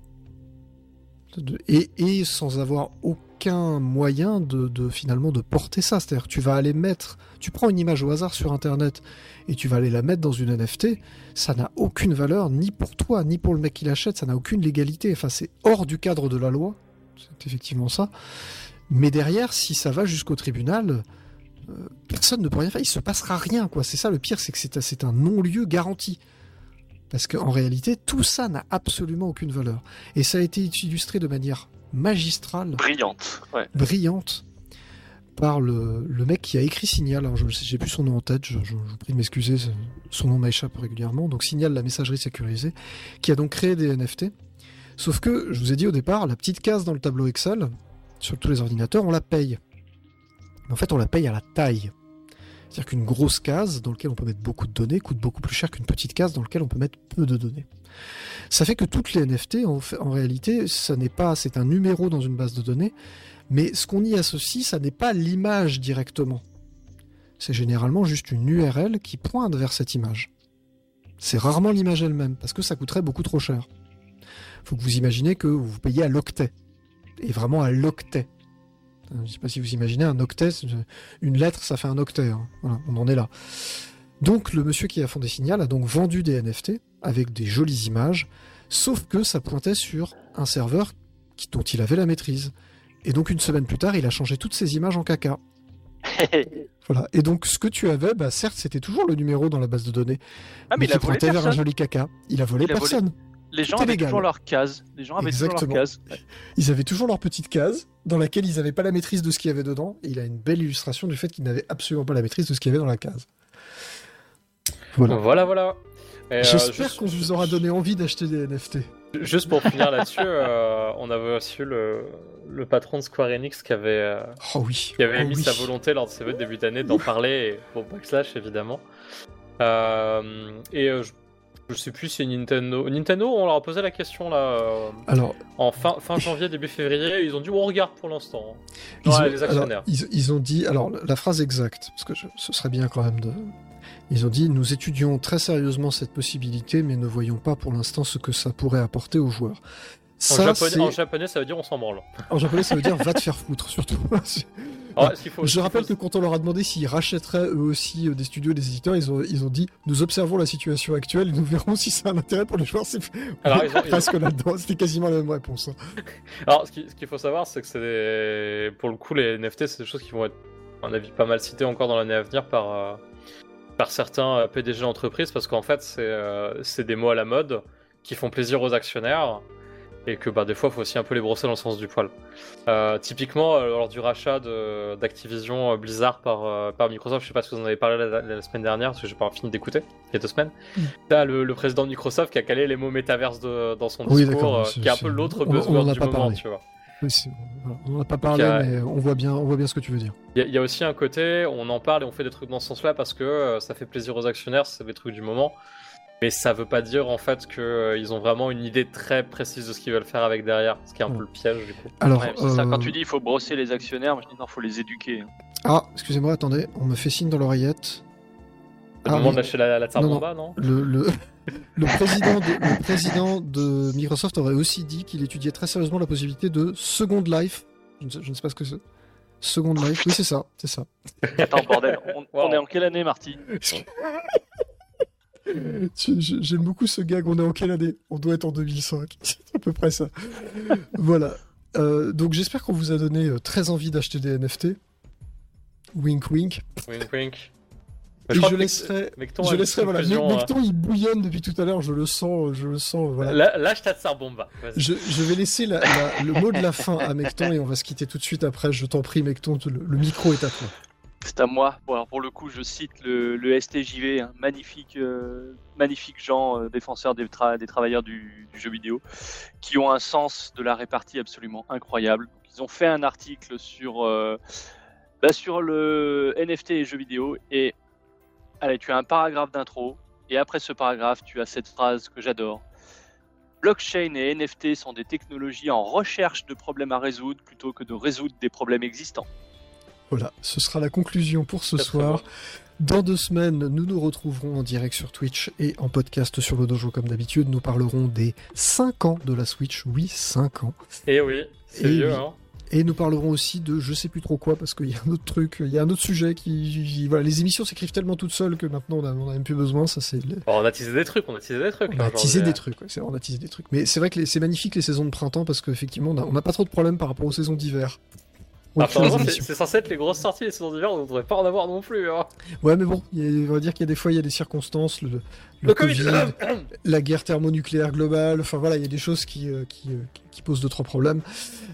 de- et, sans avoir aucun moyen de, finalement de porter ça. C'est-à-dire tu vas aller mettre, tu prends une image au hasard sur Internet et tu vas aller la mettre dans une NFT, ça n'a aucune valeur ni pour toi ni pour le mec qui l'achète, ça n'a aucune légalité. Enfin, c'est hors du cadre de la loi, c'est effectivement ça. Mais derrière, si ça va jusqu'au tribunal, euh, personne ne peut rien faire. Il se passera rien, quoi. C'est ça le pire, c'est que c'est un non-lieu garanti. Parce qu'en réalité, tout ça n'a absolument aucune valeur. Et ça a été illustré de manière magistrale, Brillante. Ouais. brillante, par le, le mec qui a écrit Signal. Alors, je j'ai plus son nom en tête, je, je- je vous prie de m'excuser, son nom m'échappe régulièrement. Donc, Signal, la messagerie sécurisée, qui a donc créé des NFT. Sauf que, je vous ai dit au départ, la petite case dans le tableau Excel, sur tous les ordinateurs, on la paye. Mais en fait, on la paye à la taille. C'est-à-dire qu'une grosse case dans laquelle on peut mettre beaucoup de données coûte beaucoup plus cher qu'une petite case dans laquelle on peut mettre peu de données. Ça fait que toutes les NFT, en, réalité, ça n'est pas, c'est un numéro dans une base de données, mais ce qu'on y associe, ça n'est pas l'image directement. C'est généralement juste une URL qui pointe vers cette image. C'est rarement l'image elle-même, parce que ça coûterait beaucoup trop cher. Faut que vous imaginez que vous payez à l'octet. Et vraiment à l'octet. Je ne sais pas si vous imaginez un octet, une lettre, ça fait un octet. hein. Voilà, on en est là. Donc le monsieur qui a fondé Signal a donc vendu des NFT avec des jolies images, sauf que ça pointait sur un serveur qui- dont il avait la maîtrise. Et donc une semaine plus tard, il a changé toutes ces images en caca. *laughs* Voilà. Et donc ce que tu avais, bah certes, c'était toujours le numéro dans la base de données, ah, mais il a volé pointait vers un joli caca. Il a volé Il a volé- personne. Les gens avaient légal. toujours leur case. Les gens avaient Exactement. toujours leur case. Ils avaient toujours leur petite case dans laquelle ils n'avaient pas la maîtrise de ce qu'il y avait dedans. Et il a une belle illustration du fait qu'ils n'avaient absolument pas la maîtrise de ce qu'il y avait dans la case. Voilà. Voilà, voilà. Euh, J'espère juste- qu'on vous aura donné envie d'acheter des NFT. Juste pour finir *laughs* là-dessus, euh, on avait reçu le, le patron de Square Enix qui avait, euh, Oh oui. qui avait Oh émis oui. sa volonté lors de ses votes de début d'année d'en parler, et, pour Backslash évidemment. Euh, et euh, je, je sais plus si Nintendo. Nintendo, on leur a posé la question là euh, Alors, en fin, fin janvier, début février, ils ont dit on regarde pour l'instant. ils, Ouais, ont, les actionnaires. alors, ils, ils ont dit, alors la phrase exacte, parce que je- ce serait bien quand même de. Ils ont dit Nous étudions très sérieusement cette possibilité, mais ne voyons pas pour l'instant ce que ça pourrait apporter aux joueurs. Ça, en, japonais, c'est- en japonais, ça veut dire on s'en branle. en japonais, ça veut dire va te faire foutre, surtout. *laughs* Alors, faut- Je rappelle faut- que quand on leur a demandé s'ils rachèteraient eux aussi euh, des studios et des éditeurs, ils ont, ils ont dit nous observons la situation actuelle et nous verrons si ça a un intérêt pour les joueurs. C'est *laughs* Alors, ils ont- ils. C'était quasiment la même réponse. hein. *laughs* Alors, ce qui- ce qu'il faut savoir, c'est que c'est des... pour le coup, les NFT, c'est des choses qui vont être, à mon avis, pas mal citées encore dans l'année à venir par, euh, par certains euh, PDG d'entreprise, parce qu'en fait, c'est euh, c'est des mots à la mode qui font plaisir aux actionnaires et que bah, des fois, il faut aussi un peu les brosser dans le sens du poil. Euh, typiquement, euh, lors du rachat de- d'Activision euh, Blizzard par, euh, par Microsoft, je sais pas si vous en avez parlé la, la semaine dernière, parce que j'ai pas fini d'écouter, il y a deux semaines. Mm. T'as le, le président de Microsoft qui a calé les mots métaverse de- dans son Oui, discours, qui est un peu l'autre on- on buzzword a du moment, parlé. tu vois. On n'en a pas parlé, a- mais on voit, bien, on voit bien ce que tu veux dire. Il y, a- il y a aussi un côté, on en parle et on fait des trucs dans ce sens-là parce que euh, ça fait plaisir aux actionnaires, c'est des trucs du moment. Mais ça veut pas dire en fait qu'ils ont vraiment une idée très précise de ce qu'ils veulent faire avec derrière, ce qui est un Mm. peu le piège du coup. Alors, Ouais, ça, euh, quand tu dis il faut brosser les actionnaires, moi je dis non, faut les éduquer. hein. ah, excusez-moi, attendez, on me fait signe dans l'oreillette. C'est le Ah, moment oui. de lâcher la, la Tsarbomba, non, Le, le, *laughs* le président de, le président de Microsoft aurait aussi dit qu'il étudiait très sérieusement la possibilité de Second Life. Je ne sais, je ne sais pas ce que c'est. Second Life, oui, c'est ça, c'est ça. Attends, bordel, on, Wow. on est en quelle année, Marty? J'aime beaucoup ce gag. On est en quelle année? On doit être en 2005. *laughs* C'est à peu près ça. voilà. Euh, donc j'espère qu'on vous a donné euh, très envie d'acheter des NFT. Wink wink. Wink wink. Et crois je laisserai, Mecton je laisserai voilà. euh, Mecton, il bouillonne depuis tout à l'heure. Je le sens, je le sens. Voilà. Lâche ta Tsarbomba. vas-y. Je, je vais laisser la- la- le mot de la fin à Mecton et on va se quitter tout de suite après. Je t'en prie, Mecton, le, le micro est à toi. C'est à moi. Pour le coup, je cite le, STJV, hein, magnifique, euh, magnifique gens euh, défenseurs des, tra- des travailleurs du, jeu vidéo, qui ont un sens de la répartie absolument incroyable. Ils ont fait un article sur, euh, bah, le NFT et jeux vidéo et allez, tu as un paragraphe d'intro et après ce paragraphe, tu as cette phrase que j'adore. Blockchain et NFT sont des technologies en recherche de problèmes à résoudre plutôt que de résoudre des problèmes existants. Voilà, ce sera la conclusion pour ce soir. Dans deux semaines, nous nous retrouverons en direct sur Twitch et en podcast sur le dojo comme d'habitude. Nous parlerons des 5 ans de la Switch. Oui, 5 ans. Et oui, c'est Et vieux, oui. hein. Et nous parlerons aussi de je sais plus trop quoi parce qu'il y a un autre truc, il y a un autre sujet qui. Voilà, les émissions s'écrivent tellement toutes seules que maintenant on a, on a même plus besoin. Ça, c'est. Bon, on a teasé des trucs, on a teasé des trucs. On a teasé aujourd'hui, des hein. trucs, ouais, vrai, on a teasé des trucs. Mais c'est vrai que c'est magnifique les saisons de printemps parce qu'effectivement on n'a pas trop de problèmes par rapport aux saisons d'hiver. C'est censé être les grosses sorties les saisons d'hiver, on ne devrait pas en avoir non plus. Hein. Ouais, mais bon, a- on va dire qu'il y a des fois il y a des circonstances, le, le Le Covid. la guerre thermonucléaire globale, enfin voilà, il y a des choses qui, euh, qui, euh, qui- qui posent de trop problèmes.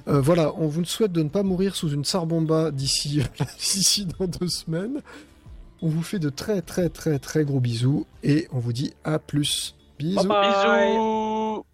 Euh, voilà, on vous souhaite de ne pas mourir sous une sarbomba d'ici *laughs* d'ici dans deux semaines. On vous fait de très très très très gros bisous et on vous dit à plus. Bisous. Bye bye. Bisous